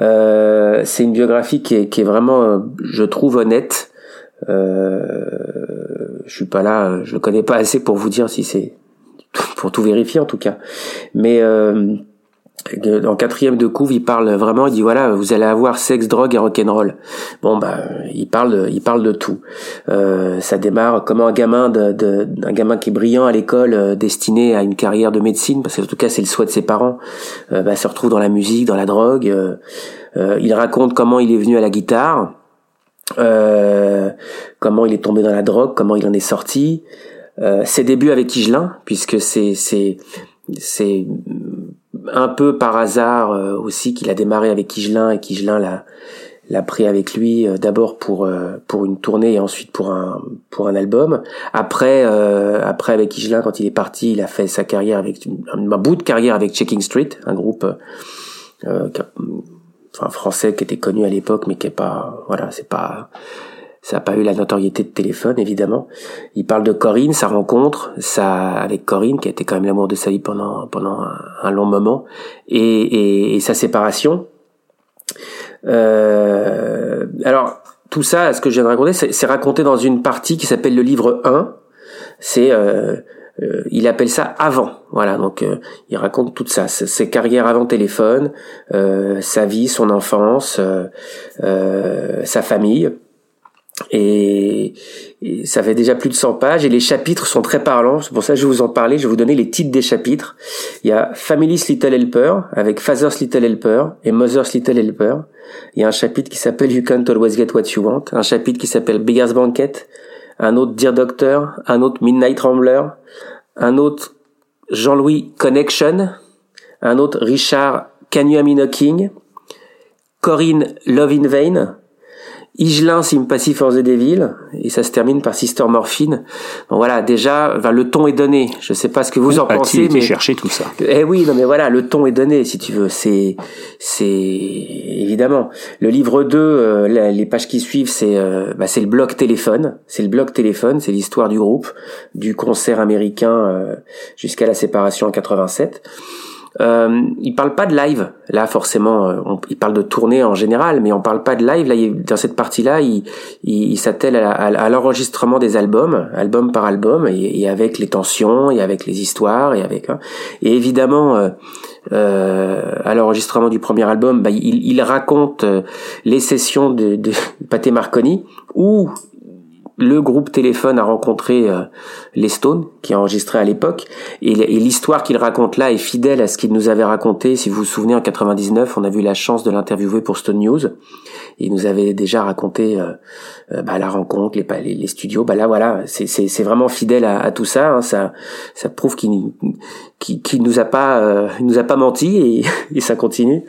Euh, c'est une biographie qui est, qui est vraiment je trouve honnête. Je suis pas là, je le connais pas assez pour vous dire si c'est [LAUGHS] pour tout vérifier en tout cas. Mais en quatrième de couve, il parle vraiment, il dit voilà, vous allez avoir sexe, drogue et rock'n'roll. Bon bah, il parle, de, il parle de tout. Euh, ça démarre comment un gamin de, de- un gamin qui est brillant à l'école, euh, destiné à une carrière de médecine, parce que en tout cas c'est le souhait de ses parents, euh, bah, se retrouve dans la musique, dans la drogue. euh, il raconte comment il est venu à la guitare, comment il est tombé dans la drogue, comment il en est sorti. Ses débuts avec Higelin, puisque c'est c'est c'est un peu par hasard euh, aussi qu'il a démarré avec Higelin et qu'Higelin l'a l'a pris avec lui euh, d'abord pour euh, pour une tournée et ensuite pour un pour un album. Après euh, après avec Higelin quand il est parti, il a fait sa carrière avec un, bout de carrière avec Checking Street, un groupe euh, enfin français qui était connu à l'époque mais qui est pas voilà, c'est pas ça n'a pas eu la notoriété de téléphone, évidemment. Il parle de Corinne, sa rencontre, ça avec Corinne, qui a été quand même l'amour de sa vie pendant pendant un, long moment, et, et, et sa séparation. Euh, alors tout ça, ce que je viens de raconter, c'est raconté dans une partie qui s'appelle le livre 1. C'est euh, euh, il appelle ça avant, voilà. Donc euh, il raconte tout ça, ses carrières avant téléphone, euh, sa vie, son enfance, euh, euh, sa famille. Et, ça fait déjà plus de 100 pages et les chapitres sont très parlants. C'est pour ça que je vais vous en parler. Je vais vous donner les titres des chapitres. Il y a Family's Little Helper avec Father's Little Helper et Mother's Little Helper. Il y a un chapitre qui s'appelle You Can't Always Get What You Want. Un chapitre qui s'appelle Beggar's Banquet. Un autre Dear Doctor. Un autre Midnight Rambler. Un autre Jean-Louis Connection. Un autre Richard Can You Knocking. Corinne Love in Vain. Higelin Sympathy for the Devil et ça se termine par Sister Morphine. Bon voilà, déjà enfin, le ton est donné. Je sais pas ce que vous en A-t-il pensez mais chercher tout ça eh oui, non mais voilà, le ton est donné si tu veux. C'est c'est évidemment le livre 2 euh, les pages qui suivent c'est euh, bah, c'est le bloc téléphone, c'est le bloc téléphone, c'est l'histoire du groupe, du concert américain euh, jusqu'à la séparation en 87. Euh, il parle pas de live là forcément euh, il parle de tournée en général mais on parle pas de live là dans cette partie là il, il, s'attelle à, l'enregistrement des albums album par album et, avec les tensions et avec les histoires et avec hein. et évidemment euh, euh, à l'enregistrement du premier album bah, il, il raconte euh, les sessions de, de [LAUGHS] Pathé Marconi où le groupe Téléphone a rencontré euh, les Stones, qui enregistraient à l'époque, et, et l'histoire qu'il raconte là est fidèle à ce qu'il nous avait raconté. Si vous vous souvenez, en 99, on a eu la chance de l'interviewer pour Stone News. Il nous avait déjà raconté euh, euh, bah, la rencontre, les, les, les studios. Bah là, voilà, c'est, vraiment fidèle à, à tout ça. hein. Ça, ça prouve qu'il, qu'il, qu'il nous a pas, euh, il nous a pas menti et, [LAUGHS] et ça continue.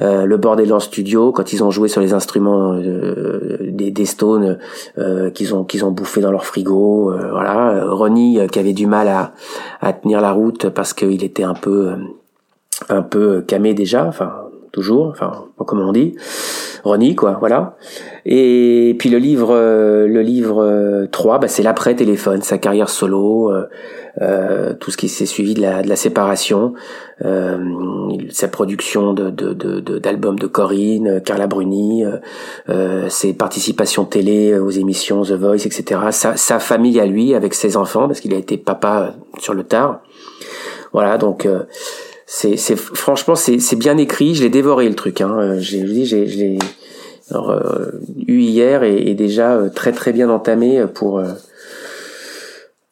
Euh, le bordel en studio, quand ils ont joué sur les instruments euh, des, des Stones, euh, qu'ils ont qu'ils ont bouffé dans leur frigo, voilà. Ronnie qui avait du mal à, à tenir la route parce qu'il était un peu un peu camé déjà, enfin toujours, enfin comment on dit, Ronnie quoi, voilà. Et puis le livre euh, le livre euh, 3, bah, c'est l'après téléphone, sa carrière solo, euh, euh, tout ce qui s'est suivi de la de la séparation, euh, sa production de de de- d'albums de, Corinne, euh, Carla Bruni, euh, euh, ses participations télé aux émissions The Voice, etc. Sa famille à lui avec ses enfants parce qu'il a été papa sur le tard. Voilà donc. C'est, c'est franchement c'est, c'est bien écrit. Je l'ai dévoré le truc. Hein. Euh, J'ai, je dis, j'ai, euh, eu hier et, et déjà euh, très très bien entamé pour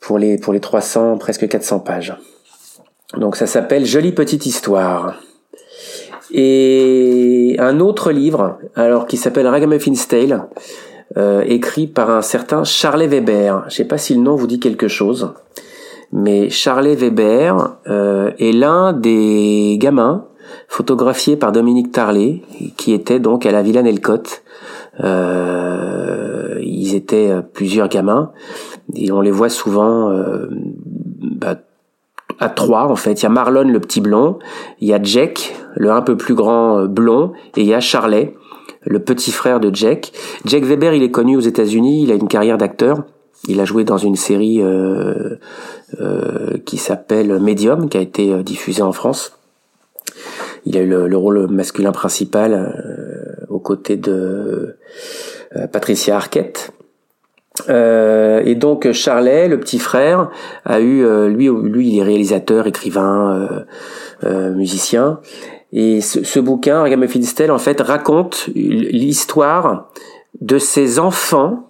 pour les pour les 300 presque 400 pages. Donc ça s'appelle Jolie petite histoire. Et un autre livre, alors qui s'appelle Ragamuffin Tale, écrit par un certain Charlie Weber. Je sais pas si le nom vous dit quelque chose, mais Charlie Weber euh, est l'un des gamins photographiés par Dominique Tarlet, qui était donc à la Villa Nelcotte. Euh, ils étaient euh, plusieurs gamins et on les voit souvent euh, bah, à trois en fait. Il y a Marlon le petit blond, il y a Jack le un peu plus grand blond et il y a Charlet le petit frère de Jack. Jack Weber il est connu aux États-Unis, il a une carrière d'acteur. Il a joué dans une série euh, euh, qui s'appelle Medium, qui a été euh, diffusée en France. Il a eu le, le rôle masculin principal aux côtés de Patricia Arquette. Et donc Charlet, le petit frère, a eu lui lui il est réalisateur, écrivain, musicien. Et ce, bouquin, Ragamuffin Tale, en fait, raconte l'histoire de ces enfants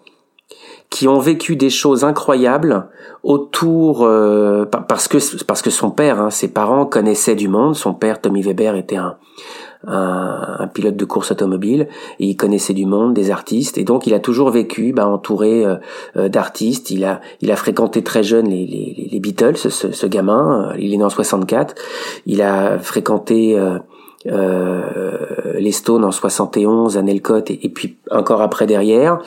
qui ont vécu des choses incroyables autour euh, par- parce que parce que son père, hein, ses parents connaissaient du monde. Son père, Tommy Weber, était un un, un pilote de course automobile il connaissait du monde, des artistes et donc il a toujours vécu bah, entouré euh, euh, d'artistes. Il a il a fréquenté très jeune les les, les Beatles, ce, ce gamin. Euh, Il est né en 64. Il a fréquenté euh, les Stones en 71, Anelcott et, et puis encore après derrière.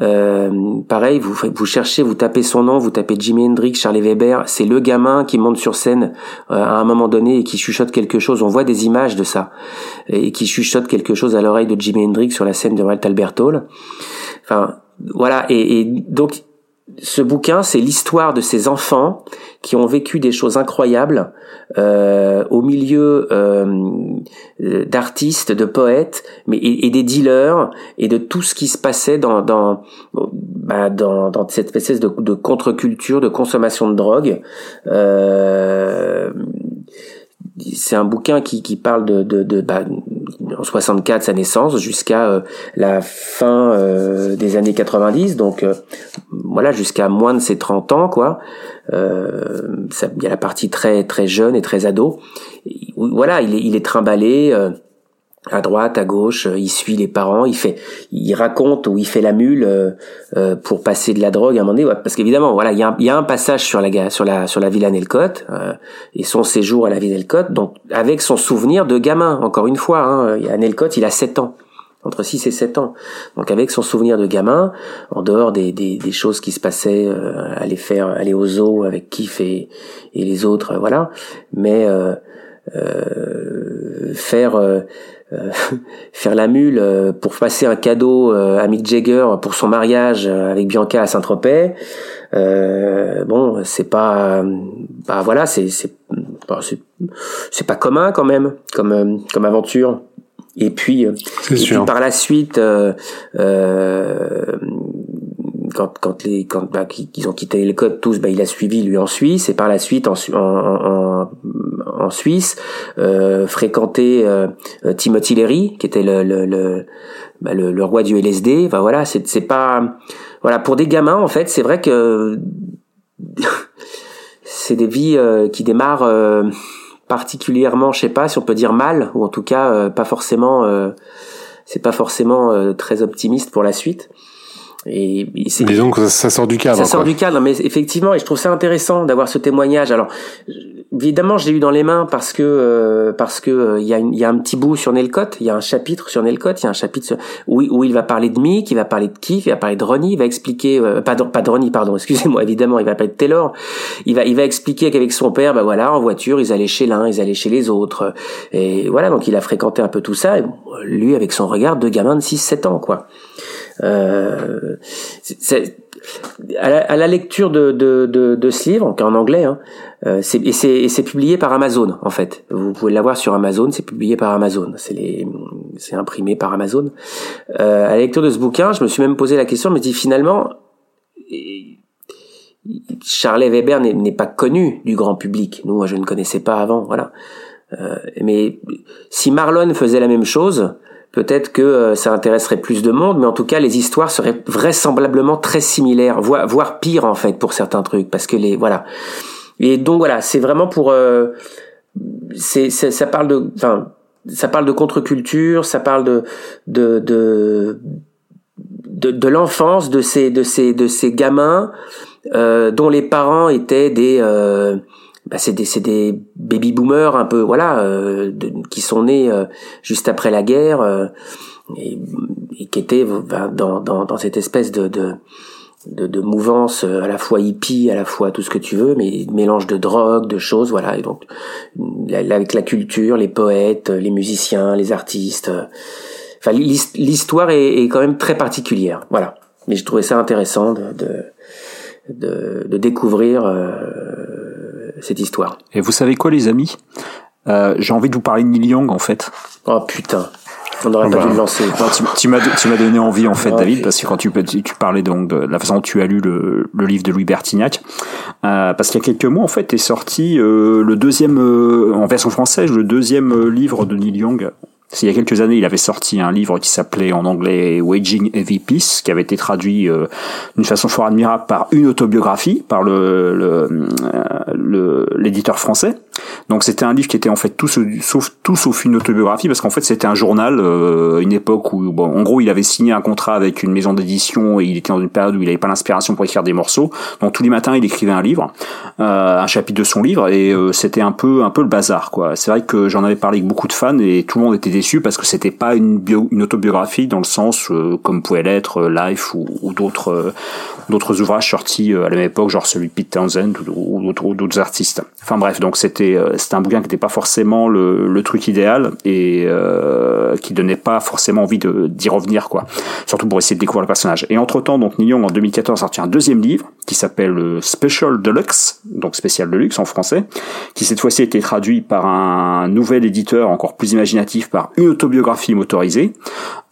Euh, pareil, vous vous cherchez, vous tapez son nom, vous tapez Jimi Hendrix, Charlie Weber, c'est le gamin qui monte sur scène euh, à un moment donné et qui chuchote quelque chose. On voit des images de ça et qui chuchote quelque chose à l'oreille de Jimi Hendrix sur la scène de Royal Albert Hall. Enfin, voilà. Et, et donc, ce bouquin, c'est l'histoire de ces enfants qui ont vécu des choses incroyables euh, au milieu euh, d'artistes, de poètes, mais et, et des dealers et de tout ce qui se passait dans dans bah, dans, dans cette espèce de, de contre-culture, de consommation de drogue. Euh, c'est un bouquin qui, qui parle de, de, de bah, en 64 sa naissance jusqu'à euh, la fin euh, des années 90 donc euh, voilà jusqu'à moins de ses 30 ans quoi. Euh, ça- il y a la partie très très jeune et très ado. Voilà il est, il est trimballé euh, à droite, à gauche, euh, il suit les parents, il fait, il raconte ou il fait la mule euh, euh, pour passer de la drogue à un moment donné, parce qu'évidemment, voilà, il y a, un, y a un passage sur la sur la sur la villa Nelcott euh, et son séjour à la villa Nelcott, donc avec son souvenir de gamin, encore une fois, hein, il y a Nelcott, il a 7 ans entre 6 et 7 ans. Donc avec son souvenir de gamin, en dehors des, des, des choses qui se passaient, euh, aller faire, aller au zoo avec Kiff et, et les autres, euh, voilà. Mais euh, euh, faire euh, [LAUGHS] faire la mule pour passer un cadeau à Mick Jagger pour son mariage avec Bianca à Saint-Tropez. Bon, c'est pas, bah voilà, c'est c'est bah, pas commun quand même comme comme aventure. Et puis, euh, et puis par la suite, euh, euh, quand quand les quand bah, qu'ils ont quitté le code tous, bah, il a suivi lui en Suisse et par la suite en en, en, en Suisse euh, fréquenté euh, euh, Timothy Leary qui était le le le, bah, le, le roi du LSD. Enfin voilà, c'est c'est pas voilà pour des gamins en fait, c'est vrai que [LAUGHS] c'est des vies euh, qui démarrent euh, particulièrement, je sais pas si on peut dire mal ou en tout cas euh, pas forcément euh, c'est pas forcément euh, très optimiste pour la suite. Et, et que ça, sort du cadre. ça sort quoi. du cadre, mais effectivement, et je trouve ça intéressant d'avoir ce témoignage. Alors, évidemment, je l'ai eu dans les mains parce que euh, parce que euh, il y y a un petit bout sur Nelcott, il y a un chapitre sur Nelcott, il y a un chapitre où, où il va parler de Mick, il va parler de Keith, il va parler de Ronnie, il va expliquer euh, pas de, pas de Ronnie, pardon, [LAUGHS] excusez-moi, évidemment, il va parler de Taylor. Il va il va expliquer qu'avec son père, bah voilà, en voiture, ils allaient chez l'un, ils allaient chez les autres, et voilà, donc il a fréquenté un peu tout ça. Et lui, avec son regard de gamin de 6-7 ans, quoi. Euh, à la, à la lecture de, de, de, de ce livre, en anglais, hein, c'est, et c'est publié par Amazon en fait. Vous pouvez l'avoir sur Amazon, c'est publié par Amazon. C'est, imprimé par Amazon. Euh, à la lecture de ce bouquin, je me suis même posé la question, je me dis finalement, et- Charlet Weber n'est, n'est pas connu du grand public. Nous, moi, je ne connaissais pas avant, voilà. Euh, mais si Marlon faisait la même chose, peut-être que euh, ça intéresserait plus de monde, mais en tout cas, les histoires seraient vraisemblablement très similaires, voire, voire pire en fait pour certains trucs, parce que les voilà. Et donc voilà, c'est vraiment pour, euh, c'est, ça parle de, enfin, ça parle de contre-culture, ça parle de, de, de, de, de l'enfance de ces, de ces, de ces gamins euh, dont les parents étaient des euh, bah, c'est des des baby boomers un peu voilà euh, qui sont nés euh, juste après la guerre euh, et, et qui étaient bah, dans, dans dans cette espèce de de de, de mouvance euh, à la fois hippie, à la fois tout ce que tu veux, mais mélange de drogue, de choses, voilà. Et donc, avec la culture, les poètes, les musiciens, les artistes. euh, Enfin, l'his- l'histoire est, est quand même très particulière, voilà. Mais je trouvais ça intéressant de de, de, de découvrir euh, cette histoire. Et vous savez quoi, les amis? Euh, J'ai envie de vous parler de Neil Young, en fait. Oh putain. On n'aurait pas bah. dû le lancer. Non, tu, tu m'as tu m'as donné envie en fait, David, parce que quand tu, tu, tu parlais donc de la façon dont tu as lu le, le livre de Louis Bertignac, euh, parce qu'il y a quelques mois en fait est sorti euh, le deuxième euh, en version française le deuxième euh, livre de Neil Young. Il y a quelques années, il avait sorti un livre qui s'appelait en anglais Waging Heavy Peace, qui avait été traduit euh, d'une façon fort admirable par une autobiographie, par le le- euh, l'éditeur français. Donc c'était un livre qui était en fait tout sauf- tout sauf une autobiographie parce qu'en fait c'était un journal, euh, une époque où bon, en gros il avait signé un contrat avec une maison d'édition et il était dans une période où il n'avait pas l'inspiration pour écrire des morceaux. Donc tous les matins il écrivait un livre, euh, un chapitre de son livre et euh, c'était un peu un peu le bazar quoi. C'est vrai que j'en avais parlé avec beaucoup de fans et tout le monde était déçu parce que c'était pas une bio, une autobiographie dans le sens euh, comme pouvait l'être euh, Life ou, ou d'autres euh, d'autres ouvrages sortis euh, à la même époque, genre celui de Pete Townsend ou, ou d'autres- artistes. Enfin bref, donc c'était c'était un bouquin qui n'était pas forcément le, le truc idéal et qui donnait pas forcément envie d'y revenir quoi. Surtout pour essayer de découvrir le personnage. Et entre temps, donc Young en 2014 a sorti un deuxième livre qui s'appelle Special Deluxe, donc spécial deluxe en français, qui cette fois-ci a été traduit par un nouvel éditeur encore plus imaginatif par une autobiographie motorisée.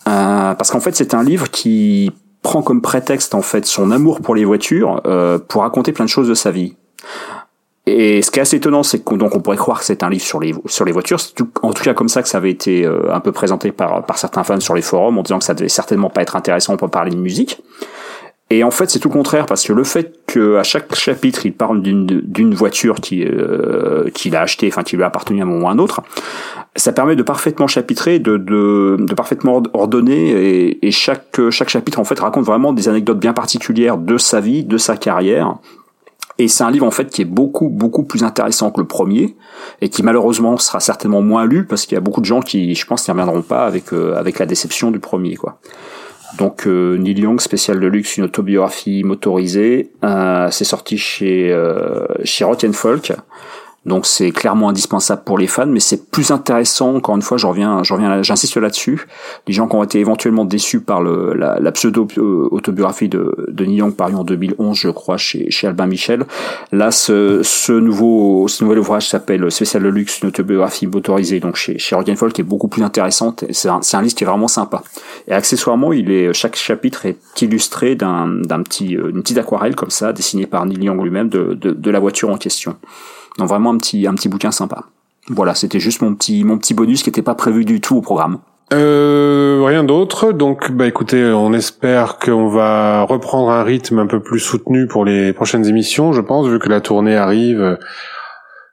Euh, parce qu'en fait c'est un livre qui prend comme prétexte en fait son amour pour les voitures euh, pour raconter plein de choses de sa vie. Et ce qui est assez étonnant, c'est qu'on donc on pourrait croire que c'est un livre sur les sur les voitures. C'est en tout cas comme ça que ça avait été euh, un peu présenté par par certains fans sur les forums, en disant que ça devait certainement pas être intéressant pour parler de musique. Et en fait, c'est tout le contraire parce que le fait que à chaque chapitre, il parle d'une voiture qui euh, qu'il a achetée, enfin qui lui a appartenu à un moment ou à un autre, ça permet de parfaitement chapitrer, de de, de parfaitement ord- ordonner et, et chaque chaque chapitre en fait raconte vraiment des anecdotes bien particulières de sa vie, de sa carrière. Et c'est un livre en fait qui est beaucoup beaucoup plus intéressant que le premier et qui malheureusement sera certainement moins lu parce qu'il y a beaucoup de gens qui, je pense, n'y reviendront pas avec euh, avec la déception du premier quoi. Donc euh, Neil Young, spécial de luxe, une autobiographie motorisée. Euh, c'est sorti chez euh, chez Folk. Donc c'est clairement indispensable pour les fans, mais c'est plus intéressant. Encore une fois, je reviens, je reviens, j'insiste là-dessus. Les gens qui ont été éventuellement déçus par le, la, la pseudo euh, autobiographie de, de Neil Young parue en 2011, je crois, chez, chez Albin Michel. Là, ce, ce nouveau, ce nouvel ouvrage s'appelle Spécial de luxe, une autobiographie motorisée, donc chez, chez and Folk, qui est beaucoup plus intéressante. C'est un, un livre qui est vraiment sympa. Et accessoirement, il est, chaque chapitre est illustré d'un, d'un petit, euh, une petite aquarelle comme ça, dessinée par Neil Young lui-même de, de, de la voiture en question. Donc vraiment un petit, un petit bouquin sympa. Voilà, c'était juste mon petit, mon petit bonus qui n'était pas prévu du tout au programme. Euh, rien d'autre. Donc, bah écoutez, on espère qu'on va reprendre un rythme un peu plus soutenu pour les prochaines émissions. Je pense, vu que la tournée arrive,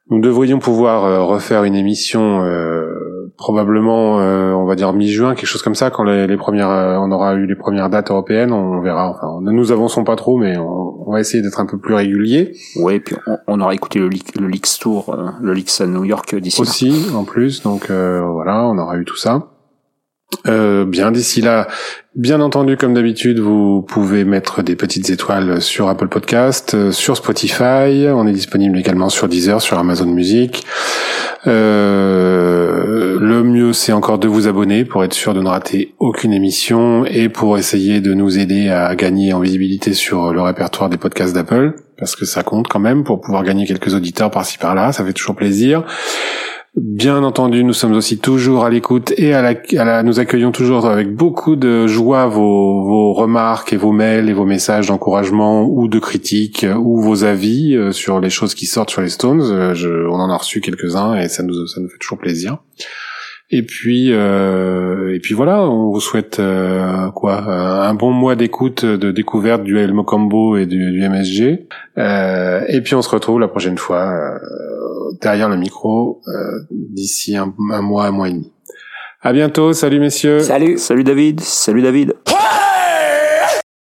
nous devrions pouvoir euh, refaire une émission euh, probablement, euh, on va dire mi-juin, quelque chose comme ça, quand les, les premières, euh, on aura eu les premières dates européennes. On verra. Enfin, ne nous avançons pas trop, mais on, on va essayer d'être un peu plus régulier Ouais, puis on, on aura écouté le, le Leaks Tour, euh, le Leaks à New York euh, d'ici là. aussi, en plus. Donc euh, voilà, on aura eu tout ça. Euh, bien d'ici là, bien entendu, comme d'habitude, vous pouvez mettre des petites étoiles sur Apple Podcast, euh, sur Spotify. On est disponible également sur Deezer, sur Amazon Music. Euh, le mieux, c'est encore de vous abonner pour être sûr de ne rater aucune émission et pour essayer de nous aider à gagner en visibilité sur le répertoire des podcasts d'Apple, parce que ça compte quand même pour pouvoir gagner quelques auditeurs par-ci par-là. Ça fait toujours plaisir. Bien entendu, nous sommes aussi toujours à l'écoute et à la, à la- nous accueillons toujours avec beaucoup de joie vos, vos remarques et vos mails et vos messages d'encouragement ou de critique euh, ou vos avis euh, sur les choses qui sortent sur les Stones. Euh, Je, on en a reçu quelques-uns et ça nous, ça nous fait toujours plaisir. Et puis, euh, et puis voilà, on vous souhaite euh, quoi Un bon mois d'écoute, de découverte du Elmo Combo et du, du MSG. Euh, et puis on se retrouve la prochaine fois derrière le micro euh, d'ici un, un mois, un mois et demi. À bientôt, salut messieurs. Salut. Salut David, salut David.